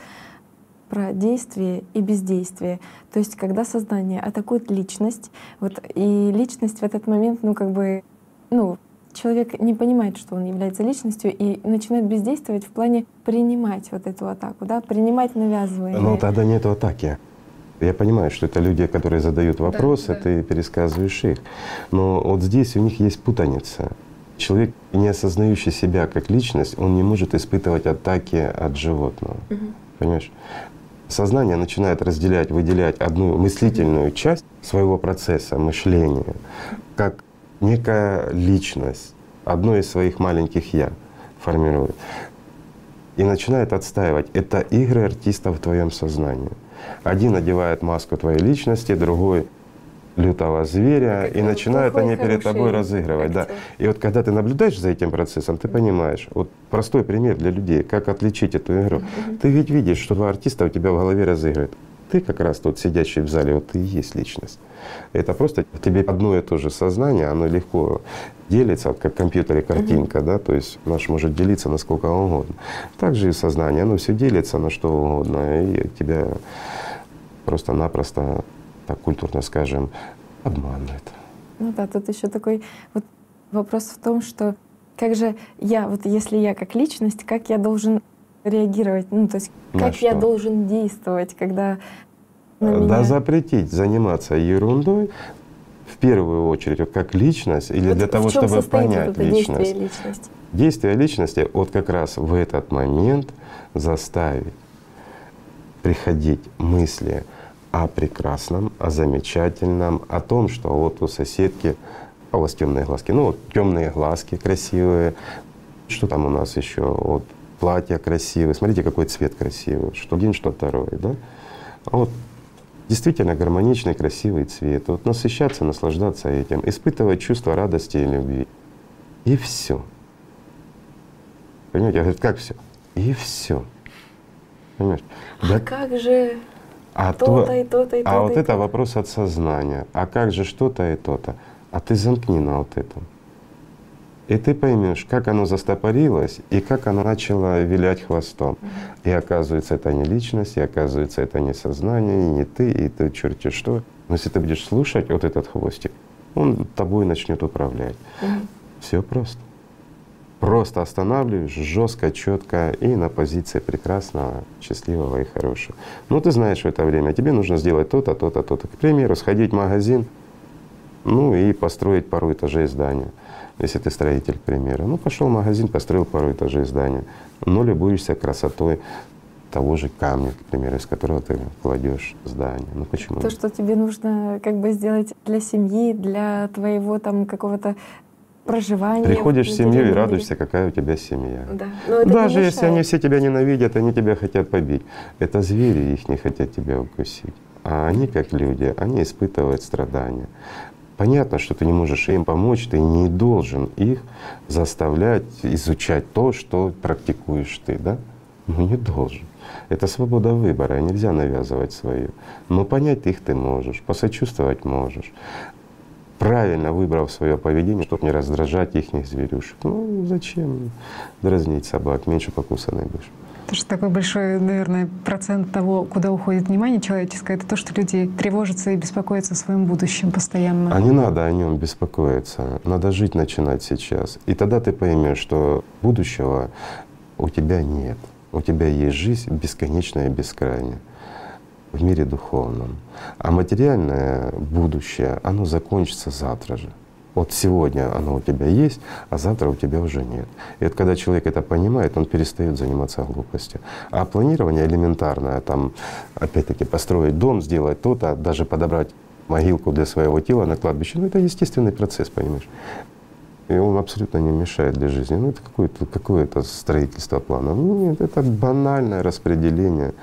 про действие и бездействие. То есть, когда сознание атакует личность, вот и личность в этот момент, ну как бы, ну человек не понимает, что он является личностью и начинает бездействовать в плане принимать вот эту атаку, да, принимать навязываемое. Ну тогда нету атаки. Я понимаю, что это люди, которые задают вопросы, ты пересказываешь их. Но вот здесь у них есть путаница. Человек, не осознающий себя как личность, он не может испытывать атаки от животного. Понимаешь? Сознание начинает разделять, выделять одну мыслительную часть своего процесса мышления как некая личность, одно из своих маленьких я формирует. И начинает отстаивать. Это игры артистов в твоем сознании. Один одевает маску твоей личности, другой лютого зверя, и начинают плохой, они перед тобой разыгрывать. Да. И вот когда ты наблюдаешь за этим процессом, ты понимаешь, вот простой пример для людей, как отличить эту игру. Ты ведь видишь, что два артиста у тебя в голове разыгрывают. Ты как раз тот сидящий в зале, вот ты и есть личность. Это просто тебе одно и то же сознание, оно легко делится, вот как в компьютере картинка, да, то есть наш может делиться на сколько угодно. Также и сознание, оно все делится на что угодно, и тебя просто-напросто, так культурно скажем, обманывает. Ну да, тут еще такой вот вопрос в том, что как же я, вот если я как личность, как я должен реагировать, ну то есть На как я должен действовать, когда на Да меня... запретить заниматься ерундой в первую очередь, вот как личность, или Вот для того, чтобы вот понять это личность. действие личности? Действие личности вот как раз в этот момент заставить приходить мысли о прекрасном, о замечательном, о том, что вот у соседки, а у вас темные глазки, ну вот темные глазки красивые, что там у нас еще, вот платье красивое, смотрите, какой цвет красивый, что один, что второй, да? А вот действительно гармоничный, красивый цвет. Вот насыщаться, наслаждаться этим, испытывать чувство радости и любви. И все. Понимаете, я говорю, как все? И все. Понимаешь? А да, как же а то-то то, и то-то и то-то? А вот это вопрос от сознания. А как же что-то и то-то? А ты замкни на вот этом. И ты поймешь, как оно застопорилось и как оно начало вилять хвостом. И оказывается, это не личность, и оказывается, это не сознание, и не ты, и ты черти что. Но если ты будешь слушать вот этот хвостик, он тобой начнет управлять. Все просто. Просто останавливаешь жестко, четко и на позиции прекрасного, счастливого и хорошего. Ну, ты знаешь в это время, тебе нужно сделать то-то, то-то, то-то. К примеру, сходить в магазин, ну и построить пару этажей здания если ты строитель, к примеру. Ну, пошел в магазин, построил пару этажей здания, но любуешься красотой того же камня, к примеру, из которого ты кладешь здание. Ну почему? То, что тебе нужно как бы сделать для семьи, для твоего там какого-то проживания. Приходишь в семью и радуешься, какая у тебя семья. Да. Даже если они все тебя ненавидят, они тебя хотят побить. Это звери, их не хотят тебя укусить. А они, как люди, они испытывают страдания. Понятно, что ты не можешь им помочь, ты не должен их заставлять изучать то, что практикуешь ты, да? Ну не должен. Это свобода выбора, нельзя навязывать свою. Но понять их ты можешь, посочувствовать можешь. Правильно выбрав свое поведение, чтобы не раздражать их зверюшек. Ну зачем дразнить собак, меньше покусанной будешь. Потому что такой большой, наверное, процент того, куда уходит внимание человеческое, это то, что люди тревожатся и беспокоятся о своем будущем постоянно. А не надо о нем беспокоиться. Надо жить начинать сейчас. И тогда ты поймешь, что будущего у тебя нет. У тебя есть жизнь бесконечная и бескрайняя в мире духовном. А материальное будущее, оно закончится завтра же. Вот сегодня оно у тебя есть, а завтра у тебя уже нет. И вот когда человек это понимает, он перестает заниматься глупостью. А планирование элементарное, там, опять-таки, построить дом, сделать то-то, даже подобрать могилку для своего тела на кладбище, ну это естественный процесс, понимаешь? И он абсолютно не мешает для жизни. Ну, это какое-то какое строительство плана. Ну, нет, это банальное распределение,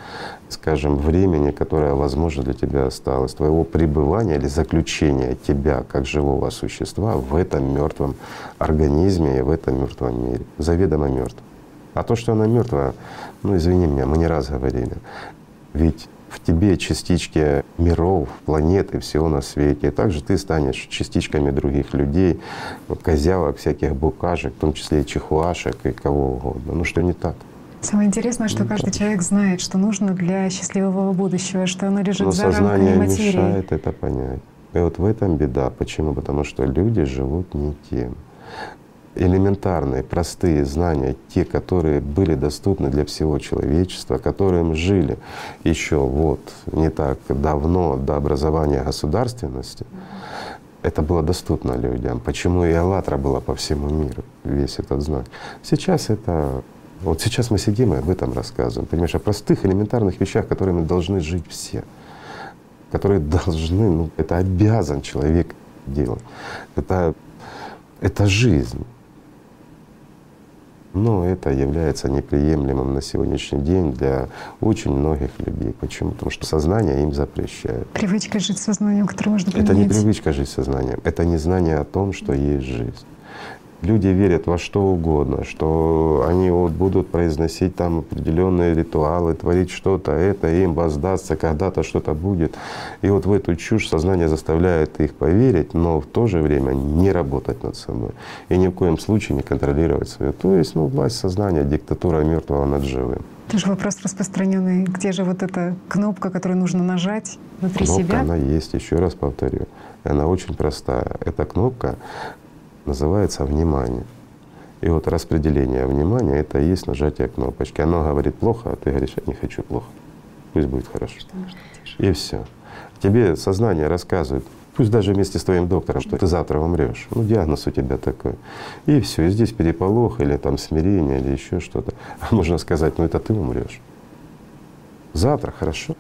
скажем, времени, которое, возможно, для тебя осталось, твоего пребывания или заключения тебя как живого существа в этом мертвом организме и в этом мертвом мире, заведомо мертв. А то, что она мертвая, ну извини меня, мы не раз говорили, ведь в тебе частички миров, планеты, всего на свете. И также ты станешь частичками других людей, козявок, всяких букашек, в том числе и чихуашек, и кого угодно. Ну что не так? Самое интересное, что ну, каждый так. человек знает, что нужно для счастливого будущего, что оно лежит Но за сознание рамками материи. мешает это понять. И вот в этом беда. Почему? Потому что люди живут не тем элементарные, простые знания, те, которые были доступны для всего человечества, которым жили еще вот не так давно до образования государственности, это было доступно людям. Почему и «АЛЛАТРА» была по всему миру, весь этот знак. Сейчас это вот сейчас мы сидим и об этом рассказываем, понимаешь, о простых элементарных вещах, которыми должны жить все, которые должны, ну, это обязан человек делать. Это, это жизнь. Но это является неприемлемым на сегодняшний день для очень многих людей. Почему? Потому что сознание им запрещает. Привычка жить сознанием, которое можно поменять. Это не привычка жить сознанием, это не знание о том, что есть жизнь. Люди верят во что угодно, что они вот будут произносить там определенные ритуалы, творить что-то, это им воздастся, когда-то что-то будет. И вот в эту чушь сознание заставляет их поверить, но в то же время не работать над собой. И ни в коем случае не контролировать свое. То есть ну, власть сознания, диктатура мертвого над живым. Это же вопрос распространенный. Где же вот эта кнопка, которую нужно нажать внутри кнопка, себя? Она есть, еще раз повторю. Она очень простая. Эта кнопка называется внимание. И вот распределение внимания — это и есть нажатие кнопочки. Оно говорит плохо, а ты говоришь, я не хочу плохо. Пусть будет хорошо. И все. Тебе сознание рассказывает, пусть даже вместе с твоим доктором, что ты завтра умрешь. Ну, диагноз у тебя такой. И все. И здесь переполох или там смирение или еще что-то. А можно сказать, ну это ты умрешь. Завтра хорошо.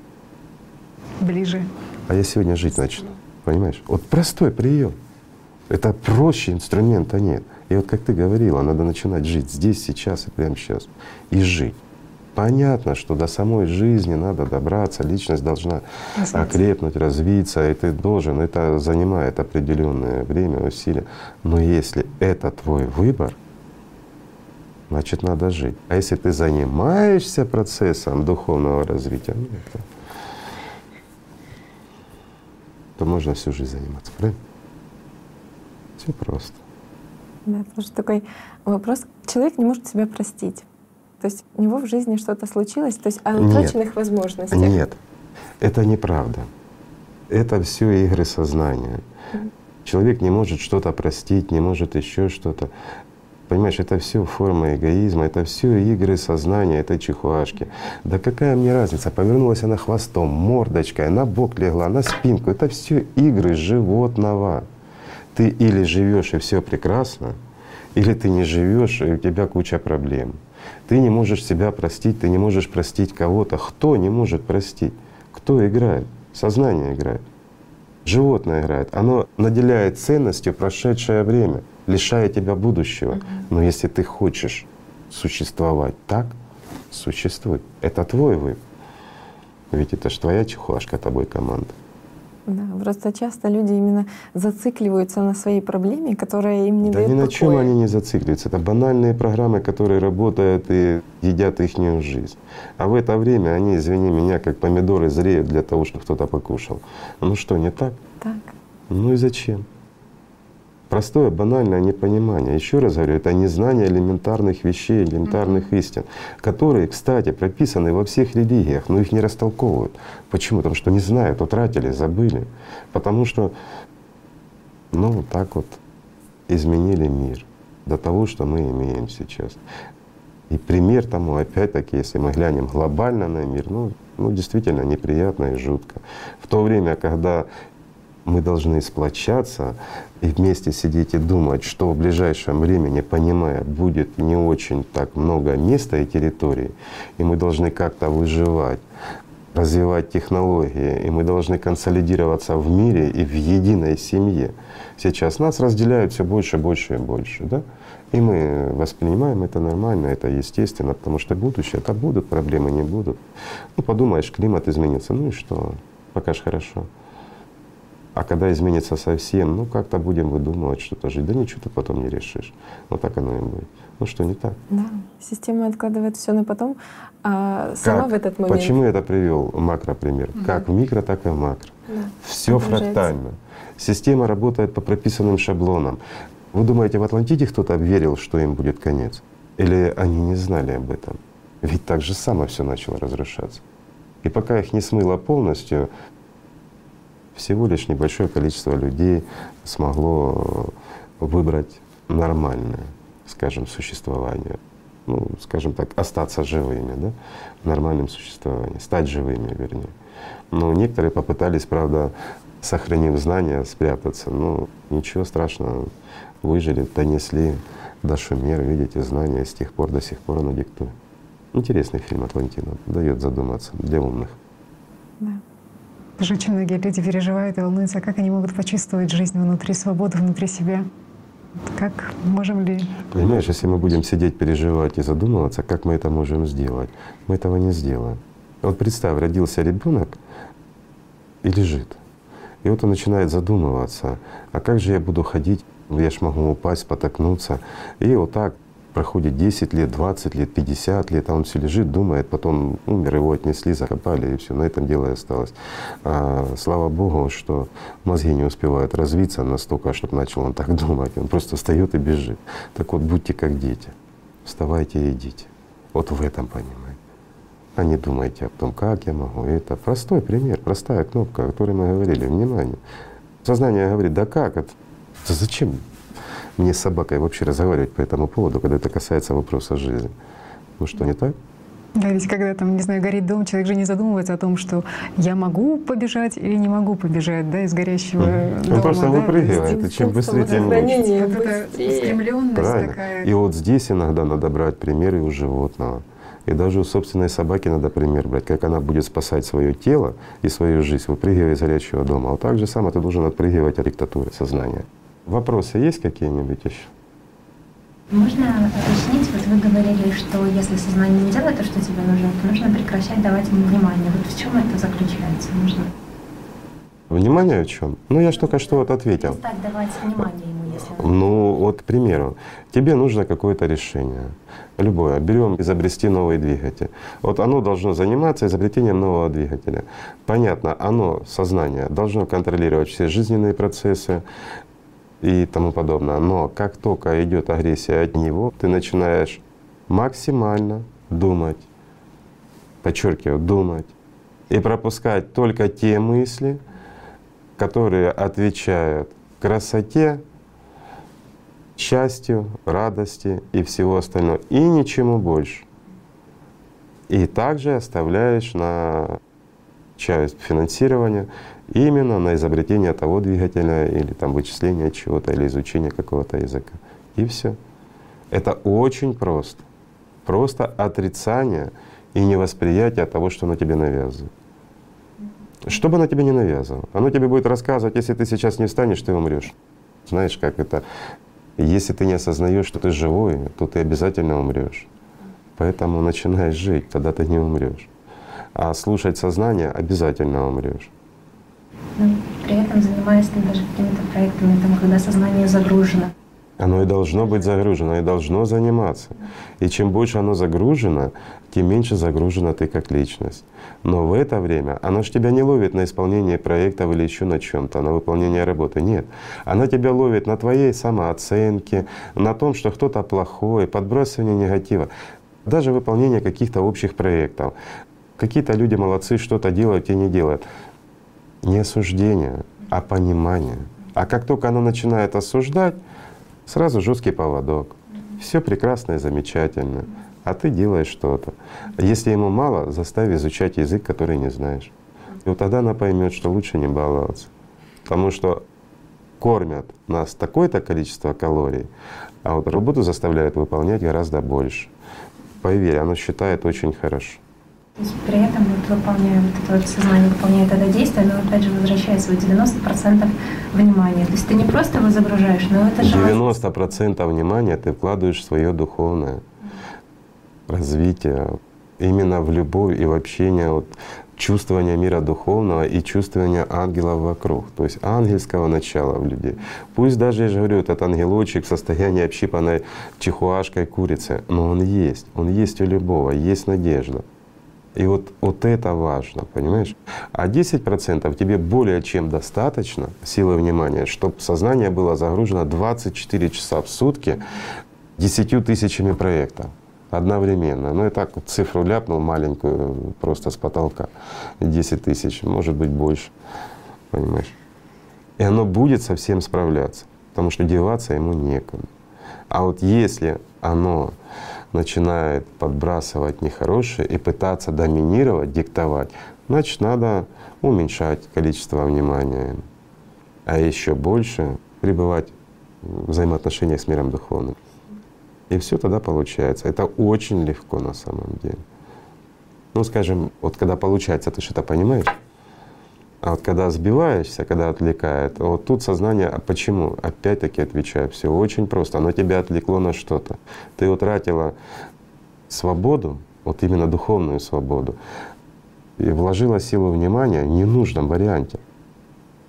ближе. А я сегодня жить начну. Понимаешь? Вот простой прием. Это проще инструмента нет. И вот как ты говорила, надо начинать жить здесь, сейчас и прямо сейчас. И жить. Понятно, что до самой жизни надо добраться, личность должна Развиться. окрепнуть, развиться, и ты должен, это занимает определенное время, усилия. Но если это твой выбор, значит надо жить. А если ты занимаешься процессом духовного развития, ну, это, то можно всю жизнь заниматься, правильно? Все просто. Да, что такой вопрос. Человек не может себя простить. То есть у него в жизни что-то случилось, то есть о Нет. утраченных возможностях. Нет, это неправда. Это все игры сознания. Человек не может что-то простить, не может еще что-то. Понимаешь, это все форма эгоизма, это все игры сознания, это чихуашки. Да какая мне разница, повернулась она хвостом, мордочкой, на бок легла, на спинку. Это все игры животного. Ты или живешь и все прекрасно, или ты не живешь, и у тебя куча проблем. Ты не можешь себя простить, ты не можешь простить кого-то. Кто не может простить? Кто играет? Сознание играет. Животное играет. Оно наделяет ценностью прошедшее время, лишая тебя будущего. Но если ты хочешь существовать так, существуй. Это твой выбор. Ведь это ж твоя чехуашка, тобой команда. Да, просто часто люди именно зацикливаются на своей проблеме, которая им не Да дает ни на покоя. чем они не зацикливаются. Это банальные программы, которые работают и едят их жизнь. А в это время они, извини меня, как помидоры зреют для того, чтобы кто-то покушал. Ну что, не так? Так. Ну и зачем? Простое, банальное непонимание. Еще раз говорю, это незнание элементарных вещей, элементарных истин, которые, кстати, прописаны во всех религиях, но их не растолковывают. Почему? Потому что не знают, утратили, забыли. Потому что, ну, вот так вот изменили мир до того, что мы имеем сейчас. И пример тому, опять-таки, если мы глянем глобально на мир, ну, ну действительно неприятно и жутко. В то время, когда мы должны сплочаться и вместе сидеть и думать, что в ближайшем времени, понимая, будет не очень так много места и территории, и мы должны как-то выживать, развивать технологии, и мы должны консолидироваться в мире и в единой семье. Сейчас нас разделяют все больше, больше и больше, да? И мы воспринимаем это нормально, это естественно, потому что будущее, это будут проблемы, не будут. Ну, подумаешь, климат изменится, ну и что? Пока ж хорошо. А когда изменится совсем, ну как-то будем выдумывать что-то жить. Да ничего ты потом не решишь. Вот так оно и будет. Ну что, не так? Да. Система откладывает все на потом, а сама Как? в этот момент. Почему я это привел макропример? Как в микро, так и в макро. Да. Все фрактально. Система работает по прописанным шаблонам. Вы думаете, в Атлантиде кто-то верил, что им будет конец? Или они не знали об этом? Ведь так же само все начало разрушаться. И пока их не смыло полностью, всего лишь небольшое количество людей смогло выбрать нормальное, скажем, существование. Ну, скажем так, остаться живыми, да, в нормальном существовании, стать живыми, вернее. Но некоторые попытались, правда, сохранив знания, спрятаться. Ну, ничего страшного, выжили, донесли до Шумера, видите, знания с тех пор до сих пор оно диктует. Интересный фильм «Атлантида», дает задуматься для умных. Да. Очень многие люди переживают и волнуются, как они могут почувствовать жизнь внутри, свободу внутри себя. Как можем ли Понимаешь, если мы будем сидеть, переживать и задумываться, как мы это можем сделать, мы этого не сделаем. Вот представь, родился ребенок и лежит. И вот он начинает задумываться, а как же я буду ходить, я ж могу упасть, спотыкнуться. И вот так проходит 10 лет, 20 лет, 50 лет, а он все лежит, думает, потом умер, его отнесли, закопали, и все, на этом дело и осталось. А, слава Богу, что мозги не успевают развиться настолько, чтобы начал он так думать. Он просто встает и бежит. Так вот, будьте как дети. Вставайте и идите. Вот в этом понимаете. А не думайте о том, как я могу. Это простой пример, простая кнопка, о которой мы говорили. Внимание. Сознание говорит, да как это? Да зачем мне с собакой вообще разговаривать по этому поводу, когда это касается вопроса жизни? Ну что, не так? Да, ведь когда там, не знаю, горит дом, человек же не задумывается о том, что я могу побежать или не могу побежать, да, из горящего. Он дома. просто да, выпрыгивает, и чем быстрее, тем лучше. Быстрее. Правильно. такая. И вот здесь иногда надо брать примеры у животного, И даже у собственной собаки надо пример брать, как она будет спасать свое тело и свою жизнь, выпрыгивая из горячего дома. А вот так же самое ты должен отпрыгивать от диктатуры сознания. Вопросы есть какие-нибудь еще? Можно уточнить, вот вы говорили, что если сознание не делает то, что тебе нужно, то нужно прекращать давать ему внимание. Вот в чем это заключается? Можно Внимание в чем? Ну, я же только что вот ответил. перестать давать внимание ему, если Ну, вот, к примеру, тебе нужно какое-то решение, любое. Берем изобрести новый двигатель. Вот оно должно заниматься изобретением нового двигателя. Понятно, оно, сознание, должно контролировать все жизненные процессы и тому подобное. Но как только идет агрессия от него, ты начинаешь максимально думать, подчеркиваю, думать, и пропускать только те мысли, которые отвечают красоте, счастью, радости и всего остального, и ничему больше. И также оставляешь на часть финансирования именно на изобретение того двигателя или там вычисление чего-то или изучение какого-то языка. И все. Это очень просто. Просто отрицание и невосприятие того, что оно тебе навязывает. Что бы оно тебе не навязывало? Оно тебе будет рассказывать, если ты сейчас не встанешь, ты умрешь. Знаешь, как это? Если ты не осознаешь, что ты живой, то ты обязательно умрешь. Поэтому начинаешь жить, тогда ты не умрешь. А слушать сознание обязательно умрешь. При этом занимаясь там даже какими-то проектами, там, когда сознание загружено. Оно и должно быть загружено, и должно заниматься. И чем больше оно загружено, тем меньше загружена ты как личность. Но в это время оно ж тебя не ловит на исполнение проектов или еще на чем-то, на выполнение работы. Нет. Оно тебя ловит на твоей самооценке, на том, что кто-то плохой, подбрасывание негатива. Даже выполнение каких-то общих проектов. Какие-то люди молодцы, что-то делают и не делают. Не осуждение, а понимание. А как только оно начинает осуждать, сразу жесткий поводок. Все прекрасно и замечательно, а ты делаешь что-то. Если ему мало, заставь изучать язык, который не знаешь. И вот тогда она поймет, что лучше не баловаться. Потому что кормят нас такое-то количество калорий, а вот работу заставляют выполнять гораздо больше. Поверь, она считает очень хорошо. То есть при этом вот выполняя вот это вот сознание выполняет это действие, но опять же возвращает свои 90% внимания. То есть ты не просто его загружаешь, но это же 90% внимания ты вкладываешь в свое духовное развитие, именно в любовь и в общение, вот, чувствование мира духовного и чувствование ангелов вокруг, то есть ангельского начала в людей. Пусть даже, я же говорю, этот ангелочек в состоянии общипанной чихуашкой курицы, но он есть, он есть у любого, есть надежда. И вот, вот это важно, понимаешь? А 10% тебе более чем достаточно силы внимания, чтобы сознание было загружено 24 часа в сутки 10 тысячами проектов одновременно. Ну и так вот цифру ляпнул маленькую просто с потолка. 10 тысяч, может быть больше, понимаешь? И оно будет со всем справляться, потому что деваться ему некуда. А вот если оно начинает подбрасывать нехорошее и пытаться доминировать, диктовать, значит, надо уменьшать количество внимания, а еще больше пребывать в взаимоотношениях с миром духовным. И все тогда получается. Это очень легко на самом деле. Ну, скажем, вот когда получается, ты что-то понимаешь, а вот когда сбиваешься, когда отвлекает, вот тут сознание, а почему? Опять-таки отвечаю, все очень просто. Оно тебя отвлекло на что-то. Ты утратила свободу, вот именно духовную свободу, и вложила силу внимания в ненужном варианте,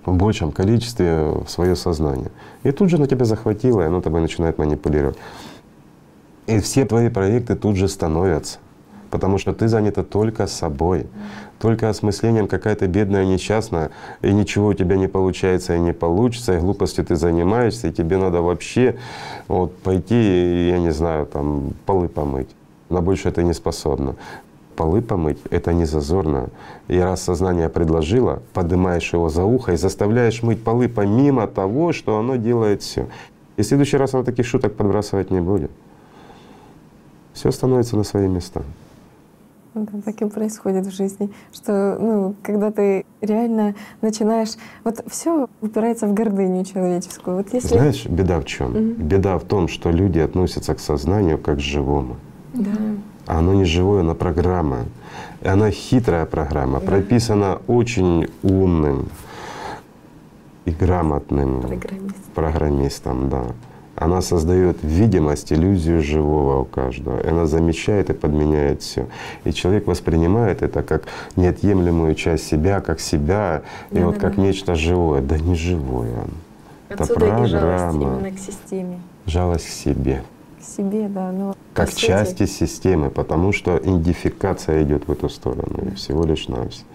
в большем количестве в свое сознание. И тут же оно тебя захватило, и оно тобой начинает манипулировать. И все твои проекты тут же становятся потому что ты занята только собой, только осмыслением какая-то бедная несчастная, и ничего у тебя не получается и не получится, и глупостью ты занимаешься, и тебе надо вообще вот пойти, я не знаю, там полы помыть. На больше это не способна. Полы помыть — это не зазорно. И раз сознание предложило, поднимаешь его за ухо и заставляешь мыть полы помимо того, что оно делает все. И в следующий раз оно таких шуток подбрасывать не будет. Все становится на свои места. Это так и происходит в жизни, что ну, когда ты реально начинаешь, вот все упирается в гордыню человеческую. Вот если Знаешь, беда в чем? Мгм. Беда в том, что люди относятся к сознанию как к живому. да, Оно не живое, оно программа. И она хитрая программа, прописана очень умным и грамотным Программист. программистом, да. Она создает видимость, иллюзию живого у каждого. И она замечает и подменяет все. И человек воспринимает это как неотъемлемую часть себя, как себя, и вот как нечто живое. Да не живое. Это Отсюда жалость программа. именно к системе. Жалость к себе. К себе, да. Но Как по сути, части системы, потому что идентификация идет в эту сторону, и всего лишь навсего.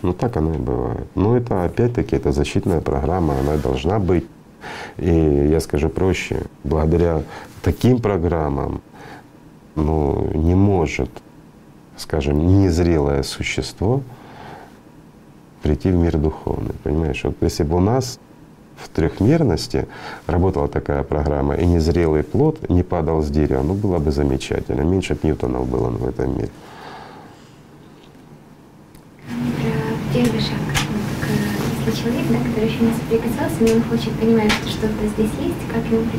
Ну так оно и бывает. Но это опять-таки это защитная программа, она должна быть. И я скажу проще, благодаря таким программам ну, не может, скажем, незрелое существо прийти в мир духовный. Понимаешь, вот если бы у нас в трехмерности работала такая программа, и незрелый плод не падал с дерева, ну было бы замечательно. Меньше б Ньютонов было в этом мире. Если человек, да, который еще не соприкасался, но он хочет, понимает, что что-то здесь есть, как ему в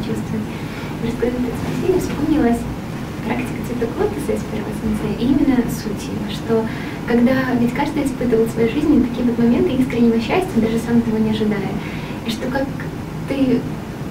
этот спасибо вспомнилась практика цветок лотоса из первого сенсея, и именно суть ее, что когда ведь каждый испытывал в своей жизни такие вот моменты искреннего счастья, даже сам того не ожидая. И что как ты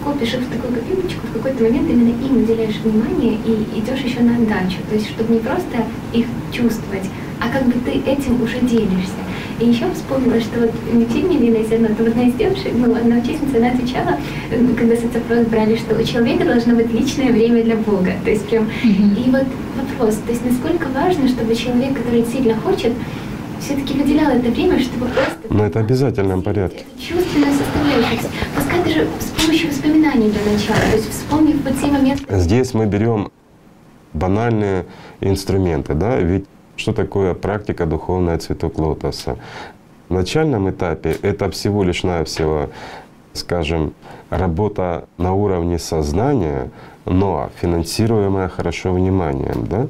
копишь их в такую копилочку, в какой-то момент именно им уделяешь внимание и идешь еще на отдачу. То есть, чтобы не просто их чувствовать, а как бы ты этим уже делишься. И еще вспомнила, что вот в фильме «Лилия зерно», то вот одна из девушек, ну, одна участница, она отвечала, э, когда соцопрос брали, что у человека должно быть личное время для Бога. То есть прям, и вот вопрос, то есть насколько важно, чтобы человек, который сильно хочет, все-таки выделял это время, чтобы просто Но это обязательном порядке. чувственную составляющую. Пускай даже с помощью воспоминаний для начала, то есть вспомнив вот те моменты, Здесь мы берем банальные инструменты, да, ведь что такое практика духовная цветок лотоса? В начальном этапе это всего лишь навсего, скажем, работа на уровне сознания, но финансируемая хорошо вниманием, да,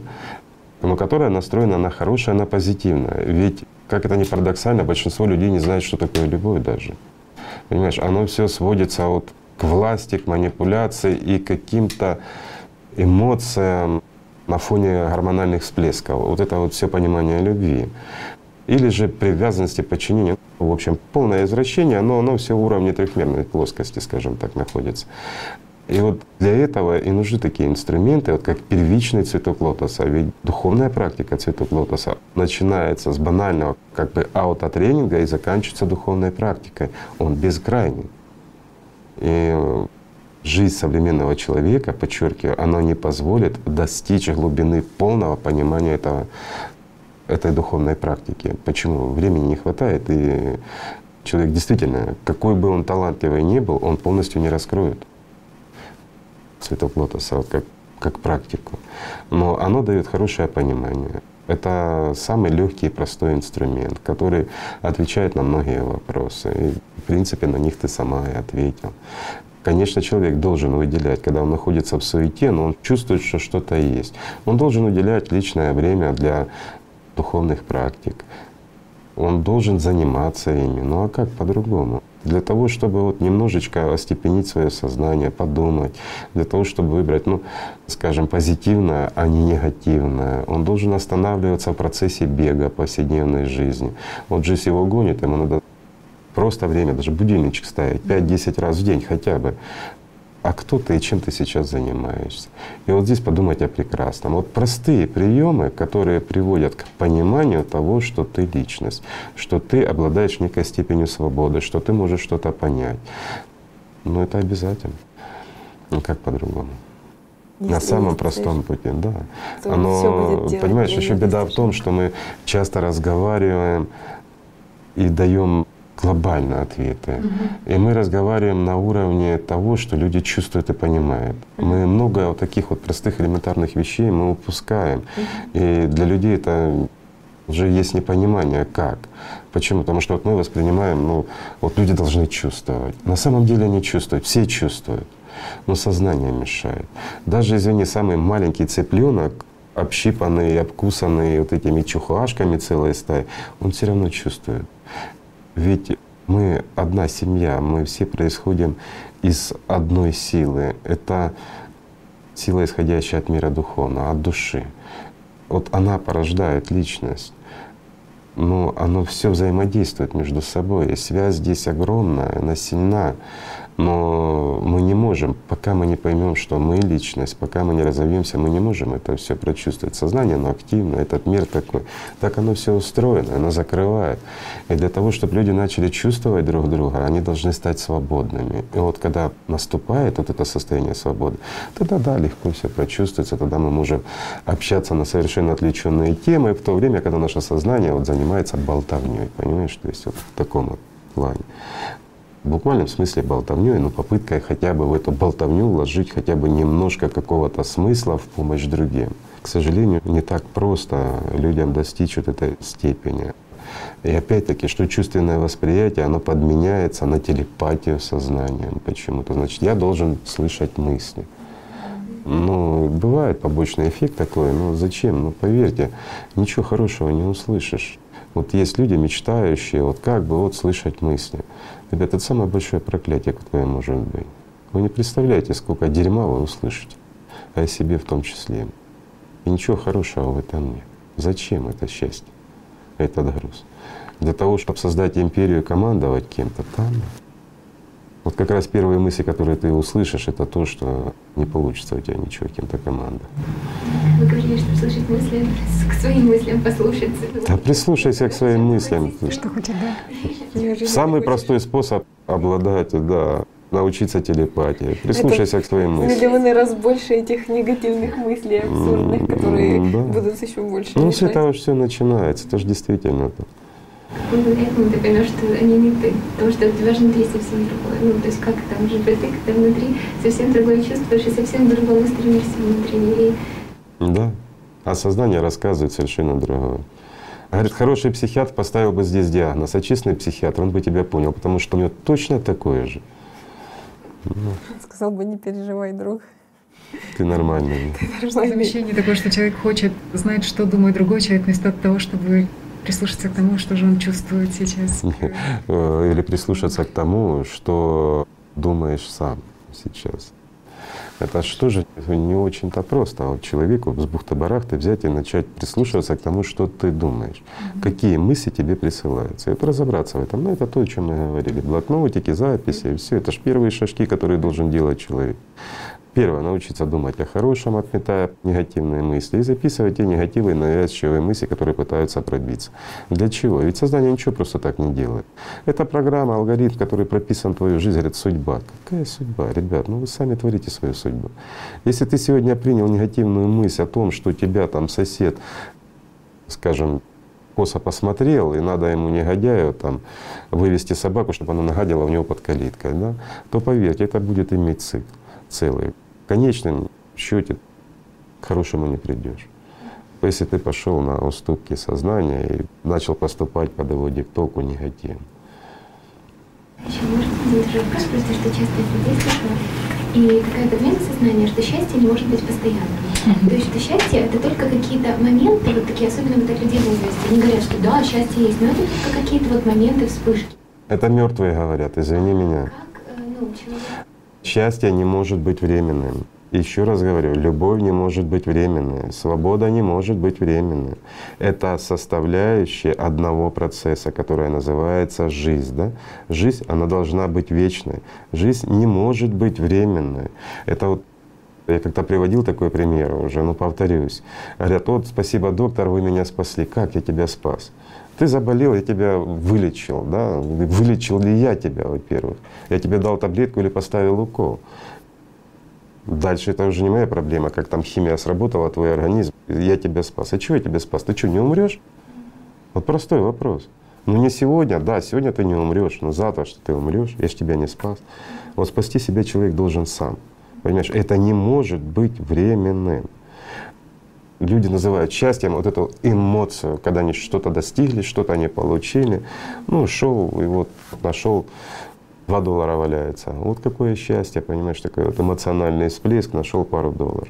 но которая настроена на хорошее, на позитивное. Ведь, как это ни парадоксально, большинство людей не знает, что такое любовь даже. Понимаешь, оно все сводится вот к власти, к манипуляции и к каким-то эмоциям на фоне гормональных всплесков. Вот это вот все понимание любви. Или же привязанности, подчинения. В общем, полное извращение, но оно все в уровне трехмерной плоскости, скажем так, находится. И вот для этого и нужны такие инструменты, вот как первичный цветок лотоса. Ведь духовная практика цветок лотоса начинается с банального как бы аутотренинга и заканчивается духовной практикой. Он бескрайний. И жизнь современного человека, подчеркиваю, она не позволит достичь глубины полного понимания этого, этой духовной практики. Почему? Времени не хватает, и человек действительно, какой бы он талантливый ни был, он полностью не раскроет цветок лотоса вот как, как практику. Но оно дает хорошее понимание. Это самый легкий и простой инструмент, который отвечает на многие вопросы. И, в принципе, на них ты сама и ответил. Конечно, человек должен выделять, когда он находится в суете, но он чувствует, что что-то есть. Он должен уделять личное время для духовных практик. Он должен заниматься ими. Ну а как по-другому? Для того, чтобы вот немножечко остепенить свое сознание, подумать, для того, чтобы выбрать, ну, скажем, позитивное, а не негативное. Он должен останавливаться в процессе бега повседневной жизни. Вот жизнь его гонит, ему надо просто время, даже будильничек ставить 5-10 раз в день хотя бы. А кто ты и чем ты сейчас занимаешься? И вот здесь подумать о прекрасном. Вот простые приемы, которые приводят к пониманию того, что ты личность, что ты обладаешь некой степенью свободы, что ты можешь что-то понять. Ну это обязательно. Ну как по-другому? На Если самом есть простом пути, да. делать понимаешь, еще беда в том, что мы часто разговариваем и даем глобально ответы. И мы разговариваем на уровне того, что люди чувствуют и понимают. Мы много вот таких вот простых элементарных вещей мы упускаем. И для людей это уже есть непонимание, как. Почему? Потому что вот мы воспринимаем, ну, вот люди должны чувствовать. На самом деле они чувствуют, все чувствуют, но сознание мешает. Даже, извини, самый маленький цыпленок, общипанный, обкусанный вот этими чухашками целой стаи, он все равно чувствует. Ведь мы одна семья, мы все происходим из одной силы. Это сила, исходящая от мира духовного, от души. вот она порождает личность но оно все взаимодействует между собой. И связь здесь огромная, она сильна. Но мы не можем, пока мы не поймем, что мы личность, пока мы не разовьемся, мы не можем это все прочувствовать. Сознание, оно активно, этот мир такой. Так оно все устроено, оно закрывает. И для того, чтобы люди начали чувствовать друг друга, они должны стать свободными. И вот когда наступает вот это состояние свободы, тогда да, легко все прочувствуется, тогда мы можем общаться на совершенно отвлеченные темы, в то время, когда наше сознание вот занимается болтовней, понимаешь, то есть вот в таком вот плане в буквальном смысле болтовней, но попыткой хотя бы в эту болтовню вложить хотя бы немножко какого-то смысла в помощь другим. К сожалению, не так просто людям достичь вот этой степени. И опять-таки, что чувственное восприятие, оно подменяется на телепатию сознанием почему-то. Значит, я должен слышать мысли. Ну, бывает побочный эффект такой, но зачем? Ну, поверьте, ничего хорошего не услышишь. Вот есть люди, мечтающие, вот как бы вот слышать мысли. Ребята, это самое большое проклятие, какое может быть. Вы не представляете, сколько дерьма вы услышите, а о себе в том числе. И ничего хорошего в этом нет. Зачем это счастье, этот груз? Для того, чтобы создать империю и командовать кем-то там. Вот как раз первые мысли, которые ты услышишь, это то, что не получится у тебя ничего кем-то команда. Вы говорили, что слышать мысли, к своим мыслям послушаться. Да прислушайся к своим мыслям. Что хочет, да? Самый простой способ обладать, да, научиться телепатии. Прислушайся Это к своим мыслям. Миллионы раз больше этих негативных мыслей абсурдных, которые да. будут еще больше Ну, с этого все начинается. Это же действительно так. Благодаря этому ты поймешь, что они не ты, потому что у тебя же внутри совсем другое. Ну, то есть как там же ты, когда внутри совсем другое чувствуешь и совсем другому стремишься внутренне. И Да. А сознание рассказывает совершенно другое. Говорит, хороший психиатр поставил бы здесь диагноз, а честный психиатр, он бы тебя понял, потому что у него точно такое же. Сказал бы, не переживай, друг. Ты нормальный. Ощущение такое, что человек хочет знать, что думает другой человек, вместо того, чтобы прислушаться к тому, что же он чувствует сейчас. Э, Или прислушаться к тому, что думаешь сам сейчас. Это что же не очень-то просто. А вот человеку с бухты-барахты взять и начать прислушиваться к тому, что ты думаешь. Какие мысли тебе присылаются. И вот разобраться в этом. Ну, это то, о чем мы говорили. Блокнотики, записи, все это же первые шажки, которые должен делать человек. Первое — научиться думать о хорошем, отметая негативные мысли, и записывать те негативные навязчивые мысли, которые пытаются пробиться. Для чего? Ведь сознание ничего просто так не делает. Это программа, алгоритм, который прописан в твою жизнь, говорит, судьба. Какая судьба, ребят? Ну вы сами творите свою судьбу. Если ты сегодня принял негативную мысль о том, что тебя там сосед, скажем, косо посмотрел, и надо ему негодяю там вывести собаку, чтобы она нагадила у него под калиткой, да, то поверьте, это будет иметь цикл целый. Конечном счете к хорошему не придешь. Если ты пошел на уступки сознания и начал поступать под его диктовку негативно. еще может один тоже вопрос, просто что часто слышала. И такая подмена сознания, что счастье не может быть постоянным. То есть, что счастье это только какие-то моменты, вот такие, особенно вот от людей в возрасте. Они говорят, что да, счастье есть, но это только какие-то вот моменты, вспышки. Это мертвые говорят, извини меня. Как, э, ну, человек Счастье не может быть временным. Еще раз говорю, любовь не может быть временной, свобода не может быть временной. Это составляющая одного процесса, которая называется жизнь. Да? Жизнь, она должна быть вечной. Жизнь не может быть временной. Это вот я как-то приводил такой пример уже, но повторюсь. Говорят, вот спасибо, доктор, вы меня спасли. Как я тебя спас? Ты заболел, я тебя вылечил, да? Вылечил ли я тебя, во-первых? Я тебе дал таблетку или поставил укол? Дальше это уже не моя проблема, как там химия сработала, твой организм. Я тебя спас. А чего я тебя спас? Ты что, не умрешь? Вот простой вопрос. Ну не сегодня, да, сегодня ты не умрешь, но завтра что ты умрешь, я же тебя не спас. Вот спасти себя человек должен сам. Понимаешь, это не может быть временным. Люди называют счастьем вот эту эмоцию, когда они что-то достигли, что-то они получили. Ну, шел и вот нашел 2 доллара валяется. Вот какое счастье, понимаешь, такой вот эмоциональный всплеск, нашел пару долларов.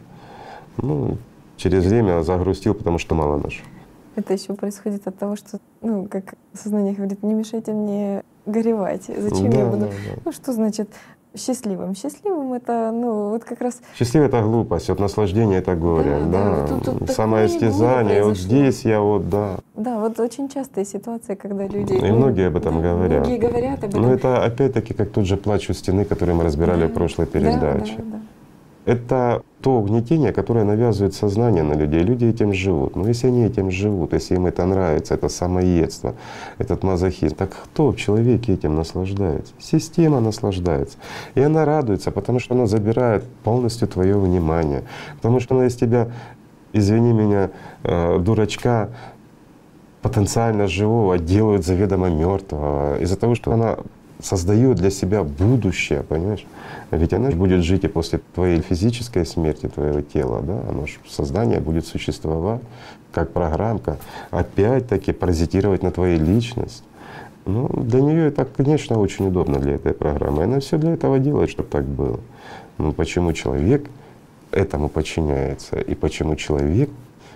Ну, через время загрустил, потому что мало нашел. Это еще происходит от того, что, ну, как сознание говорит, не мешайте мне горевать. Зачем Да, я буду? да, да. Ну, что значит счастливым. Счастливым это, ну, вот как раз... Счастливый — это глупость, вот наслаждение — это горе, да. Да, да, тут- тут Самоистязание, вот здесь я вот, да. Да, вот очень частая ситуация, когда люди... И ну, многие об этом да, говорят. Многие говорят об этом. Но это опять-таки как тот же плач у стены, который мы разбирали в прошлой Да, передаче. да, да. Это то угнетение, которое навязывает сознание на людей. Люди этим живут. Но если они этим живут, если им это нравится, это самоедство, этот мазохизм, так кто в человеке этим наслаждается? Система наслаждается. И она радуется, потому что она забирает полностью твое внимание. Потому что она из тебя, извини меня, э, дурачка, потенциально живого делают заведомо мертвого из-за того, что она создает для себя будущее, понимаешь? Ведь она ж будет жить и после твоей физической смерти твоего тела, да, оно ж сознание будет существовать как программка, опять-таки паразитировать на твоей личность. Ну, для нее это, конечно, очень удобно для этой программы. Она все для этого делает, чтобы так было. Но почему человек этому подчиняется? И почему человек,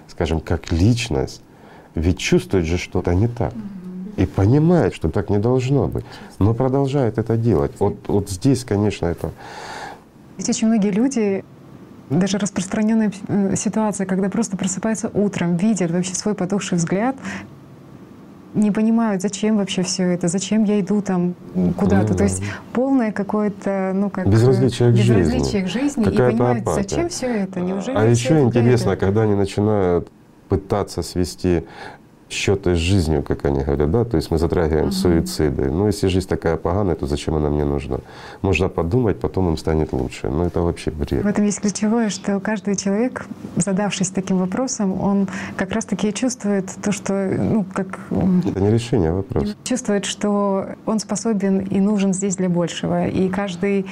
скажем, как личность, ведь чувствует же что-то не так. И понимает, что так не должно быть, но продолжает это делать. Вот, вот здесь, конечно, это Ведь очень многие люди, даже распространенная э, ситуация, когда просто просыпаются утром, видят вообще свой потухший взгляд, не понимают, зачем вообще все это, зачем я иду там куда-то. Ну То есть полное какое-то, ну как... Безразличие к жизни. безразличие к жизни. И понимают, апатия. зачем все это, неужели А еще это интересно, этого? когда они начинают пытаться свести счеты с жизнью, как они говорят, да, то есть мы затрагиваем суициды. Ну, если жизнь такая поганая, то зачем она мне нужна? Можно подумать, потом им станет лучше. Но это вообще В бред. этом есть ключевое, что каждый человек, задавшись таким вопросом, он как раз-таки чувствует то, что, ну, как Это не решение вопроса. чувствует, что он способен и нужен здесь для большего. И каждый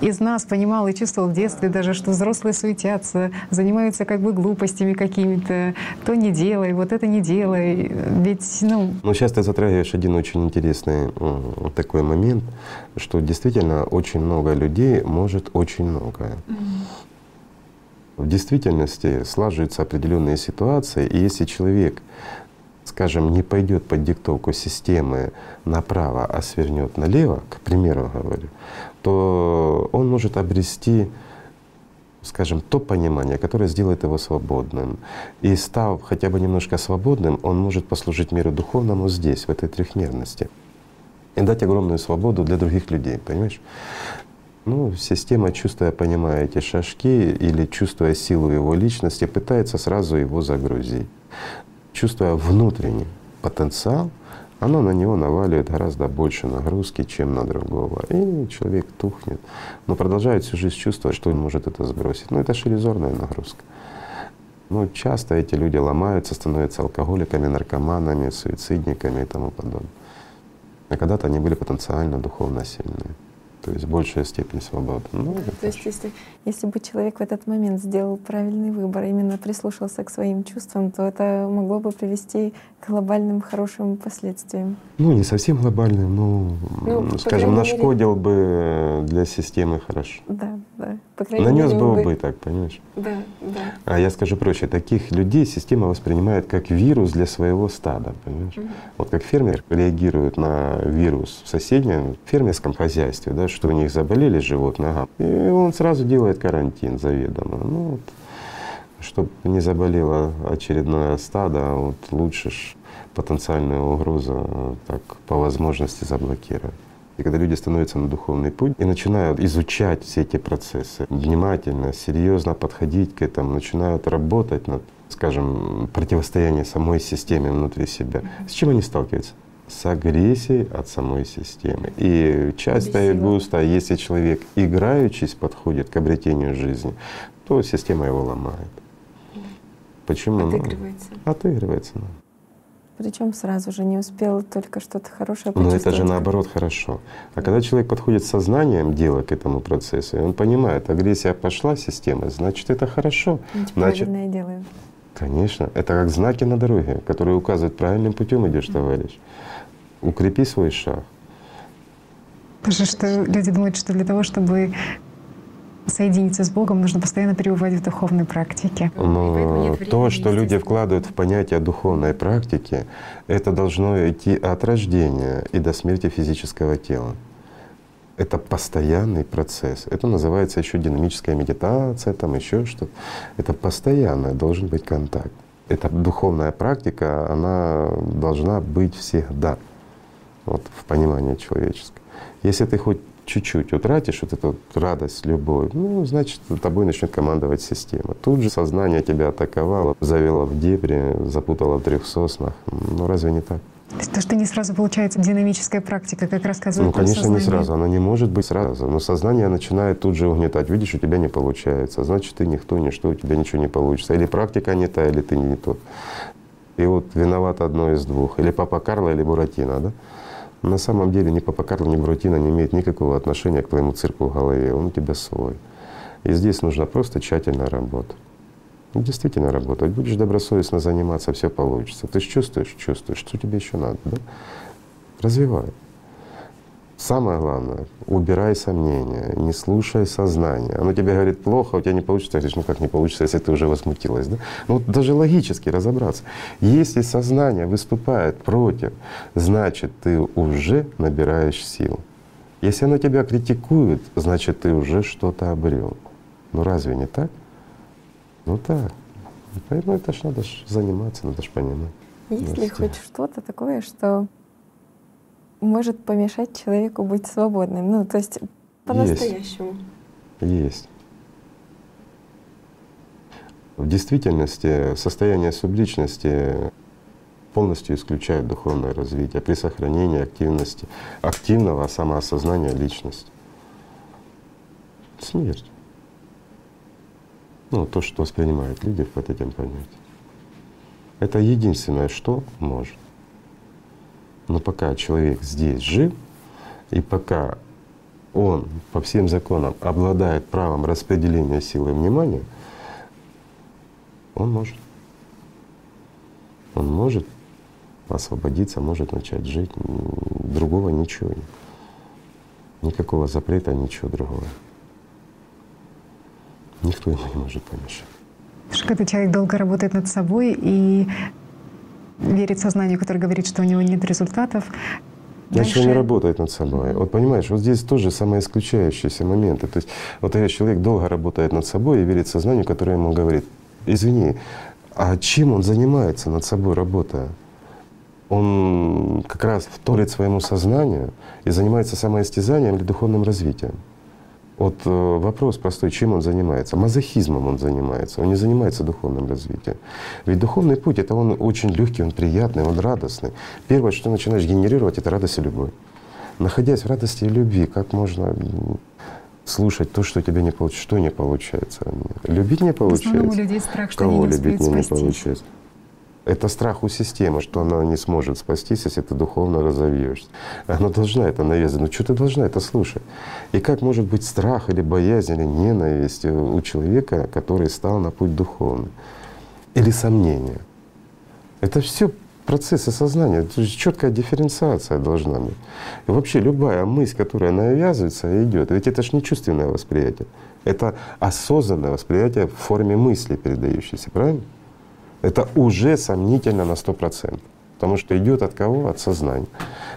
из нас понимал и чувствовал в детстве даже, что взрослые суетятся, занимаются как бы глупостями какими-то. То не делай, вот это не делай. Ведь, ну, Но сейчас ты затрагиваешь один очень интересный такой момент, что действительно очень много людей может очень многое. В действительности слаживаются определенные ситуации, и если человек, скажем, не пойдет под диктовку системы направо, а свернет налево, к примеру говорю, то он может обрести скажем, то понимание, которое сделает его свободным. И став хотя бы немножко свободным, он может послужить миру духовному здесь, в этой трехмерности. И дать огромную свободу для других людей, понимаешь? Ну, система, чувствуя, понимая эти шажки или чувствуя силу его личности, пытается сразу его загрузить. Чувствуя внутренний потенциал, она на него наваливает гораздо больше нагрузки, чем на другого. И человек тухнет, но продолжает всю жизнь чувствовать, что он может это сбросить. Ну, это ж иллюзорная нагрузка. Но часто эти люди ломаются, становятся алкоголиками, наркоманами, суицидниками и тому подобное. А когда-то они были потенциально духовно сильные. То есть большая степень свободы. Ну, То есть если, если бы человек в этот момент сделал правильный выбор, именно прислушался к своим чувствам, то это могло бы привести к глобальным хорошим последствиям. Ну, не совсем глобальный, но, Ну, скажем, крайней мере- нашкодил бы для системы хорошо. Да, да. По крайней Нанес мере, бы убыток, понимаешь? Да, да. А я скажу проще, таких людей система воспринимает как вирус для своего стада, понимаешь? Вот как фермер реагирует на вирус в соседнем фермерском хозяйстве, да, что у них заболели животные, ага, и он сразу делает карантин заведомо. Ну, вот, чтобы не заболело очередное стадо, а вот лучше ж потенциальную угрозу э, так по возможности заблокировать. И когда люди становятся на духовный путь и начинают изучать все эти процессы, внимательно, серьезно подходить к этому, начинают работать над, скажем, противостоянием самой системе внутри себя, с чем они сталкиваются? С агрессией от самой системы. И часто и Агрессивно. густо, если человек играючись подходит к обретению жизни, то система его ломает. Почему? Ну, Отыгрывается. Отыгрывается. ну. Причем сразу же не успел только что-то хорошее Но это же наоборот хорошо. А когда человек подходит сознанием дела к этому процессу, и он понимает, агрессия пошла система, значит это хорошо. Значит, Значит, правильное делаем. конечно, это как знаки на дороге, которые указывают правильным путем идешь, товарищ. Укрепи свой шаг. Потому что люди думают, что для того, чтобы соединиться с Богом, нужно постоянно пребывать в духовной практике. Но то, что люди вкладывают в понятие духовной практики, это должно идти от рождения и до смерти физического тела. Это постоянный процесс. Это называется еще динамическая медитация, там еще что-то. Это постоянно должен быть контакт. Эта духовная практика, она должна быть всегда, вот в понимании человеческом. Если ты хоть чуть-чуть утратишь вот эту вот радость, любовь, ну, значит, тобой начнет командовать система. Тут же сознание тебя атаковало, завело в дебри, запутало в трех соснах. Ну, разве не так? То что не сразу получается динамическая практика, как рассказывает Ну, конечно, сознание. не сразу. Она не может быть сразу. Но сознание начинает тут же угнетать. Видишь, у тебя не получается. Значит, ты никто, ничто, у тебя ничего не получится. Или практика не та, или ты не тот. И вот виноват одно из двух. Или папа Карло, или Буратино, да? На самом деле ни папа Карло, ни Буратино не имеют никакого отношения к твоему цирку в голове. Он у тебя свой. И здесь нужна просто тщательная работа. Ну, действительно работать. Будешь добросовестно заниматься, все получится. Ты же чувствуешь, чувствуешь, что тебе еще надо, да? Развивай. Самое главное, убирай сомнения, не слушай сознание. Оно тебе говорит плохо, у тебя не получится. Ты говоришь, ну как не получится, если ты уже возмутилась, да? Ну вот даже логически разобраться. Если сознание выступает против, значит ты уже набираешь сил. Если оно тебя критикует, значит ты уже что-то обрел. Ну разве не так? Ну так. Поэтому это ж надо ж заниматься, надо ж понимать. Есть ли Здравствуйте. хоть что-то такое, что может помешать человеку быть свободным? Ну, то есть по-настоящему. Есть. В действительности состояние субличности полностью исключает духовное развитие при сохранении активности, активного самоосознания личности. Смерть. Ну, то, что воспринимают люди под этим понятием. Это единственное, что может. Но пока человек здесь жив, и пока он по всем законам обладает правом распределения силы внимания, он может. Он может освободиться, может начать жить. Другого ничего нет. Никакого запрета, ничего другого. Никто ему не может помешать. Что когда человек долго работает над собой и верит сознанию, которое говорит, что у него нет результатов, Значит, он не дальше работает над собой. Вот понимаешь, вот здесь тоже самоисключающиеся моменты. То есть вот если человек долго работает над собой и верит сознанию, которое ему говорит, извини, а чем он занимается над собой работая? Он как раз вторит своему сознанию и занимается самоистязанием или духовным развитием. Вот э, вопрос простой, чем он занимается? Мазохизмом он занимается, он не занимается духовным развитием. Ведь духовный путь — это он очень легкий, он приятный, он радостный. Первое, что начинаешь генерировать, это радость и любовь. Находясь в радости и любви, как можно слушать то, что у тебя не получится, что не получается? Любить не в основном у получается. людей страх, что Кого не любить не, не получается? Это страх у системы, что она не сможет спастись, если ты духовно разовьешься. Она должна это навязывать. Ну что ты должна это слушать? И как может быть страх или боязнь или ненависть у человека, который стал на путь духовный? Или сомнение? Это все процессы сознания, то есть четкая дифференциация должна быть. И вообще любая мысль, которая навязывается, идет. Ведь это же не чувственное восприятие, это осознанное восприятие в форме мысли передающейся, правильно? Это уже сомнительно на сто процентов. Потому что идет от кого? От сознания.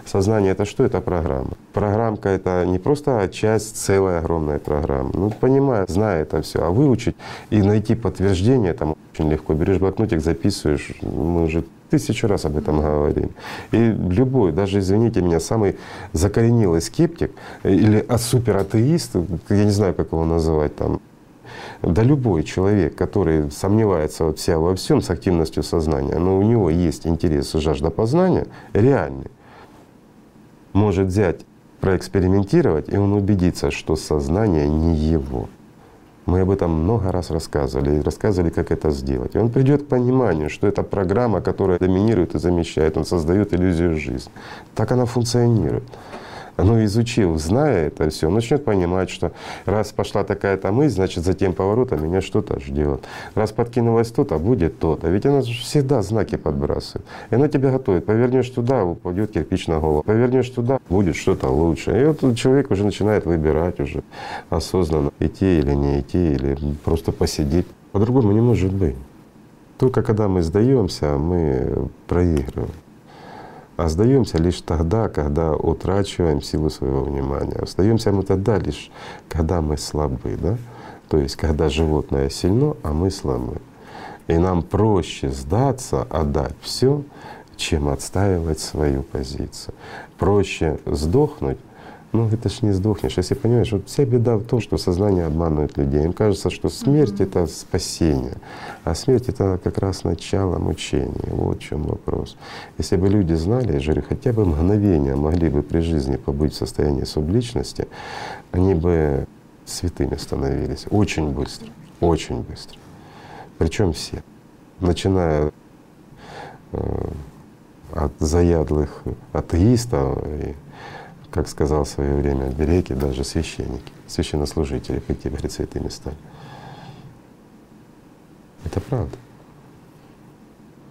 Сознание это что? Это программа. Программка это не просто часть целой огромной программы. Ну, понимая, зная это все, а выучить и найти подтверждение там очень легко. Берешь блокнотик, записываешь. Мы уже тысячу раз об этом говорили. И любой, даже, извините меня, самый закоренелый скептик или а суператеист, я не знаю, как его называть там, да любой человек, который сомневается вот вся во всем с активностью сознания, но у него есть интерес и жажда познания, реальный, может взять, проэкспериментировать, и он убедится, что сознание не его. Мы об этом много раз рассказывали и рассказывали, как это сделать. И он придет к пониманию, что это программа, которая доминирует и замещает, он создает иллюзию жизни. Так она функционирует. Ну, изучил, зная это все, он начнет понимать, что раз пошла такая-то мысль, значит, за тем поворотом меня что-то ждет. Раз подкинулось то-то, будет то-то. Ведь она же всегда знаки подбрасывает. И она тебя готовит. Повернешь туда, упадет кирпич на голову. Повернешь туда, будет что-то лучше. И вот человек уже начинает выбирать уже осознанно, идти или не идти, или просто посидеть. По-другому не может быть. Только когда мы сдаемся, мы проигрываем. А сдаемся лишь тогда, когда утрачиваем силу своего внимания. Сдаемся мы тогда лишь, когда мы слабы, да? То есть когда животное сильно, а мы слабы. И нам проще сдаться, отдать все, чем отстаивать свою позицию. Проще сдохнуть, ну это ж не сдохнешь. Если понимаешь, вот вся беда в том, что сознание обманывает людей. Им кажется, что смерть mm-hmm. это спасение, а смерть это как раз начало мучения. Вот в чем вопрос. Если бы люди знали, говорю, хотя бы мгновение могли бы при жизни побыть в состоянии субличности, они бы святыми становились очень быстро, очень быстро. Причем все, начиная э, от заядлых атеистов и как сказал в свое время Береки, даже священники, священнослужители, какие, говорит, святыми стали. Это правда.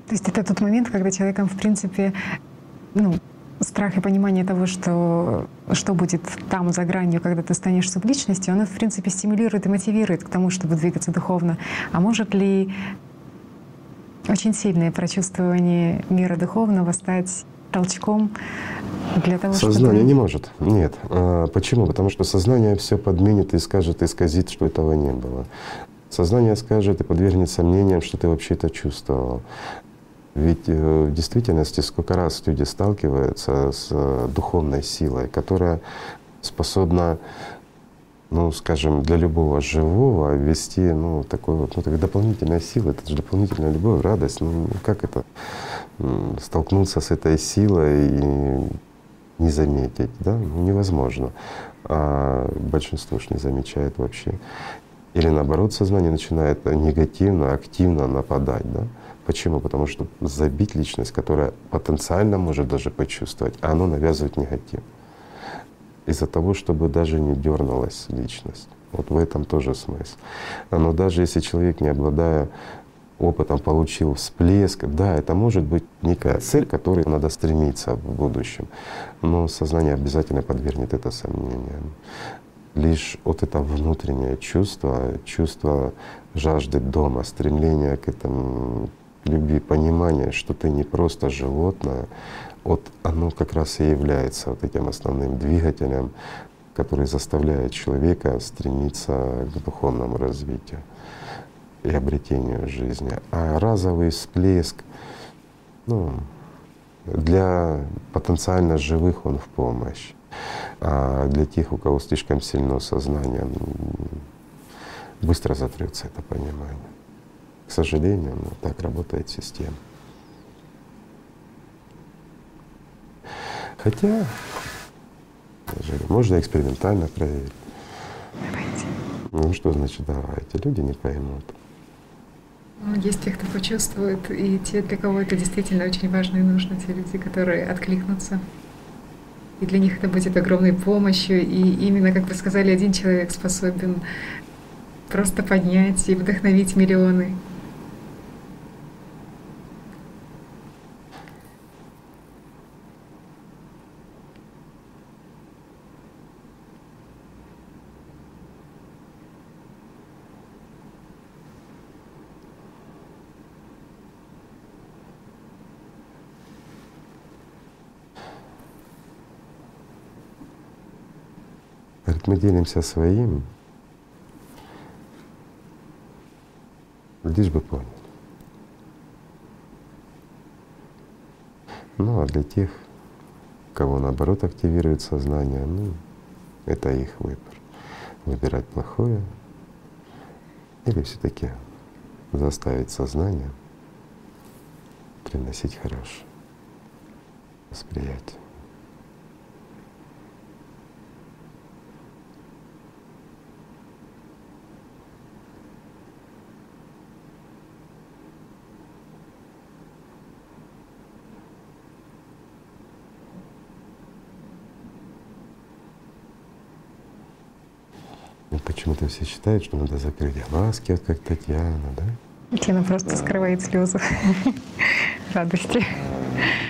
То есть это тот момент, когда человеком, в принципе, ну, страх и понимание того, что, что будет там за гранью, когда ты станешь субличностью, оно, в принципе, стимулирует и мотивирует к тому, чтобы двигаться духовно. А может ли очень сильное прочувствование мира духовного стать толчком для того, Сознание чтобы... не может. Нет. А, почему? Потому что сознание все подменит и скажет, и сказит, что этого не было. Сознание скажет и подвергнет сомнениям, что ты вообще это чувствовал. Ведь э, в действительности сколько раз люди сталкиваются с э, духовной силой, которая способна ну, скажем, для любого живого ввести, ну, такой вот, ну, так дополнительная сила, это же дополнительная любовь, радость, ну, как это, столкнуться с этой силой и не заметить, да, ну, невозможно. А большинство ж не замечает вообще. Или наоборот, сознание начинает негативно, активно нападать, да. Почему? Потому что забить личность, которая потенциально может даже почувствовать, а оно навязывает негатив из-за того, чтобы даже не дернулась личность. Вот в этом тоже смысл. Но даже если человек, не обладая опытом, получил всплеск, да, это может быть некая цель, к которой надо стремиться в будущем. Но сознание обязательно подвергнет это сомнениям. Лишь вот это внутреннее чувство, чувство жажды дома, стремление к этому любви, понимание, что ты не просто животное, вот оно как раз и является вот этим основным двигателем, который заставляет человека стремиться к духовному развитию и обретению жизни. А разовый всплеск, ну, для потенциально живых он в помощь. А для тех, у кого слишком сильно сознание, быстро затрется это понимание. К сожалению, ну, так работает система. Хотя, можно экспериментально проверить. Давайте. Ну что значит давайте? Люди не поймут. Ну, есть те, кто почувствует, и те, для кого это действительно очень важно и нужно, те люди, которые откликнутся. И для них это будет огромной помощью. И именно, как вы сказали, один человек способен просто поднять и вдохновить миллионы. Мы делимся своим, лишь бы понял. Ну а для тех, кого наоборот активирует сознание, ну, это их выбор. Выбирать плохое или все-таки заставить сознание приносить хорошее восприятие. Почему-то все считают, что надо закрыть глазки, вот как Татьяна, да? Тина просто скрывает слезы радости.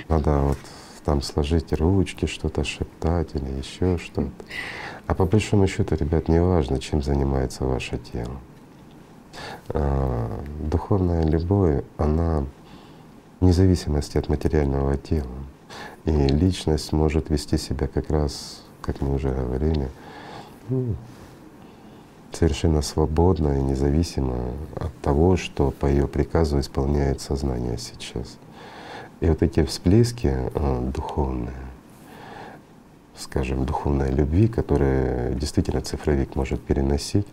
Надо вот там сложить ручки, что-то шептать или еще что-то. А по большому счету, ребят, не важно, чем занимается ваше тело. А, духовная любовь, она вне зависимости от материального тела. И личность может вести себя как раз, как мы уже говорили, ну, совершенно свободно и независимо от того, что по ее приказу исполняет сознание сейчас. И вот эти всплески э, духовные, скажем, духовной любви, которые действительно цифровик может переносить,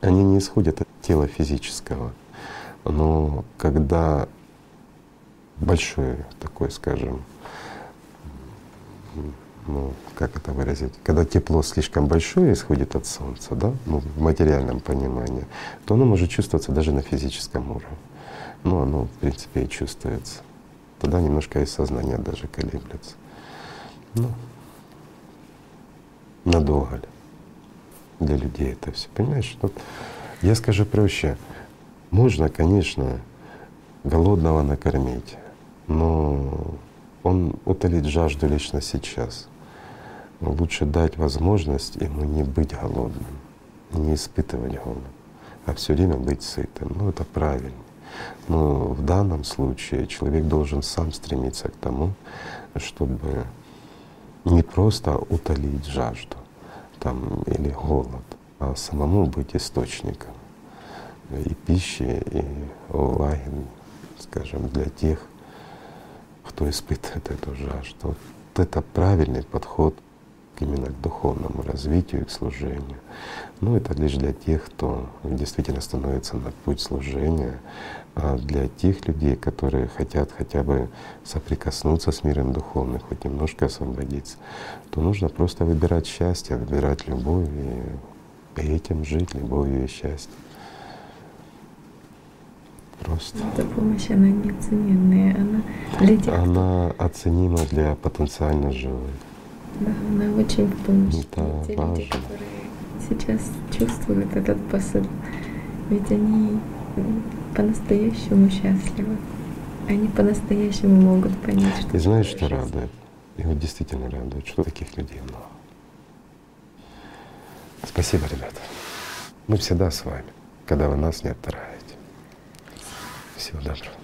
они не исходят от тела физического. Но когда большой такой, скажем, ну, как это выразить, когда тепло слишком большое исходит от Солнца, да, ну, в материальном понимании, то оно может чувствоваться даже на физическом уровне. Ну, оно, в принципе, и чувствуется. Тогда немножко и сознание даже колеблется. Ну, надолго ли для людей это все, понимаешь? Вот я скажу проще. Можно, конечно, голодного накормить, но он утолит жажду лично сейчас. Лучше дать возможность ему не быть голодным, не испытывать голод, а все время быть сытым. Ну это правильно. Но в данном случае человек должен сам стремиться к тому, чтобы не просто утолить жажду там, или голод, а самому быть источником и пищи, и влаги, скажем, для тех, кто испытывает эту жажду. Вот это правильный подход именно к духовному развитию и к служению. Но это лишь для тех, кто действительно становится на путь служения, а для тех людей, которые хотят хотя бы соприкоснуться с миром духовным, хоть немножко освободиться, то нужно просто выбирать счастье, выбирать любовь и, и этим жить, любовью и счастьем. Просто. Эта помощь, она неоцененная, она для тех, Она оценима для потенциально живых. Да, она очень в помощь. Да, Те важно. люди, которые сейчас чувствуют этот посыл, ведь они м, по-настоящему счастливы. Они по-настоящему могут понять, что И знаешь, что радует? И вот действительно радует, что таких людей много. Спасибо, ребята. Мы всегда с вами, когда вы нас не оттараете. Всего доброго.